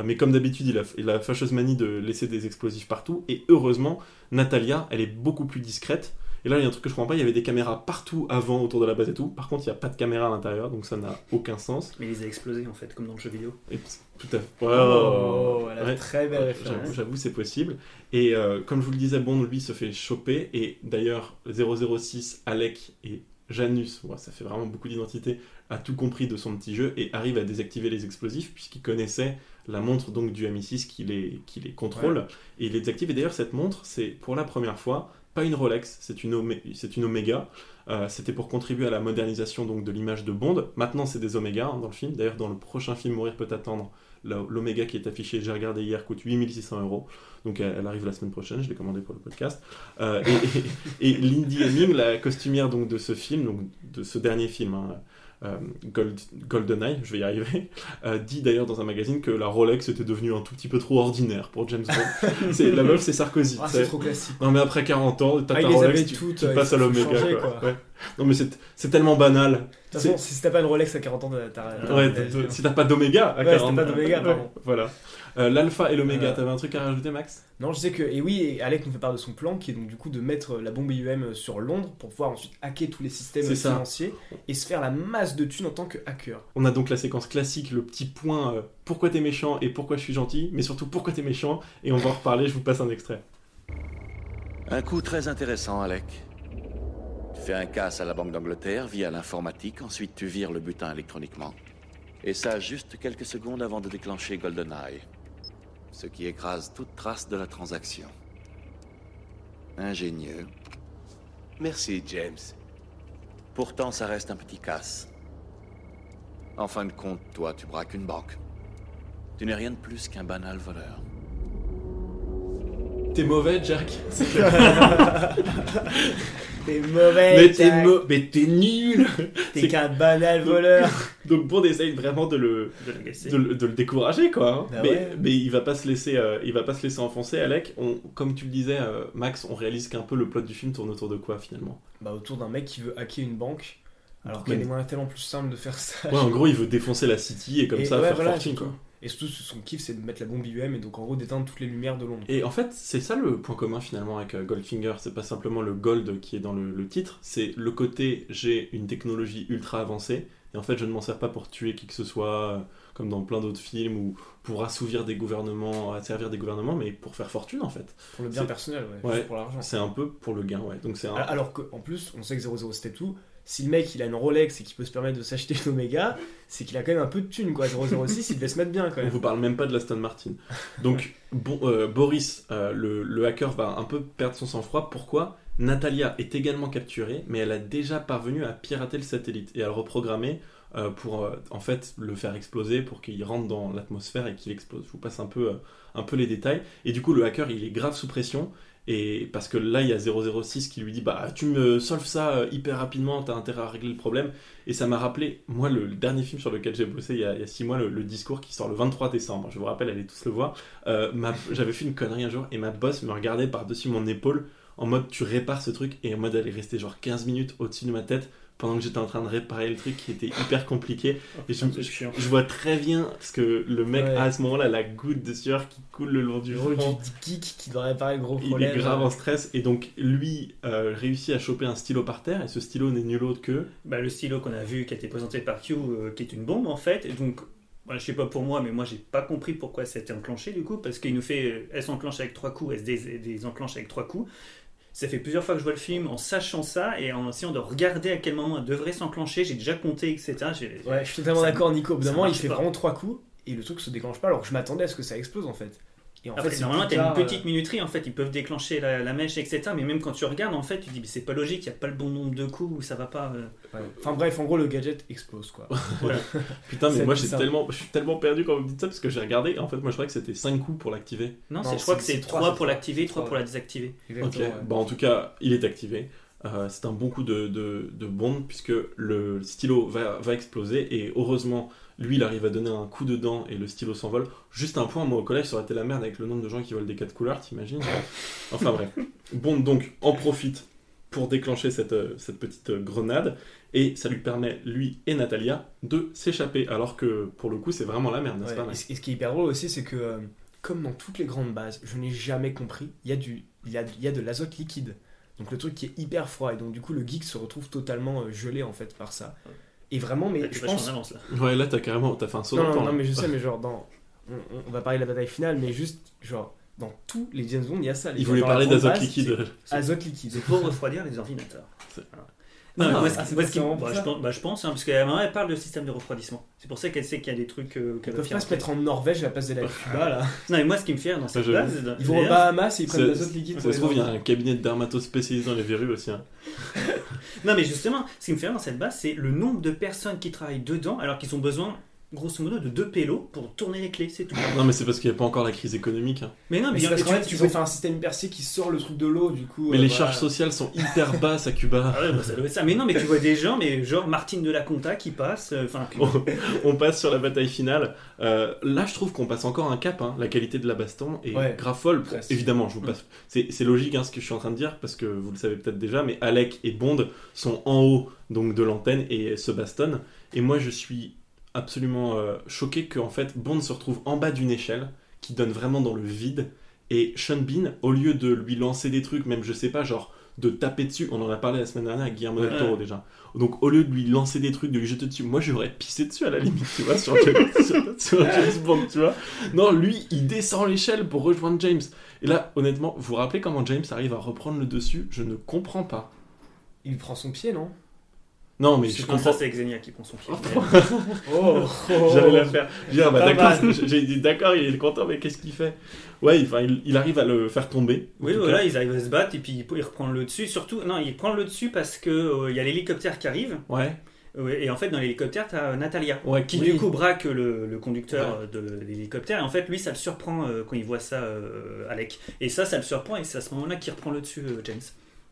A: Mais comme d'habitude, il a, il a la fâcheuse manie de laisser des explosifs partout. Et heureusement, Natalia, elle est beaucoup plus discrète. Et là, il y a un truc que je comprends pas, il y avait des caméras partout avant autour de la base et tout. Par contre, il n'y a pas de caméra à l'intérieur, donc ça n'a aucun sens.
F: Mais il les a explosés en fait, comme dans le jeu vidéo.
A: Et tout à fait.
G: Oh,
A: Ouais.
G: très belle référence.
A: J'avoue, j'avoue, c'est possible. Et euh, comme je vous le disais, Bond, lui, se fait choper. Et d'ailleurs, 006, Alec et Janus, ouais, ça fait vraiment beaucoup d'identité, a tout compris de son petit jeu et arrive à désactiver les explosifs puisqu'il connaissait la montre donc du MI6 qui les, qui les contrôle.
G: Ouais.
A: Et il les désactive. Et d'ailleurs, cette montre, c'est pour la première fois pas une Rolex, c'est une, Omé- une Omega. Euh, C'était pour contribuer à la modernisation donc de l'image de Bond. Maintenant, c'est des Omega hein, dans le film. D'ailleurs, dans le prochain film Mourir peut attendre, l'Omega qui est affichée, j'ai regardé hier, coûte 8600 euros. Donc elle, arrive la semaine prochaine, je l'ai commandé pour le podcast. Euh, et, et, et Lindy Hemming, la costumière donc, de ce film, donc de ce dernier film, hein, Gold, GoldenEye, je vais y arriver, euh, dit d'ailleurs dans un magazine que la Rolex était devenue un tout petit peu trop ordinaire pour James Bond. C'est- la meuf, c'est Sarkozy.
G: Ah, c'est trop classique.
A: Non mais après 40 ans, t'as
G: Ah,
A: ta Rolex, tu,
G: toutes,
A: tu
G: euh,
A: passes à l'Omega. Ouais. Non mais c'est tellement banal.
G: De toute façon, si t'as pas une Rolex à 40 ans, t'as-.
A: Ouais, si t'as pas d'Oméga à
G: Ouais,
A: 40
G: si t'as pas pardon.
A: Voilà. Euh, L'alpha et l'Oméga,
G: Euh,
A: t'avais un truc à rajouter, Max?
G: Non, je sais que. Et oui, et Alec nous fait part de son plan qui est donc du coup de mettre la bombe IUM sur Londres pour pouvoir ensuite hacker tous les systèmes
A: ça.
G: financiers et se faire la masse de thunes en tant que hacker.
A: On a donc la séquence classique, le petit point euh, pourquoi t'es méchant et pourquoi je suis gentil, mais surtout pourquoi t'es méchant, et on va en reparler, je vous passe un extrait.
K: Un coup très intéressant, Alec. Tu fais un casse à la Banque d'Angleterre via l'informatique, ensuite tu vires le butin électroniquement. Et ça juste quelques secondes avant de déclencher GoldenEye. Ce qui écrase toute trace de la transaction. Ingénieux.
O: Merci, James.
K: Pourtant, ça reste un petit casse. En fin de compte, toi, tu braques une banque. Tu n'es rien de plus qu'un banal voleur.
A: T'es mauvais, Jack
G: T'es mauvais,
A: Mais t'es
G: Jack.
A: mo- mais t'es nul
G: T'es
A: C'est-
G: qu'un banal voleur.
A: Donc Bond essaye vraiment de le,
F: De
A: le- de le décourager, quoi. hein.
G: Bah
A: mais,
G: ouais.
A: mais il va pas se laisser, euh, il va pas se laisser enfoncer. Alec, on, comme tu le disais, euh, Max, on réalise qu'un peu le plot du film tourne autour de quoi finalement?
G: Bah, autour d'un mec qui veut hacker une banque. Alors qu'il y a des moyens tellement plus simples de faire ça.
A: Ouais, en gros, il veut défoncer la City et comme
G: Et
A: ça
G: ouais,
A: faire
G: voilà,
A: fortune, quoi.
G: Et surtout, son kiff, c'est de mettre la bombe IUM et donc en gros d'éteindre toutes les lumières de Londres.
A: Et en fait, c'est ça le point commun finalement avec euh, Goldfinger. C'est pas simplement le gold qui est dans le, le titre, c'est le côté j'ai une technologie ultra avancée et en fait je ne m'en sers pas pour tuer qui que ce soit, euh, comme dans plein d'autres films ou pour assouvir des gouvernements, asservir des gouvernements, mais pour faire fortune en fait.
G: Pour le bien personnel, ouais, pour l'argent.
A: C'est un peu pour le gain, ouais. Donc c'est un...
G: Alors qu'en plus, on sait que 007 tout, si le mec il a une Rolex et qu'il peut se permettre de s'acheter une Omega, c'est qu'il a quand même un peu de thunes quoi. 006, il devait se mettre bien quand
A: On
G: même.
A: vous parle même pas de l'Aston Martin. Donc, bon, euh, Boris, euh, le, le hacker, va un peu perdre son sang-froid. Pourquoi? Natalia est également capturée, mais elle a déjà parvenu à pirater le satellite et à le reprogrammer euh, pour en fait le faire exploser, pour qu'il rentre dans l'atmosphère et qu'il explose. Je vous passe un peu, un peu les détails. Et du coup, le hacker, il est grave sous pression. Et parce que là, il y a 006 qui lui dit Bah, tu me solves ça euh, hyper rapidement, t'as intérêt à régler le problème. Et ça m'a rappelé, moi, le, dernier film sur lequel j'ai bossé il y, a, il six mois, le, discours qui sort le 23 décembre. Je vous rappelle, allez tous le voir. Euh, J'avais fait une connerie un jour et ma boss me regardait par-dessus mon épaule en mode tu répares ce truc et en mode elle est restée genre 15 minutes au-dessus de ma tête pendant que j'étais en train de réparer le truc qui était hyper compliqué. Et je, vois très bien parce que le mec
G: Ouais.
A: a à ce moment-là la goutte de sueur qui coule le long du front.
G: du geek qui doit réparer le gros
A: Il
G: problème.
A: est grave en stress et donc lui euh, réussit à choper un stylo par terre et ce stylo n'est nul autre que
F: Bah, le stylo qu'on a vu qui a été présenté par Q, euh, qui est une bombe en fait. Et donc, je sais pas pour moi, mais moi j'ai pas compris pourquoi ça a été enclenché du coup, parce qu'il nous fait, euh, elle s'enclenche avec trois coups, elle se dés- désenclenche avec trois coups. Ça fait plusieurs fois que je vois le film en sachant ça et en essayant de regarder à quel moment elle devrait s'enclencher. J'ai déjà compté, etc.
G: Ouais, je suis totalement d'accord, Nico. Au bout d'un moment, il fait
F: pas.
G: vraiment trois coups et le truc se déclenche pas alors que je m'attendais à ce que ça explose en fait. Et en
F: Après,
G: fait,
F: normalement, tu as une petite minuterie, en fait, ils peuvent déclencher la, la mèche, etc. Mais même quand tu regardes, en fait, tu te dis, mais c'est pas logique, il n'y a pas le bon nombre de coups, ou ça va pas. euh.
G: euh, ouais. Enfin bref, en gros, le gadget explose quoi.
F: Voilà.
A: Putain, mais moi j'ai
G: bizarre.
A: tellement, je suis tellement perdu quand vous me dites ça parce que j'ai regardé. En fait, moi je croyais que c'était 5 coups pour l'activer.
F: Non, je crois que c'est
G: c'est
F: 3
G: trois,
F: pour l'activer,
G: trois.
F: 3 pour la désactiver.
A: Ok,
G: ouais.
A: bah en tout cas, il est activé. Euh, c'est un bon coup de, de, de bombe puisque le stylo va, va exploser et heureusement, lui il arrive à donner un coup de dent et le stylo s'envole. Juste un point, moi au collège, ça aurait été la merde avec le nombre de gens qui volent des quatre couleurs, t'imagines Enfin bref. Bond donc en profite pour déclencher cette, euh, cette petite euh, grenade et ça lui permet, lui et Natalia, de s'échapper. Alors que pour le coup, c'est vraiment la merde, n'est-ce
G: Ouais,
A: pas
G: et, ce- et ce qui est hyper drôle aussi, c'est que euh, comme dans toutes les grandes bases, je n'ai jamais compris, il y, a du, il, y a, il y a de l'azote liquide. Donc le truc qui est hyper froid et donc du coup le geek se retrouve totalement euh, gelé en fait par ça. Et vraiment, mais je pense.
F: d'avance, là.
A: Ouais, là t'as carrément t'as fait un saut
G: Non,
A: dans le
G: non,
A: temps,
G: non, mais je sais, mais genre dans. On, on- on va parler de la bataille finale, mais juste genre dans tous les James Bond, il y a ça. les
A: Il
G: gars.
A: voulait
G: Dans la
A: parler d'azote liquide.
G: Azote liquide.
F: C'est pour refroidir les ordinateurs.
A: C'est-
F: Voilà. Non, mais moi, ce qui-
G: c'est
F: moi,
G: pas
F: ce qui-
G: vraiment pour
F: je
G: ça.
F: pense, bah, je pense, hein, parce qu'à un moment, elle parle de système de refroidissement. C'est pour ça qu'elle sait qu'il y a des trucs euh,
G: Ils
F: qu'elle
G: peuvent
F: faire.
G: pas se mettre en Norvège à la place de la Cuba là.
F: Non, mais moi, ce qui me fait rire dans cette
A: je-
F: base.
G: Ils vont aux Bahamas et ils prennent de l'azote liquide.
A: ça se trouve, il y a un cabinet de dermatos spécialisé dans les verrues aussi. hein.
F: Non, mais justement, ce qui me fait rire dans cette base, c'est le nombre de personnes qui travaillent dedans, alors qu'ils ont besoin, grosso modo, de deux pélos pour tourner les clés, c'est tout.
A: Non, mais c'est parce qu'il n'y a pas encore la crise économique. hein.
F: Mais non,
G: Mais
F: mais,
G: c'est parce
F: tu-
G: qu'en fait,
F: tu peux
G: faire un système percé qui sort le truc de l'eau, du coup.
A: Mais
G: euh,
A: les
G: voilà.
A: charges sociales sont hyper basses à Cuba.
F: Ah ouais, bah, ça doit être ça. Mais non, mais tu vois des gens, mais genre Martine de la Conta qui passe. euh, Enfin,
A: on, on passe sur la bataille finale. Euh, là, je trouve qu'on passe encore un cap. hein. La qualité de la baston est
G: Ouais,
A: grave folle.
G: presque.
A: Évidemment, je vous passe. C'est c'est logique hein, ce que je suis en train de dire parce que vous le savez peut-être déjà, mais Alec et Bond sont en haut donc de l'antenne et se bastonnent. Et moi, je suis absolument euh, choqué que en fait Bond se retrouve en bas d'une échelle qui donne vraiment dans le vide. Et Sean Bean, au lieu de lui lancer des trucs, même je sais pas, genre de taper dessus, on en a parlé la semaine dernière avec Guillermo del Toro déjà. Donc au lieu de lui lancer des trucs, de lui jeter dessus, moi j'aurais pissé dessus à la limite, tu vois, sur James, sur James Bond, tu vois. Non, lui, il descend l'échelle pour rejoindre James. Et là, honnêtement, vous vous rappelez comment James arrive à reprendre le dessus? Je ne comprends pas.
G: Il prend son pied, non?
A: Non, mais
F: je
A: comprends.
F: ça, c'est Xenia qui prend son pied.
G: Oh,
A: J'allais la faire. Dire, bah d'accord, j'ai dit d'accord, il est content, mais qu'est-ce qu'il fait? Ouais, enfin, il, il arrive à le faire tomber.
F: Oui, voilà,
A: cas.
F: ils arrivent à se battre et puis il reprend le dessus. Surtout, non, il prend le dessus parce que euh, il y a l'hélicoptère qui arrive.
A: Ouais.
F: Et en fait, dans l'hélicoptère, t'as Natalia
A: Ouais,
F: qui
A: oui.
F: du coup braque le, le conducteur euh, de l'hélicoptère. Et en fait, lui, ça le surprend euh, quand il voit ça, euh, Alec. Et ça, ça le surprend et c'est à ce moment-là qu'il reprend le dessus, euh, James.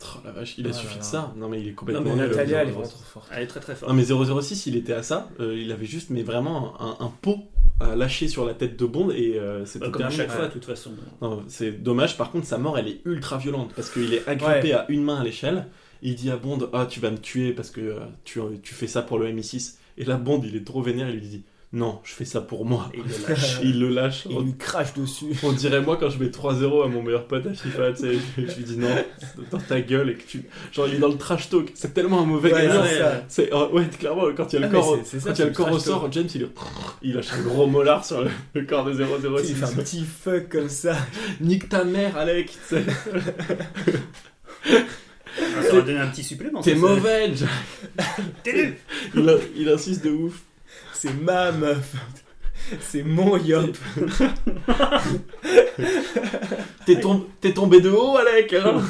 A: Oh la vache, il a
G: Oh
A: suffi
G: là
A: de
G: là.
A: ça. Non, mais il est
G: Non,
A: complètement
G: mais
A: nul.
G: Natalia, elle est vraiment trop forte.
F: Elle est très très forte.
A: Non mais 006 il était à ça, euh, il avait juste mais vraiment un, un pot à lâcher sur la tête de Bond et euh, c'était
F: Bah, comme à chaque fois, de toute façon.
A: Non, c'est dommage par contre sa mort elle est ultra violente parce qu'il est agrippé
G: Ouais.
A: à une main à l'échelle il dit à Bond ah tu vas me tuer parce que euh, tu, tu fais ça pour le MI6 et là Bond il est trop vénère il lui dit non je fais ça pour moi
F: Et il le lâche.
A: Il le lâche
G: Et il lui crache dessus.
A: on dirait moi quand je mets 3-0 à mon meilleur pote à FIFA, tu sais, je, je lui dis non, dans ta gueule et que tu. Genre, il est dans le trash talk, c'est tellement un mauvais
G: Ouais,
A: gagnant.
G: c'est ça.
A: C'est, euh, ouais, clairement, quand il y a le
G: Ah,
A: corps,
G: c'est- c'est ça,
A: quand il y a
G: c'est
A: le corps
G: le
A: au
G: trash
A: sort, James il, il lâche un gros molar sur le, le corps de
G: Tu sais,
A: 006.
G: Il fait un petit fuck comme ça.
A: Nique ta mère, Alec, tu sais.
F: Ça va donner un petit supplément.
A: T'es mauvais, Jack.
F: T'es nul.
A: il insiste de ouf.
G: C'est ma meuf. C'est mon yop.
A: T'es, tom- t'es tombé de haut, Alec. hein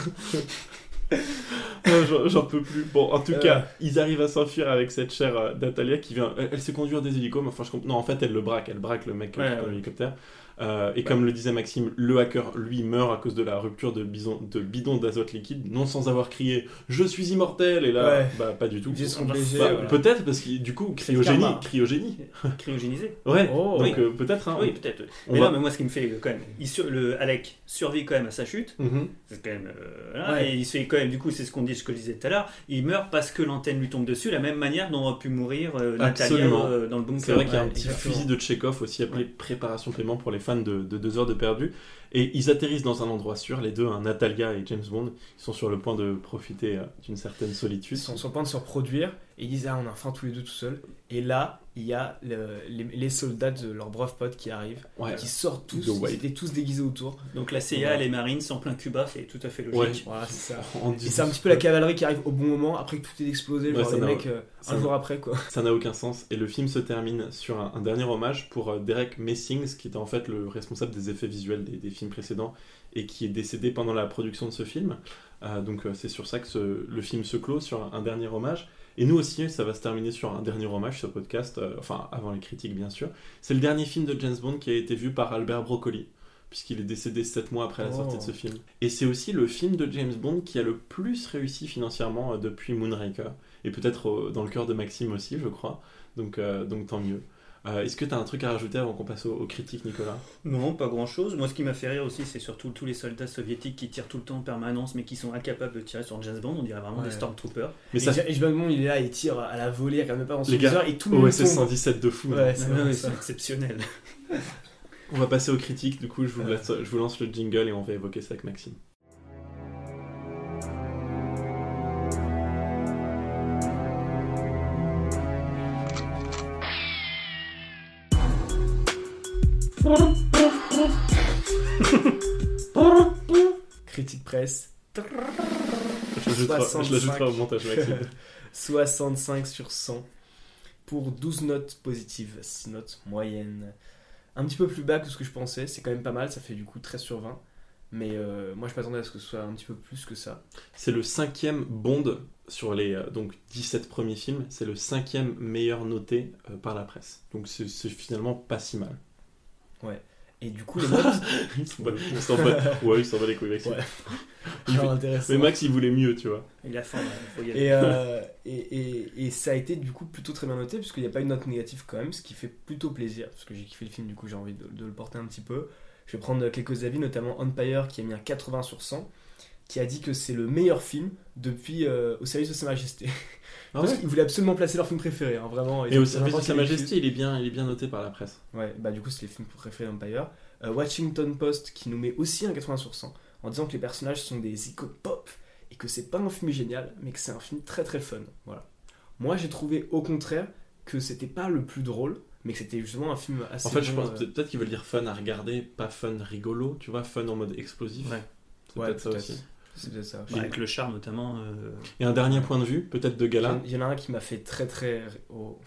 A: Non, j'en- J'en peux plus. Bon, en tout
G: Euh.
A: cas, ils arrivent à s'enfuir avec cette chère euh, Natalia qui vient. Elle, elle sait conduire des hélicos, mais enfin, je comprends. Non, en fait, elle le braque. Elle braque le mec euh,
F: Ouais,
A: qui est dans
F: ouais.
A: l'hélicoptère. Euh, et comme le disait Maxime, le hacker, lui, meurt à cause de la rupture de, bison, de bidon d'azote liquide, non sans avoir crié Je suis immortel Et là,
G: Ouais.
A: bah, pas du tout. Bah,
G: voilà.
A: Peut-être parce que du coup, cryogénie. Cryogénie.
F: Cryogénisé.
A: Ouais,
G: Oh.
A: donc
F: Oui.
A: euh, peut-être. Hein,
F: Oui,
A: on-
F: peut-être. oui.
A: on
F: Mais
A: va-
F: non, mais moi, ce qui me fait euh, quand même. Il sur, le Alec survit quand même à sa chute.
A: Mhm.
F: C'est quand même. euh,
G: Ouais.
F: Et il se fait quand même, du coup, c'est ce qu'on dit, ce que je disais tout à l'heure. Il meurt parce que l'antenne lui tombe dessus, la même manière dont aurait pu mourir euh, Natalia euh, dans le bunker.
A: C'est vrai qu'il y a un petit fusil de Chekhov aussi appelé préparation paiement pour les fans de, de deux heures de perdu. Et ils atterrissent dans un endroit sûr, les deux, hein, Natalia et James Bond, ils sont sur le point de profiter euh, d'une certaine solitude.
G: Ils sont sur le point de se reproduire et ils disent Ah, on a faim tous les deux tout seuls. Et là, il y a le- les, les soldats de leurs braves potes qui arrivent,
A: Ouais.
G: qui sortent tous, ils étaient tous déguisés autour.
F: Donc la CIA,
G: Voilà.
F: les Marines, en plein Cuba, c'est tout à fait logique.
A: Ouais.
G: Voilà, c'est ça.
A: En
G: Et
A: disant-
G: c'est un petit peu la cavalerie qui arrive au bon moment après que tout est explosé,
A: Ouais,
G: genre les mecs euh, un jour après quoi.
A: Ça n'a aucun sens. Et le film se termine sur un, un dernier hommage pour euh, Derek Messings, qui était en fait le responsable des effets visuels des, des films précédents et qui est décédé pendant la production de ce film. Euh, donc euh, c'est sur ça que ce- le film se clôt, sur un, un dernier hommage. Et nous aussi, ça va se terminer sur un dernier hommage, ce podcast, euh, enfin avant les critiques bien sûr. C'est le dernier film de James Bond qui a été vu par Albert Broccoli, puisqu'il est décédé 7 mois après la
G: Oh.
A: sortie de ce film. Et c'est aussi le film de James Bond qui a le plus réussi financièrement euh, depuis Moonraker, et peut-être euh, dans le cœur de Maxime aussi, je crois. Donc, euh, donc tant mieux. Euh, Est-ce que tu as un truc à rajouter avant qu'on passe aux, aux critiques, Nicolas?
F: Non, pas grand chose. Moi, ce qui m'a fait rire aussi, c'est surtout tous les soldats soviétiques qui tirent tout le temps en permanence, mais qui sont incapables de tirer sur James Bond. On dirait vraiment
G: Ouais.
F: des Stormtroopers.
A: Mais
G: et
A: ça-
G: et James Bond il est là, il tire à la volée, il regarde même pas son
A: Les gars,
G: viseur et tout le monde
A: OSS
G: tombe.
A: 117 de fou.
G: Ouais, c'est
F: exceptionnel.
A: On va passer aux critiques, du coup je vous, laisse- je vous lance le jingle et on va évoquer ça avec Maxime.
G: Critique presse.
A: Je l'ajouterai au montage, Maxime.
G: 65 sur 100 pour 12 notes positives, 6 notes moyennes. Un petit peu plus bas que ce que je pensais, c'est quand même pas mal, ça fait du coup 13 sur 20. Mais euh, moi je m'attendais à ce que ce soit un petit peu plus que ça.
A: C'est le cinquième Bond sur les euh, donc 17 premiers films, c'est le cinquième meilleur noté euh, par la presse. Donc c'est finalement pas si mal.
G: Ouais. Et du coup les notes.
A: Il s'en bat- s'en bat- ouais, il s'en va les couilles, Maxime.
G: Ouais.
A: Il
G: Genre intéressant.
A: Mais Max, il voulait mieux, tu vois.
F: Il a faim, il faut y aller.
G: Et, euh, et, et, et ça a été du coup plutôt très bien noté, puisqu'il n'y a pas une note négative quand même, ce qui fait plutôt plaisir, parce que j'ai kiffé le film, du coup j'ai envie de, de le porter un petit peu. Je vais prendre quelques avis, notamment Empire qui a mis un 80 sur 100, qui a dit que c'est le meilleur film depuis euh, Au service de Sa Majesté.
A: Ah
G: parce
A: ouais
G: qu'ils voulaient absolument placer leur film préféré, hein, vraiment.
A: Et au service de Sa Majesté, il est bien, il est bien noté par la presse.
G: Ouais, bah du coup c'est les films préférés d'Empire. Euh, Washington Post qui nous met aussi un 80 sur 100 en disant que les personnages sont des icônes pop et que c'est pas un film génial mais que c'est un film très très fun. Voilà. Moi j'ai trouvé au contraire que c'était pas le plus drôle mais que c'était justement un film assez
A: En fait, je pense
G: euh,
A: peut- peut-être qu'ils veulent dire fun à regarder, pas fun rigolo, tu vois, fun en mode explosif.
F: Ouais.
G: Ouais,
A: peut-être ça aussi.
G: C'est peut-être ça.
F: Bah, avec le char notamment. euh,
A: Et un dernier point de vue, peut-être de Gala.
G: Il y en a un qui m'a fait très très oh.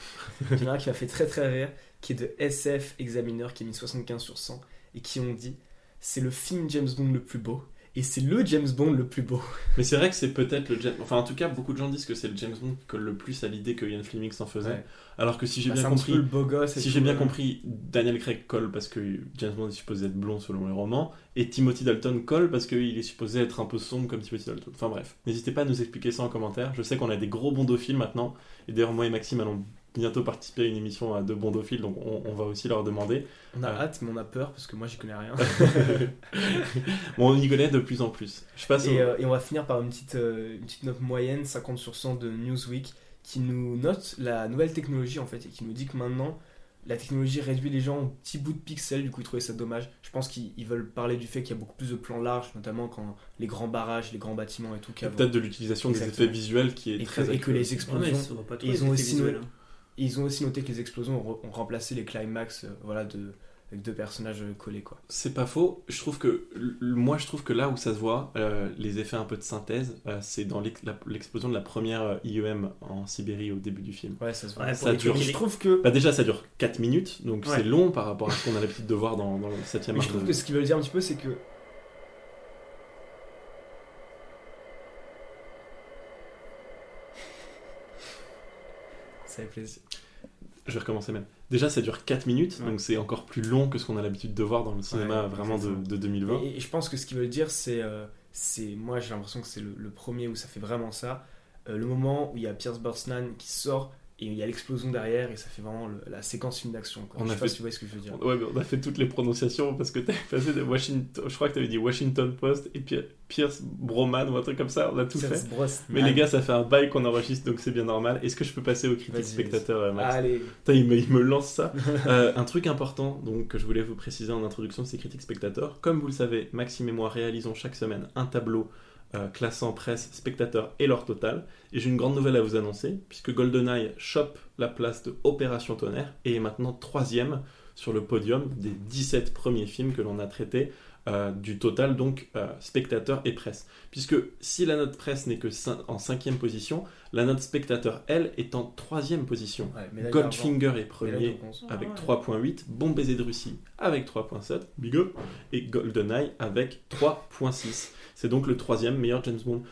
G: Il y en a un qui m'a fait très très rire qui est de SF Examiner qui a mis 75 sur 100 et qui ont dit c'est le film James Bond le plus beau et c'est le James Bond le plus beau.
A: Mais c'est vrai que c'est peut-être le James... Enfin, en tout cas, beaucoup de gens disent que c'est le James Bond qui colle le plus à l'idée que Ian Fleming s'en faisait.
G: Ouais.
A: Alors que si j'ai
G: Bah,
A: bien compris...
G: le beau gosse
A: si j'ai bien
G: ouais.
A: compris, Daniel Craig colle parce que James Bond est supposé être blond selon les romans, et Timothy Dalton colle parce qu'il est supposé être un peu sombre comme Timothy Dalton. Enfin bref, n'hésitez pas à nous expliquer ça en commentaire. Je sais qu'on a des gros bondophiles maintenant, et d'ailleurs moi et Maxime allons bientôt participer à une émission à de bondophiles, donc on, on va aussi leur demander.
G: On a
A: Euh,
G: hâte mais on a peur parce que moi j'y connais rien.
A: bon, on y connaît de plus en plus. Je passe au-
G: Et, euh, et on va finir par une petite, euh, une petite note moyenne, 50 sur 100 de Newsweek, qui nous note la nouvelle technologie en fait, et qui nous dit que maintenant, la technologie réduit les gens en petits bouts de pixels, du coup ils trouvaient ça dommage. Je pense qu'ils ils veulent parler du fait qu'il y a beaucoup plus de plans larges, notamment quand les grands barrages, les grands bâtiments et tout.
A: Peut-être de l'utilisation des effets visuels qui est
G: et
A: très
G: que, et que les explosions.
F: Ouais,
G: ils, ont aussi
F: visuels, hein.
G: Ils ont aussi noté que les explosions ont, re- ont remplacé les climax euh, voilà, de, avec deux personnages euh, collés. Quoi.
A: C'est pas faux. Je trouve que moi, je trouve que là où ça se voit, euh, les effets un peu de synthèse, euh, c'est dans l'explosion de la première IEM en Sibérie au début du film.
G: Ouais, ça se voit.
F: Ouais,
A: ça dure.
G: je trouve que
A: Bah déjà, ça dure 4 minutes, donc
G: Ouais.
A: c'est long par rapport à ce qu'on a l'habitude de voir dans, dans le 7 e
G: Mais
A: art.
G: je trouve
A: de-
G: que ce qu'ils veulent dire un petit peu, c'est que. Ça fait plaisir.
A: Je vais recommencer même. Déjà, ça dure 4 minutes, donc c'est encore plus long que ce qu'on a l'habitude de voir dans le cinéma
G: Ouais,
A: vraiment de, de 2020.
G: Et, et je pense que ce qu'ils veulent dire, c'est. euh, c'est moi, j'ai l'impression que c'est le, le premier où ça fait vraiment ça. Euh, le moment où il y a Pierce Brosnan qui sort et il y a l'explosion derrière et ça fait vraiment le- la séquence film d'action.
A: On
G: Je
A: a
G: sais
A: fait-
G: pas si tu vois ce que je veux dire.
A: Ouais, mais on a fait toutes les prononciations parce que t'avais passé de Washington. Je crois que t'avais dit Washington Post et Pi- Pierce Broman ou un truc comme ça. On a tout
G: Pierce
A: fait. Mais les gars, ça fait un bail qu'on enregistre donc c'est bien normal. Est-ce que je peux passer au critique
G: Vas-y,
A: spectateur, euh, Max
G: Allez.
A: Putain, il me, il me lance ça. Euh, un truc important donc que je voulais vous préciser en introduction de ces critiques spectateurs. Comme vous le savez, Maxime et moi réalisons chaque semaine un tableau classant presse, spectateurs et leur total. Et j'ai une grande nouvelle à vous annoncer, puisque GoldenEye chope la place de Opération Tonnerre et est maintenant troisième sur le podium des 17 premiers films que l'on a traités euh, du total, donc euh, spectateurs et presse. Puisque si la note presse n'est que cin- en cinquième position, la note spectateur, elle, est en troisième position.
G: Ouais,
A: Goldfinger est premier avec
G: Ah ouais.
A: 3.8, Bon baiser de Russie avec 3.7, big up, et GoldenEye avec 3.6. C'est donc le troisième meilleur James Bond.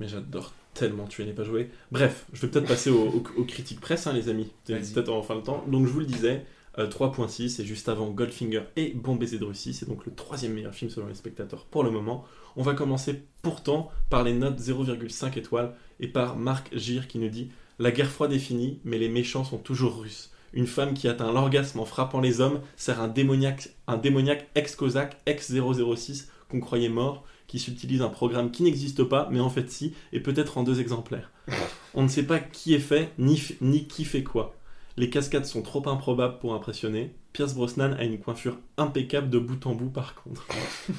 A: Mais j'adore tellement Tu n'es pas joué. Bref, je vais peut-être passer aux, aux critiques presse, hein, les amis. C'est peut-être enfin le temps. Donc je vous le disais, euh, 3.6 et juste avant Goldfinger et Bon baiser de Russie. C'est donc le troisième meilleur film selon les spectateurs pour le moment. On va commencer pourtant par les notes 0,5 étoiles et par Marc Gir qui nous dit La guerre froide est finie, mais les méchants sont toujours russes. Une femme qui atteint l'orgasme en frappant les hommes sert un démoniaque, un démoniaque ex-cosaque, ex-006 qu'on croyait mort, qui s'utilise un programme qui n'existe pas, mais en fait si, et peut-être en deux exemplaires. On ne sait pas qui est fait, ni, ni qui fait quoi. Les cascades sont trop improbables pour impressionner. Pierce Brosnan a une coiffure impeccable de bout en bout par contre.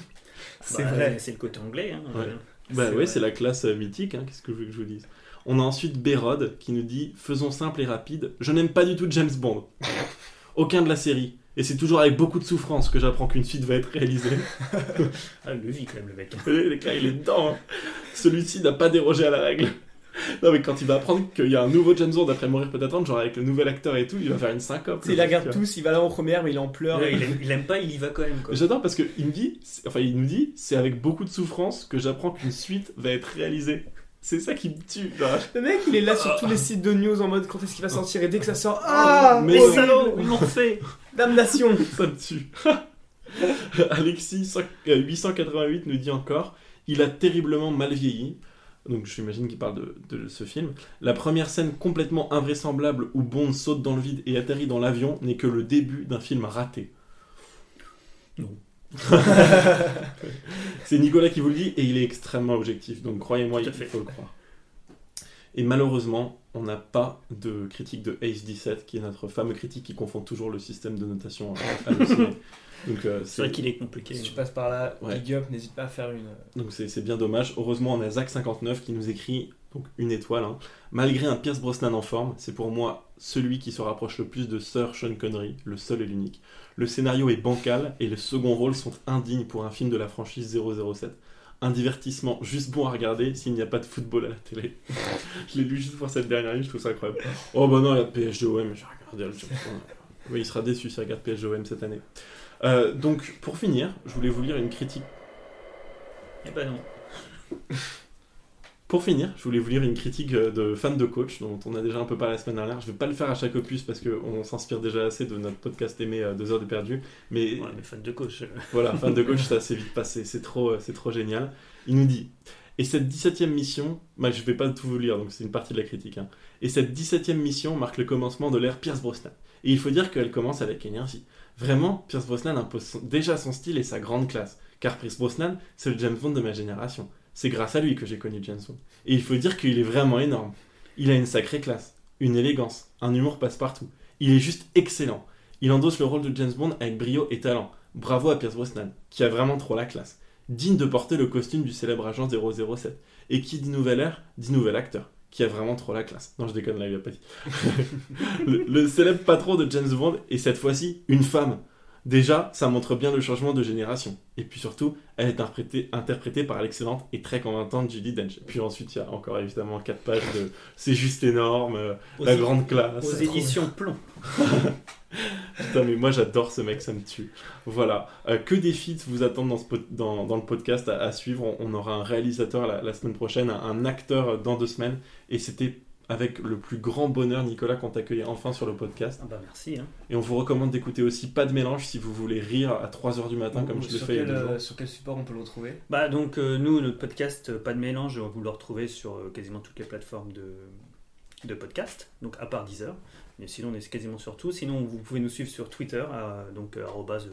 F: C'est vrai. C'est le côté anglais. Hein,
A: Ouais. Bah
F: vrai.
A: c'est la classe euh, mythique, hein, qu'est-ce que je veux que je vous dise? On a ensuite Bérode qui nous dit Faisons simple et rapide, je n'aime pas du tout James Bond. Aucun de la série. Et c'est toujours avec beaucoup de souffrance que j'apprends qu'une suite va être réalisée.
F: Ah, le vit quand même, le mec.
A: Le gars, il est dedans. Celui-ci n'a pas dérogé à la règle. Non, mais quand il va apprendre qu'il y a un nouveau James Bond après mourir peut attendre, genre avec le nouvel acteur et tout, il va faire une syncope.
G: Il la regarde tous, il va là en première, mais il en pleure.
F: Ouais, il, aime, il aime pas, il y va quand même. Quoi.
A: J'adore parce qu'il me dit, enfin il nous dit, c'est avec beaucoup de souffrance que j'apprends qu'une suite va être réalisée. C'est ça qui me tue.
G: Le mec, il est là sur tous les sites de news en mode quand est-ce qu'il va sortir et dès que ça sort, ah,
A: mais
G: horrible.
A: salaud, ils l'ont fait.
G: Damnation.
A: Ça me tue. Alexis 100 euh, 888 nous dit encore Il a terriblement mal vieilli. Donc j'imagine qu'il parle de, de ce film. La première scène complètement invraisemblable où Bond saute dans le vide et atterrit dans l'avion n'est que le début d'un film raté.
F: Non.
A: C'est Nicolas qui vous le dit et il est extrêmement objectif. Donc croyez-moi, il
F: fait.
A: faut le croire. Et malheureusement, on n'a pas de critique de Ace 17, qui est notre fameux critique qui confond toujours le système de notation à. Donc euh,
F: C'est vrai qu'il est compliqué.
G: Si tu passes par là,
A: Ouais.
G: big up, n'hésite pas à faire une.
A: Donc c'est c'est bien dommage. Heureusement, on a Zach59 qui nous écrit donc une étoile. hein. Malgré un Pierce Brosnan en forme, c'est pour moi celui qui se rapproche le plus de Sir Sean Connery, le seul et l'unique. Le scénario est bancal et les seconds rôles sont indignes pour un film de la franchise 007. Un divertissement juste bon à regarder s'il n'y a pas de football à la télé. je l'ai lu juste pour cette dernière ligne, je trouve ça incroyable. Oh bah non, il y a PSGOM, j'ai regardé le. Oui, il sera déçu s'il regarde PSGOM cette année. Euh, donc, pour finir, je voulais vous lire une critique
F: Eh ben non.
A: Pour finir, je voulais vous lire une critique euh, de fan de coach dont on a déjà un peu parlé la semaine dernière. Je vais pas le faire à chaque opus parce qu'on s'inspire déjà assez de notre podcast aimé euh, Deux heures de perdu. Mais
F: Ouais, mais fan de coach. euh.
A: voilà, fan de coach, ça s'est vite passé. C'est trop, euh, c'est trop génial. Il nous dit Et cette 17e mission, bah, je vais pas tout vous lire, donc c'est une partie de la critique. hein. Et cette 17e mission marque le commencement de l'ère Pierce Brosnan. Et il faut dire qu'elle commence avec énergie. Vraiment, Pierce Brosnan impose déjà son style et sa grande classe. Car Pierce Brosnan, c'est le James Bond de ma génération. C'est grâce à lui que j'ai connu James Bond. Et il faut dire qu'il est vraiment énorme. Il a une sacrée classe, une élégance, un humour passe-partout. Il est juste excellent. Il endosse le rôle de James Bond avec brio et talent. Bravo à Pierce Brosnan, qui a vraiment trop la classe. Digne de porter le costume du célèbre agent 007. Et qui dit nouvelle ère, dit nouvel acteur, qui a vraiment trop la classe. Non, je déconne, là, il a pas dit. le, le célèbre patron de James Bond est cette fois-ci une femme. Déjà, ça montre bien le changement de génération. Et puis surtout, elle est interprétée, interprétée par l'excellente et très convaincante Judy Dench. Puis ensuite, il y a encore évidemment 4 pages de C'est juste énorme, euh,
F: Aux
A: la grande classe.
F: Aux éditions Plomb.
A: Putain, mais moi j'adore ce mec, ça me tue. Voilà. Euh, que des feats vous attendent dans, ce pod- dans, dans le podcast à, à suivre. On, on aura un réalisateur la, la semaine prochaine, un, un acteur dans deux semaines. Et c'était avec le plus grand bonheur, Nicolas, qu'on t'accueille enfin sur le podcast.
F: Ah bah merci. hein.
A: Et on vous recommande d'écouter aussi Pas de mélange si vous voulez rire à 3h du matin, comme je il y a
G: quel,
A: deux jours.
G: euh, sur quel support on peut le retrouver?
F: Bah donc euh, nous, notre podcast euh, Pas de mélange, vous le retrouvez sur euh, quasiment toutes les plateformes de, de podcast, donc à part Deezer. Mais sinon, on est quasiment sur tout. Sinon, vous pouvez nous suivre sur Twitter, donc euh,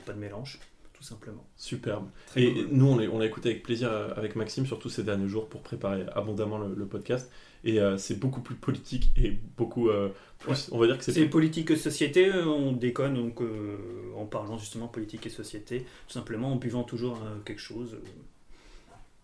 F: pas de mélange, tout simplement.
A: Superbe.
F: Très
A: et
F: cool.
A: nous, on l'a écouté avec plaisir avec Maxime, surtout ces derniers jours, pour préparer abondamment le, le podcast. Et euh, c'est beaucoup plus politique et beaucoup euh, plus.
F: Ouais.
A: On va dire que c'est.
F: C'est politique et société, on déconne donc euh, en parlant justement politique et société, tout simplement en buvant toujours quelque chose,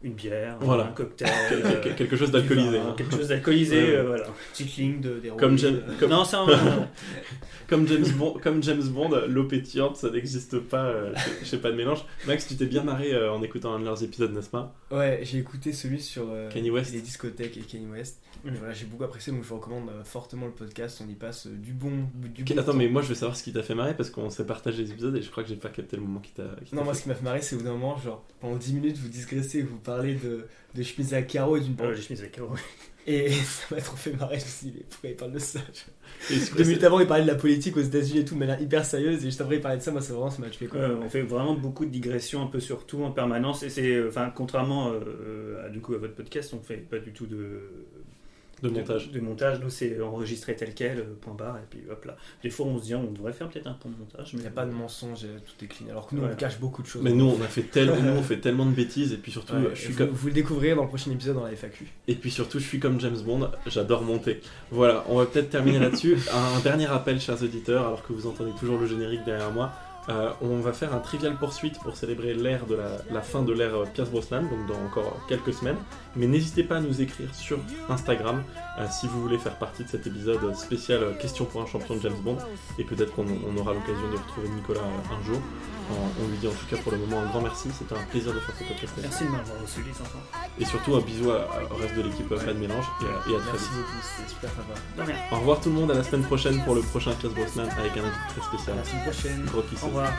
F: une bière,
A: Voilà.
F: un cocktail,
A: Quel-
F: euh,
A: quel- quelque chose d'alcoolisé,
F: vin,
A: hein.
F: quelque chose d'alcoolisé,
A: Ouais, ouais.
F: euh, voilà.
G: Petite ligne de.
A: Comme James,
G: euh,
A: comme...
F: Non, ça, on-
A: comme James Bond, comme James Bond, l'eau pétillante, ça n'existe pas. euh, chez- chez pas de mélange. Max, tu t'es bien marré euh, en écoutant un de leurs épisodes, n'est-ce pas?
G: Ouais, j'ai écouté celui sur euh,
A: Kanye West.
G: les discothèques et Kanye West.
F: Mm.
G: Voilà, j'ai beaucoup apprécié, donc je recommande euh, fortement le podcast. On y passe euh, du bon, du bon
A: Attends,
G: temps.
A: mais moi je veux savoir ce qui t'a fait marrer parce qu'on s'est partagé les épisodes et je crois que j'ai pas capté le moment qui t'a. qui t'a
G: Non, moi
A: fait-
G: ce qui m'a fait marrer, c'est au bout d'un moment, genre pendant 10 minutes, vous digressez, vous parlez de, de chemise à carreaux et d'une
F: les chemises à carreaux.
G: Et ça m'a trop fait marrer, je me suis dit, mais pourquoi il parle de ça Deux minutes avant, il parlait de la politique aux États-Unis et tout, de manière hyper sérieuse, et juste après, il parlait de ça, moi, c'est vraiment, ça m'a tué quoi.
F: Ouais, on fait vraiment beaucoup de digressions un peu sur tout en permanence et c'est euh, enfin contrairement euh, à, du coup à votre podcast on fait pas du tout de
A: De montage.
F: de, montage nous c'est enregistré tel quel euh, point barre et puis hop là des fois on se dit on devrait faire peut-être un point de montage
G: Il
F: mais
G: n'y a pas de mensonge, tout est clean. Alors que nous,
F: Ouais.
G: on cache beaucoup de choses.
A: Mais nous, on a fait tellement, nous, on fait tellement de bêtises et puis surtout,
G: Ouais,
A: je suis
G: vous,
A: comme.
G: vous le découvrirez dans le prochain épisode dans la FAQ.
A: Et puis surtout, je suis comme James Bond, j'adore monter. Voilà, on va peut-être terminer là-dessus. Un dernier rappel, chers auditeurs, alors que vous entendez toujours le générique derrière moi. Euh, on va faire un trivial poursuite pour célébrer l'ère de la, fin de l'ère euh, Pierce Brosnan, donc dans encore quelques semaines. Mais n'hésitez pas à nous écrire sur Instagram euh, si vous voulez faire partie de cet épisode spécial Question pour un champion de James Bond. Et peut-être qu'on on aura l'occasion de retrouver Nicolas un jour. On, on lui dit en tout cas pour le moment un grand merci, c'était un plaisir de faire ce podcast.
F: merci de m'avoir reçu les enfants
A: et surtout un bisou au reste de l'équipe Pas de mélange et, à- et à très
G: Merci
A: vite.
G: beaucoup, c'était super sympa.
A: Au revoir tout le monde, à la semaine prochaine pour le prochain Pierce Brosnan avec un invité très spécial.
G: À la semaine prochaine.
A: Gros kisses.
F: au revoir